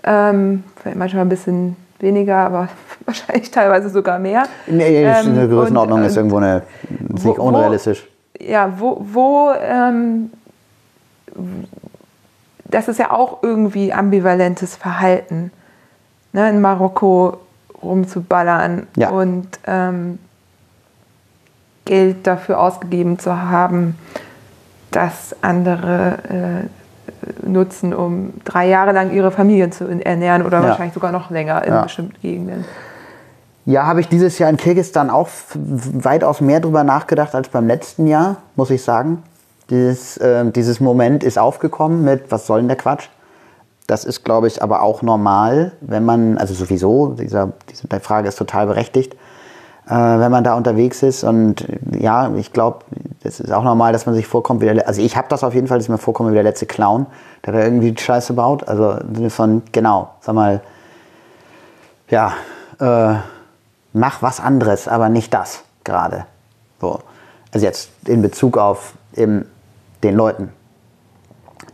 Ähm, manchmal ein bisschen weniger, aber wahrscheinlich teilweise sogar mehr. Nee, ähm, eine Größenordnung und, ist irgendwo eine, wo, nicht unrealistisch. Wo, ja, wo, wo ähm, das ist ja auch irgendwie ambivalentes Verhalten, ne, in Marokko rumzuballern ja. und ähm, Geld dafür ausgegeben zu haben, dass andere äh, nutzen, um drei Jahre lang ihre Familien zu ernähren oder ja. wahrscheinlich sogar noch länger in ja. bestimmten Gegenden. Ja, habe ich dieses Jahr in Kirgisistan auch weitaus mehr drüber nachgedacht als beim letzten Jahr, muss ich sagen. Dieses, äh, dieses Moment ist aufgekommen mit, was soll denn der Quatsch? Das ist, glaube ich, aber auch normal, wenn man, also sowieso, dieser, diese Frage ist total berechtigt, äh, wenn man da unterwegs ist. Und ja, ich glaube, es ist auch normal, dass man sich vorkommt wie der, also ich habe das auf jeden Fall, dass ich mir vorkomme wie der letzte Clown, der da irgendwie Scheiße baut. Also im Sinne von, genau, sag mal, ja, äh, mach was anderes, aber nicht das gerade. So. Also jetzt in Bezug auf eben den Leuten,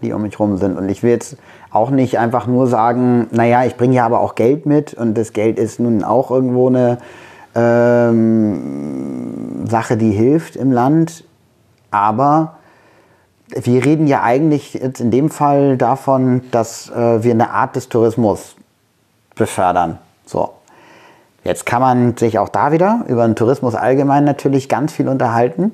die um mich rum sind. Und ich will jetzt auch nicht einfach nur sagen, naja, ich bringe ja aber auch Geld mit und das Geld ist nun auch irgendwo eine ähm, Sache, die hilft im Land. Aber wir reden ja eigentlich jetzt in dem Fall davon, dass äh, wir eine Art des Tourismus befördern. So. Jetzt kann man sich auch da wieder über den Tourismus allgemein natürlich ganz viel unterhalten,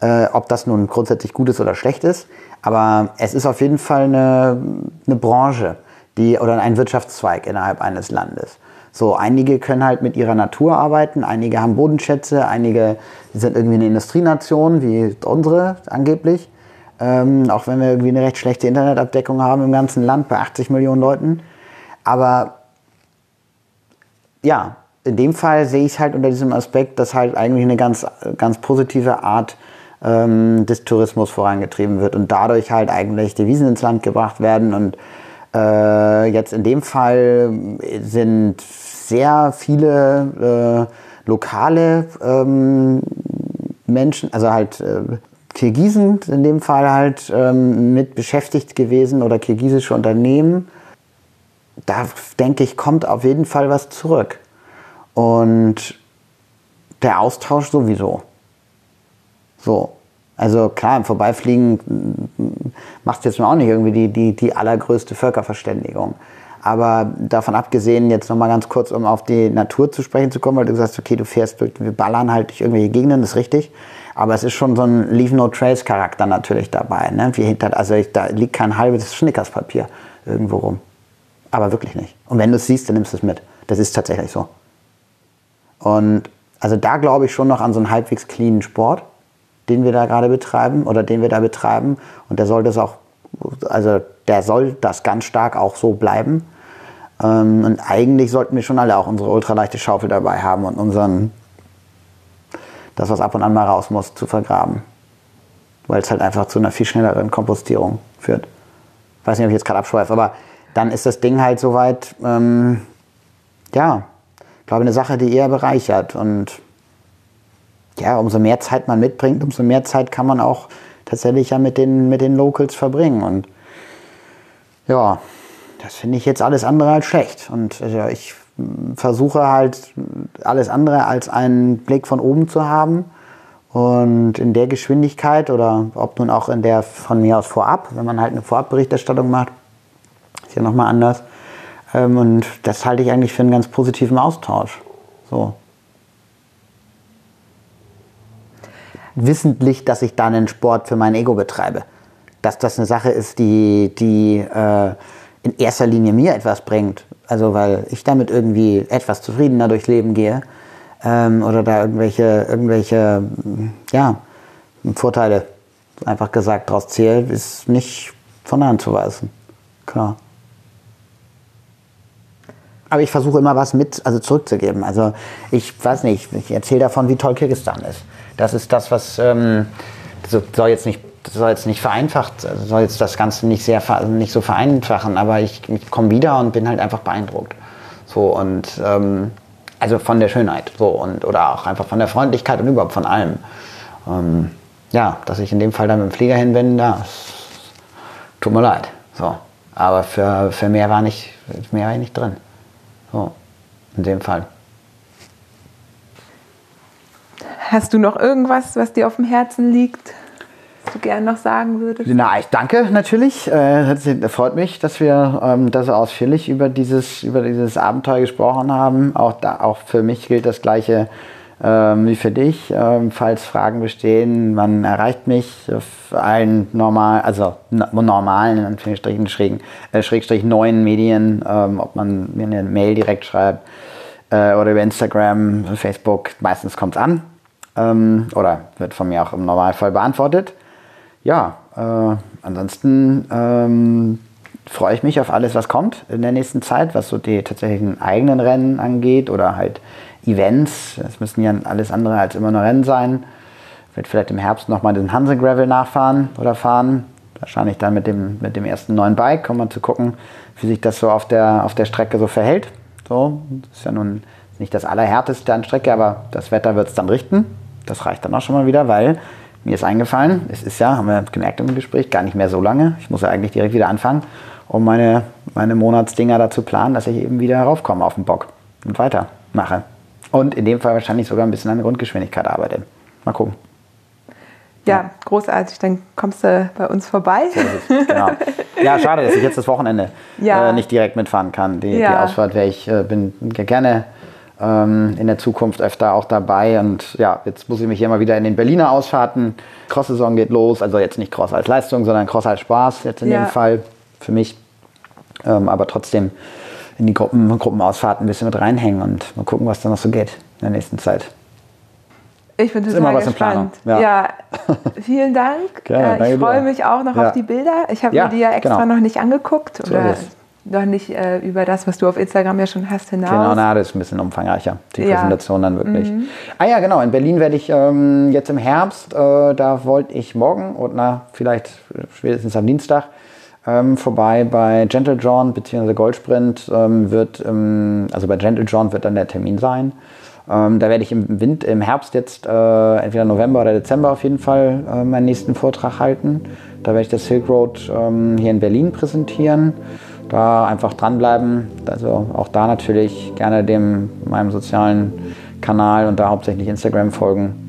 äh, ob das nun grundsätzlich gut ist oder schlecht ist. Aber es ist auf jeden Fall eine, eine Branche die, oder ein Wirtschaftszweig innerhalb eines Landes. So, einige können halt mit ihrer Natur arbeiten, einige haben Bodenschätze, einige sind irgendwie eine Industrienation, wie unsere angeblich. Ähm, auch wenn wir irgendwie eine recht schlechte Internetabdeckung haben im ganzen Land bei 80 Millionen Leuten. Aber ja, in dem Fall sehe ich es halt unter diesem Aspekt, dass halt eigentlich eine ganz, ganz positive Art ähm, des Tourismus vorangetrieben wird und dadurch halt eigentlich Devisen ins Land gebracht werden. Und äh, jetzt in dem Fall sind sehr viele äh, lokale ähm, Menschen, also halt äh, Kirgisen in dem Fall halt ähm, mit beschäftigt gewesen oder kirgisische Unternehmen. Da denke ich, kommt auf jeden Fall was zurück. Und der Austausch sowieso. So. Also klar, im Vorbeifliegen macht es jetzt auch nicht irgendwie die, die, die allergrößte Völkerverständigung. Aber davon abgesehen, jetzt nochmal ganz kurz, um auf die Natur zu sprechen zu kommen, weil du sagst, okay, du fährst, wir ballern halt durch irgendwelche Gegenden, das ist richtig. Aber es ist schon so ein Leave No Trace Charakter natürlich dabei. Ne? Wie hinter, also ich, da liegt kein halbes Schnickerspapier irgendwo rum. Aber wirklich nicht. Und wenn du es siehst, dann nimmst du es mit. Das ist tatsächlich so. Und also da glaube ich schon noch an so einen halbwegs cleanen Sport, den wir da gerade betreiben oder den wir da betreiben. Und der soll das auch, also der soll das ganz stark auch so bleiben. Ähm, und eigentlich sollten wir schon alle auch unsere ultraleichte Schaufel dabei haben und unseren, das, was ab und an mal raus muss, zu vergraben. Weil es halt einfach zu einer viel schnelleren Kompostierung führt. Ich weiß nicht, ob ich jetzt gerade abschweife, aber dann ist das Ding halt soweit, ähm, ja, ich eine Sache, die eher bereichert. Und ja, umso mehr Zeit man mitbringt, umso mehr Zeit kann man auch tatsächlich ja mit den, mit den Locals verbringen. Und ja, das finde ich jetzt alles andere als schlecht. Und also ich versuche halt alles andere als einen Blick von oben zu haben. Und in der Geschwindigkeit oder ob nun auch in der von mir aus vorab, wenn man halt eine Vorabberichterstattung macht, ist ja nochmal anders. Ähm, und das halte ich eigentlich für einen ganz positiven Austausch. So. Wissentlich, dass ich da einen Sport für mein Ego betreibe. Dass das eine Sache ist, die, die äh, in erster Linie mir etwas bringt. Also weil ich damit irgendwie etwas zufriedener durchs Leben gehe ähm, oder da irgendwelche, irgendwelche ja, Vorteile, einfach gesagt, daraus zähle, ist nicht von der Hand zu weisen. Klar. Aber ich versuche immer was mit, also zurückzugeben. Also ich weiß nicht, ich erzähle davon, wie toll Kirgisistan ist. Das ist das, was ähm, soll jetzt nicht soll jetzt nicht vereinfacht, soll jetzt das Ganze nicht sehr nicht so vereinfachen, aber ich, ich komme wieder und bin halt einfach beeindruckt. So und ähm, also von der Schönheit so und oder auch einfach von der Freundlichkeit und überhaupt von allem. Ähm, ja, dass ich in dem Fall dann mit dem Flieger hin bin, ja, tut mir leid. So. Aber für, für mehr war nicht, mehr war ich nicht drin. So, in dem Fall. Hast du noch irgendwas, was dir auf dem Herzen liegt? du gerne noch sagen würdest? Na, ich danke natürlich. Äh, freut mich, dass wir ähm, da so ausführlich über dieses, über dieses Abenteuer gesprochen haben. Auch, da, auch für mich gilt das Gleiche ähm, wie für dich. Ähm, falls Fragen bestehen, man erreicht mich auf allen normal, also normalen, in Anführungsstrichen, schrägen, äh, Schrägstrich neuen Medien, ähm, ob man mir eine Mail direkt schreibt äh, oder über Instagram, Facebook, meistens kommt es an. Ähm, oder wird von mir auch im Normalfall beantwortet ja, äh, ansonsten ähm, freue ich mich auf alles, was kommt in der nächsten Zeit, was so die tatsächlichen eigenen Rennen angeht oder halt Events. Es müssen ja alles andere als immer nur Rennen sein. Werde vielleicht im Herbst nochmal den Hansen Gravel nachfahren oder fahren. Wahrscheinlich dann mit dem, mit dem ersten neuen Bike, um mal zu gucken, wie sich das so auf der, auf der Strecke so verhält. So, das ist ja nun nicht das Allerhärteste an Strecke, aber das Wetter wird es dann richten. Das reicht dann auch schon mal wieder, weil mir ist eingefallen, es ist ja, haben wir gemerkt im Gespräch, gar nicht mehr so lange. Ich muss ja eigentlich direkt wieder anfangen, um meine, meine Monatsdinger da zu planen, dass ich eben wieder raufkomme auf den Bock und weitermache. Und in dem Fall wahrscheinlich sogar ein bisschen an der Grundgeschwindigkeit arbeite. Mal gucken. Ja, großartig. Dann kommst du bei uns vorbei. So genau. Ja, schade, dass ich jetzt das Wochenende Ja. äh, nicht direkt mitfahren kann. Die, die Ja. Ausfahrt wäre ich, äh, bin gerne in der Zukunft öfter auch dabei. Und ja, jetzt muss ich mich hier mal wieder in den Berliner Ausfahrten. Cross-Saison geht los. Also jetzt nicht Cross als Leistung, sondern Cross als Spaß jetzt in Ja. dem Fall für mich. Ähm, aber trotzdem in die Gruppen, Gruppenausfahrten ein bisschen mit reinhängen und mal gucken, was da noch so geht in der nächsten Zeit. Ich bin total immer gespannt. ja. vielen Dank. Gerne, Äh, ich freue mich auch noch Ja. auf die Bilder. Ich habe Ja, mir die ja extra genau. noch nicht angeguckt So oder. Noch nicht äh, über das, was du auf Instagram ja schon hast, hinaus. Genau, na, das ist ein bisschen umfangreicher, die Ja. Mhm. Präsentation dann wirklich. Ah ja, genau, in Berlin werde ich ähm, jetzt im Herbst, äh, da wollte ich morgen und na, vielleicht spätestens am Dienstag ähm, vorbei bei Gentle John bzw. Goldsprint ähm, wird, ähm, also bei Gentle John wird dann der Termin sein. Ähm, da werde ich im, Wind, im Herbst jetzt, äh, entweder November oder Dezember auf jeden Fall, äh, meinen nächsten Vortrag halten. Da werde ich das Silk Road ähm, hier in Berlin präsentieren. Da einfach dranbleiben. Also auch da natürlich gerne dem meinem sozialen Kanal und da hauptsächlich Instagram folgen.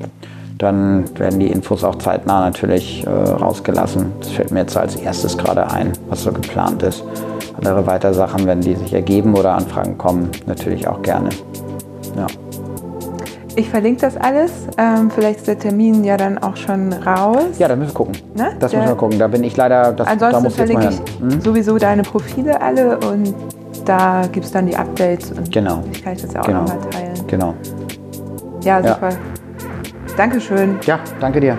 Dann werden die Infos auch zeitnah natürlich äh, rausgelassen. Das fällt mir jetzt als erstes gerade ein, was so geplant ist. Andere weitere Sachen, wenn die sich ergeben oder Anfragen kommen, natürlich auch gerne. Ja. Ich verlinke das alles. Ähm, vielleicht ist der Termin ja dann auch schon raus. Ja, da müssen wir gucken. Ne? Das Der- müssen wir gucken. Da bin ich leider, das, da Ansonsten muss ich jetzt mal verlinke ich Hm? sowieso deine Profile alle und da gibt es dann die Updates und Genau. ich kann ich das ja auch Genau. nochmal teilen. Genau. Ja, Ja. super. Dankeschön. Ja, danke dir.